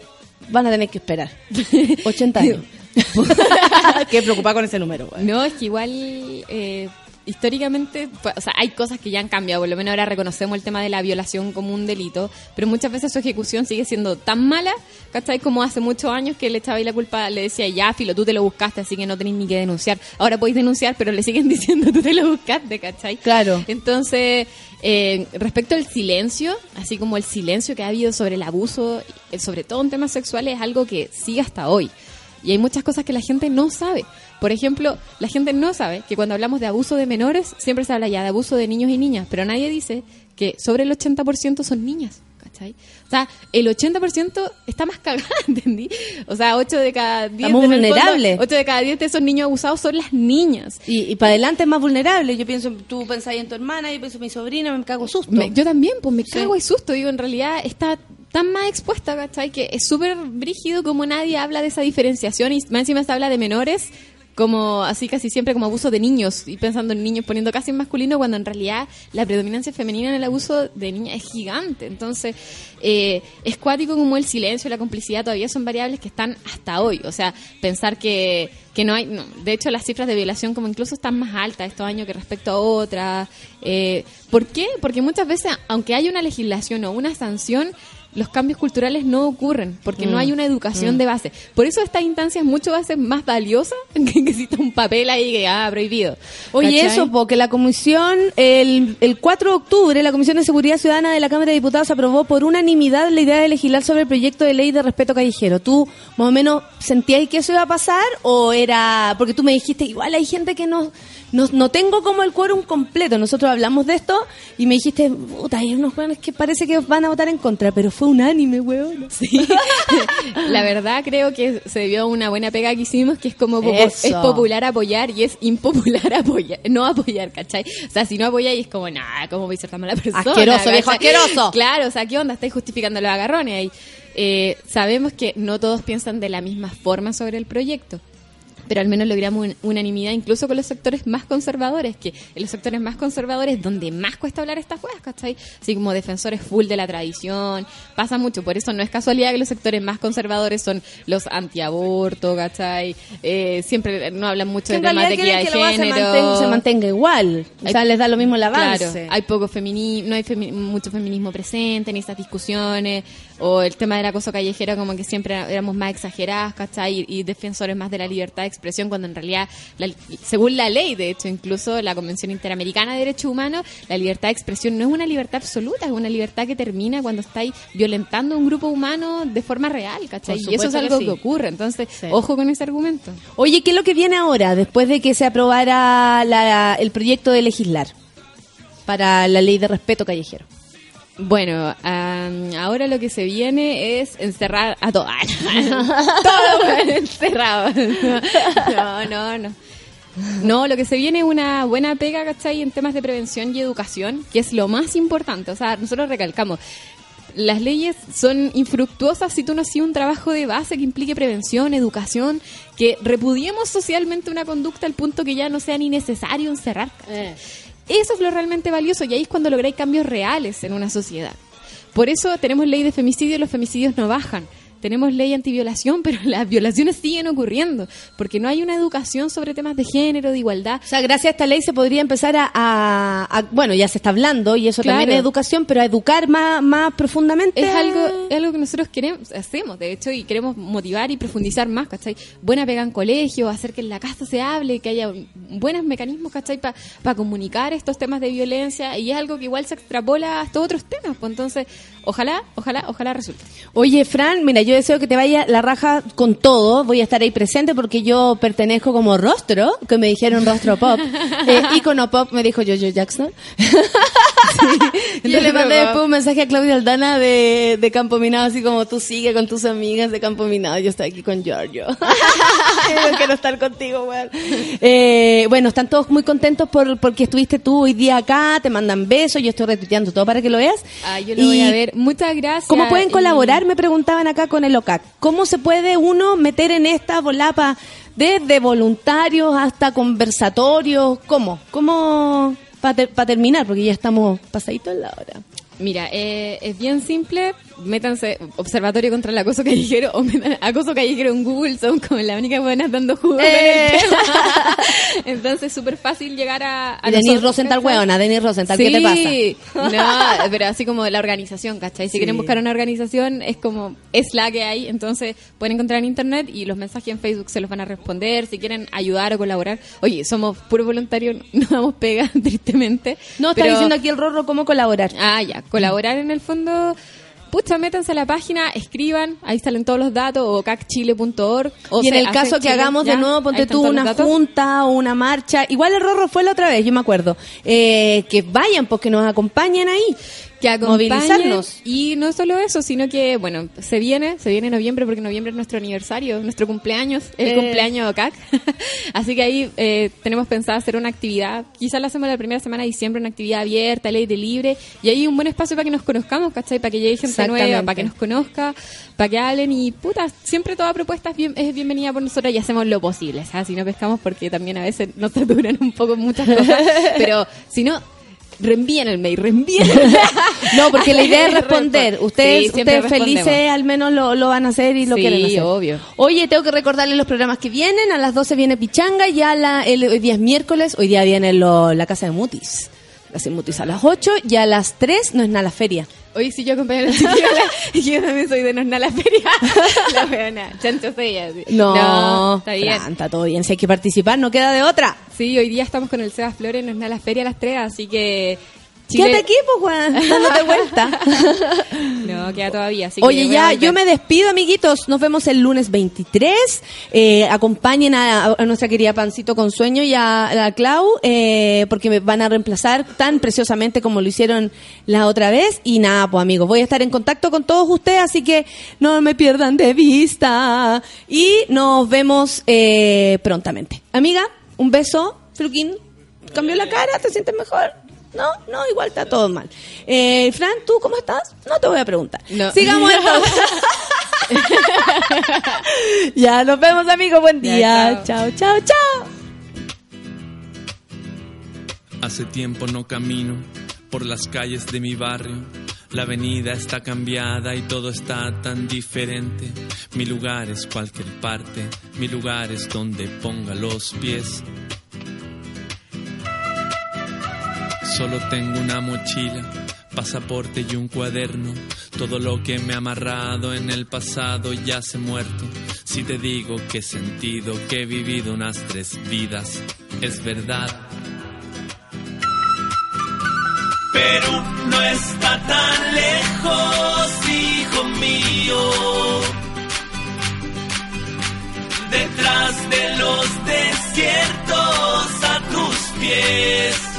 van a tener que esperar 80 años. Qué preocupada con ese número. güey. No, es que igual eh, históricamente, pues, o sea, hay cosas que ya han cambiado, por lo menos ahora reconocemos el tema de la violación como un delito, pero muchas veces su ejecución sigue siendo tan mala, ¿cachai? Como hace muchos años que le echaba ahí la culpa, le decía, ya, filo, tú te lo buscaste, así que no tenés ni que denunciar. Ahora podéis denunciar, pero le siguen diciendo, tú te lo buscaste, ¿cachai? Claro. Entonces, eh, respecto al silencio, así como el silencio que ha habido sobre el abuso, eh, sobre todo en temas sexuales, es algo que sigue hasta hoy. Y hay muchas cosas que la gente no sabe. Por ejemplo, la gente no sabe que cuando hablamos de abuso de menores, siempre se habla ya de abuso de niños y niñas, pero nadie dice que sobre el 80% son niñas. ¿Cachai? O sea, el 80% está más cagada, ¿entendí? O sea, 8 de cada 10 Estamos en el fondo, vulnerables. 8 de cada 10 de esos niños abusados son las niñas. Y, y para adelante es más vulnerable. Yo pienso, tú pensáis en tu hermana, yo pienso en mi sobrina, me cago susto. Me- yo también, pues me Sí. cago de susto. Digo, en realidad está tan más expuesta, ¿cachai? Que es súper brígido como nadie habla de esa diferenciación y más encima se habla de menores como así casi siempre como abuso de niños y pensando en niños poniendo casi en masculino cuando en realidad la predominancia femenina en el abuso de niñas es gigante entonces eh, es cuático como el silencio y la complicidad todavía son variables que están hasta hoy o sea pensar que, que no hay no, de hecho las cifras de violación como incluso están más altas estos años que respecto a otras eh, ¿por qué? porque muchas veces aunque haya una legislación o una sanción los cambios culturales no ocurren porque Mm. no hay una educación de base. Por eso esta instancia es mucho veces más valiosa que exista un papel ahí que ah, prohibido. Oye, ¿Cachai? eso, porque la comisión, el, el 4 de octubre, la Comisión de Seguridad Ciudadana de la Cámara de Diputados aprobó por unanimidad la idea de legislar sobre el proyecto de ley de respeto callejero. ¿Tú más o menos sentías que eso iba a pasar o era, porque tú me dijiste, igual hay gente que no, no, no tengo como el quórum completo. Nosotros hablamos de esto y me dijiste, puta, hay unos jóvenes que parece que van a votar en contra, pero fue unánime, weón. Sí. la verdad creo que se a una buena pega que hicimos, que es como popu- Eso. es popular apoyar y es impopular apoyar, no apoyar, ¿cachai? O sea, si no apoyáis es como, nah, ¿cómo voy a ser tan mala persona? Asqueroso, viejo, asqueroso. Claro, o sea, ¿qué onda? Estáis justificando los agarrones ahí. Eh, sabemos que no todos piensan de la misma forma sobre el proyecto. Pero al menos logramos un- unanimidad incluso con los sectores más conservadores, que en los sectores más conservadores donde más cuesta hablar estas cosas, ¿cachai? Así como defensores full de la tradición, pasa mucho, por eso no es casualidad que los sectores más conservadores son los antiaborto, ¿cachai? Eh, siempre no hablan mucho de temas de equidad de género. mantenga, se mantenga igual. O sea, les da lo mismo el avance. Claro, hay poco feminismo, no hay femi- mucho feminismo presente en estas discusiones. O el tema del acoso callejero como que siempre éramos más exageradas, ¿cachai? Y, y defensores más de la libertad de expresión cuando en realidad, la- según la ley, de hecho, incluso la Convención Interamericana de Derechos Humanos, la libertad de expresión no es una libertad absoluta, es una libertad que termina cuando estáis violentando a un grupo humano de forma real, ¿cachai? Y eso es que algo sí. que ocurre, entonces, Sí. ojo con ese argumento. Oye, ¿qué es lo que viene ahora después de que se aprobara la- el proyecto de legislar para la ley de respeto callejero? Bueno, ahora lo que se viene es encerrar a todos. Todo encerrado. No, no, no. No, lo que se viene es una buena pega, ¿cachai? En temas de prevención y educación, que es lo más importante. O sea, nosotros recalcamos, las leyes son infructuosas si tú no haces un trabajo de base que implique prevención, educación, que repudiemos socialmente una conducta al punto que ya no sea ni necesario encerrar. Eso es lo realmente valioso y ahí es cuando lográis cambios reales en una sociedad. Por eso tenemos ley de femicidio y los femicidios no bajan. Tenemos ley antiviolación, pero las violaciones siguen ocurriendo porque no hay una educación sobre temas de género, de igualdad. O sea, gracias a esta ley se podría empezar a, a- a- bueno, ya se está hablando y eso Claro. también es educación, pero a educar más, más profundamente. Es algo, es algo que nosotros queremos, hacemos, de hecho, y queremos motivar y profundizar más, ¿cachai? Buena pega en colegio, hacer que en la casa se hable, que haya buenos mecanismos, ¿cachai? Para comunicar estos temas de violencia, y es algo que igual se extrapola a estos otros temas, pues entonces, ojalá, ojalá, ojalá resulte. Oye, Fran, mira, yo deseo que te vaya la raja con todo. Voy a estar ahí presente porque yo pertenezco como rostro, que me dijeron rostro pop. Eh, icono pop, me dijo Jojo Jackson. yo le mandé después un mensaje a Claudia Aldana de, de Campo Minado, así como tú sigue con tus amigas de Campo Minado. Yo estoy aquí con Giorgio. No quiero estar contigo, weón. Eh, bueno, están todos muy contentos por porque estuviste tú hoy día acá, te mandan besos, yo estoy retuiteando todo para que lo veas. Ah, yo lo voy Y- a ver. Muchas gracias. ¿Cómo pueden y- colaborar? Me preguntaban acá con el OCAC. ¿Cómo se puede uno meter en esta volapa desde voluntarios hasta conversatorios? ¿Cómo? ¿Cómo? Para terminar, porque ya estamos pasaditos en la hora. Mira, eh, es bien simple. Métanse Observatorio contra el Acoso Callejero o metan Acoso Callejero en Google. Son como la única buena dando jugo Eh. el tema. Entonces, súper fácil llegar a. Denis Rosenthal, huevona, Denis Rosenthal, sí, ¿qué te pasa? No, pero así como la organización, ¿cachai? Si Sí. quieren buscar una organización, es como, es la que hay, entonces pueden encontrar en internet y los mensajes en Facebook se los van a responder. Si quieren ayudar o colaborar, oye, somos puro voluntario, no damos pega, tristemente. No, está pero- diciendo aquí el Rorro cómo colaborar. Ah, ya, colaborar en el fondo. Pucha, métanse a la página, escriban, ahí salen todos los datos, o cacchile.org. y en el caso que Chile, hagamos ya, de nuevo, ponte tú una junta o una marcha. Igual el Rorro fue la otra vez, yo me acuerdo. Eh, que vayan, porque nos acompañen ahí. Que acompañen. Movilizarnos. Y no solo eso, sino que, bueno, se viene, se viene noviembre porque noviembre es nuestro aniversario, nuestro cumpleaños, el Eh. cumpleaños de OCAC. Así que ahí eh, tenemos pensado hacer una actividad, quizás la hacemos la primera semana de diciembre, una actividad abierta, ley de libre, y ahí un buen espacio para que nos conozcamos, ¿cachai? Para que llegue gente nueva, para que nos conozca, para que hablen y, puta, siempre toda propuesta es, bien- es bienvenida por nosotros y hacemos lo posible, ¿sabes? Si no pescamos porque también a veces nos saturan un poco muchas cosas, pero si no... Reenvíen el mail, reenvíen. No, porque la idea es responder. Ustedes, Sí, ustedes felices al menos lo, lo van a hacer y lo Sí, quieren hacer. obvio. Oye, tengo que recordarles los programas que vienen. A las 12 viene Pichanga, ya la, el, hoy día es miércoles, hoy día viene lo- la casa de Mutis. La casa de Mutis a las 8 y a las 3 no es nada la feria. Oye, si yo acompaño a la chiquilla, yo también soy de Nosna la feria. La weona, chancho ella. sí. No, está bien. Fran, está todo bien. Si hay que participar, no queda de otra. Sí, hoy día estamos con el Sebas Flores en Nosna la feria a las 3, así que... Quédate aquí, pues, Juan, dándote vuelta. No, queda todavía. Así Oye, ya, yo me despido, amiguitos. Nos vemos el lunes 23. Eh, acompañen a, a nuestra querida Pancito con Sueño y a, a Clau, eh, porque me van a reemplazar tan preciosamente como lo hicieron la otra vez. Y nada, pues, amigos, voy a estar en contacto con todos ustedes, así que no me pierdan de vista. Y nos vemos eh, prontamente. Amiga, un beso. Fluquín, ¿cambió la cara? ¿Te sientes mejor? No, no, igual está todo mal. Eh, Fran, ¿tú cómo estás? No te voy a preguntar. No. Sigamos entonces. ya, nos vemos amigos, buen Ya, día. chao, chao, chao. Hace tiempo no camino por las calles de mi barrio. La avenida está cambiada y todo está tan diferente. Mi lugar es cualquier parte, mi lugar es donde ponga los pies. Solo tengo una mochila, pasaporte y un cuaderno. Todo lo que me ha amarrado en el pasado ya se muerto. Si te digo que he sentido que he vivido unas tres vidas, es verdad. Perú no está tan lejos, hijo mío. Detrás de los desiertos a tus pies.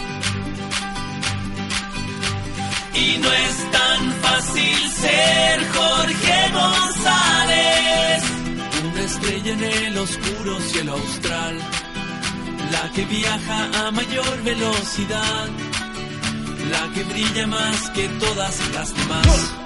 Y no es tan fácil ser Jorge González. Una estrella en el oscuro cielo austral. La que viaja a mayor velocidad. La que brilla más que todas las demás.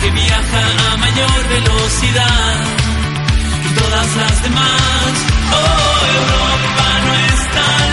Que viaja a mayor velocidad y todas las demás. Oh, Europa no está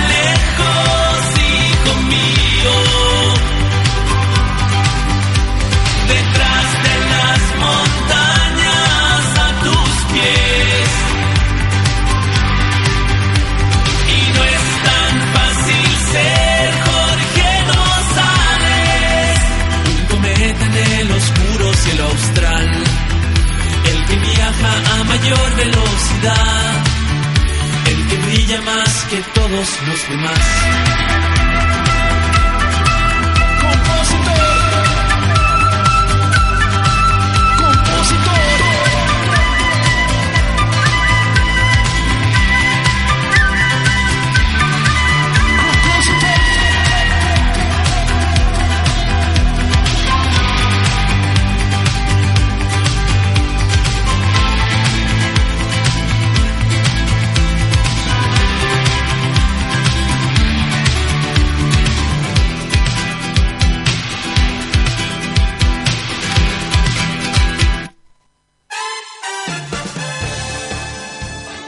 mayor velocidad, el que brilla más que todos los demás.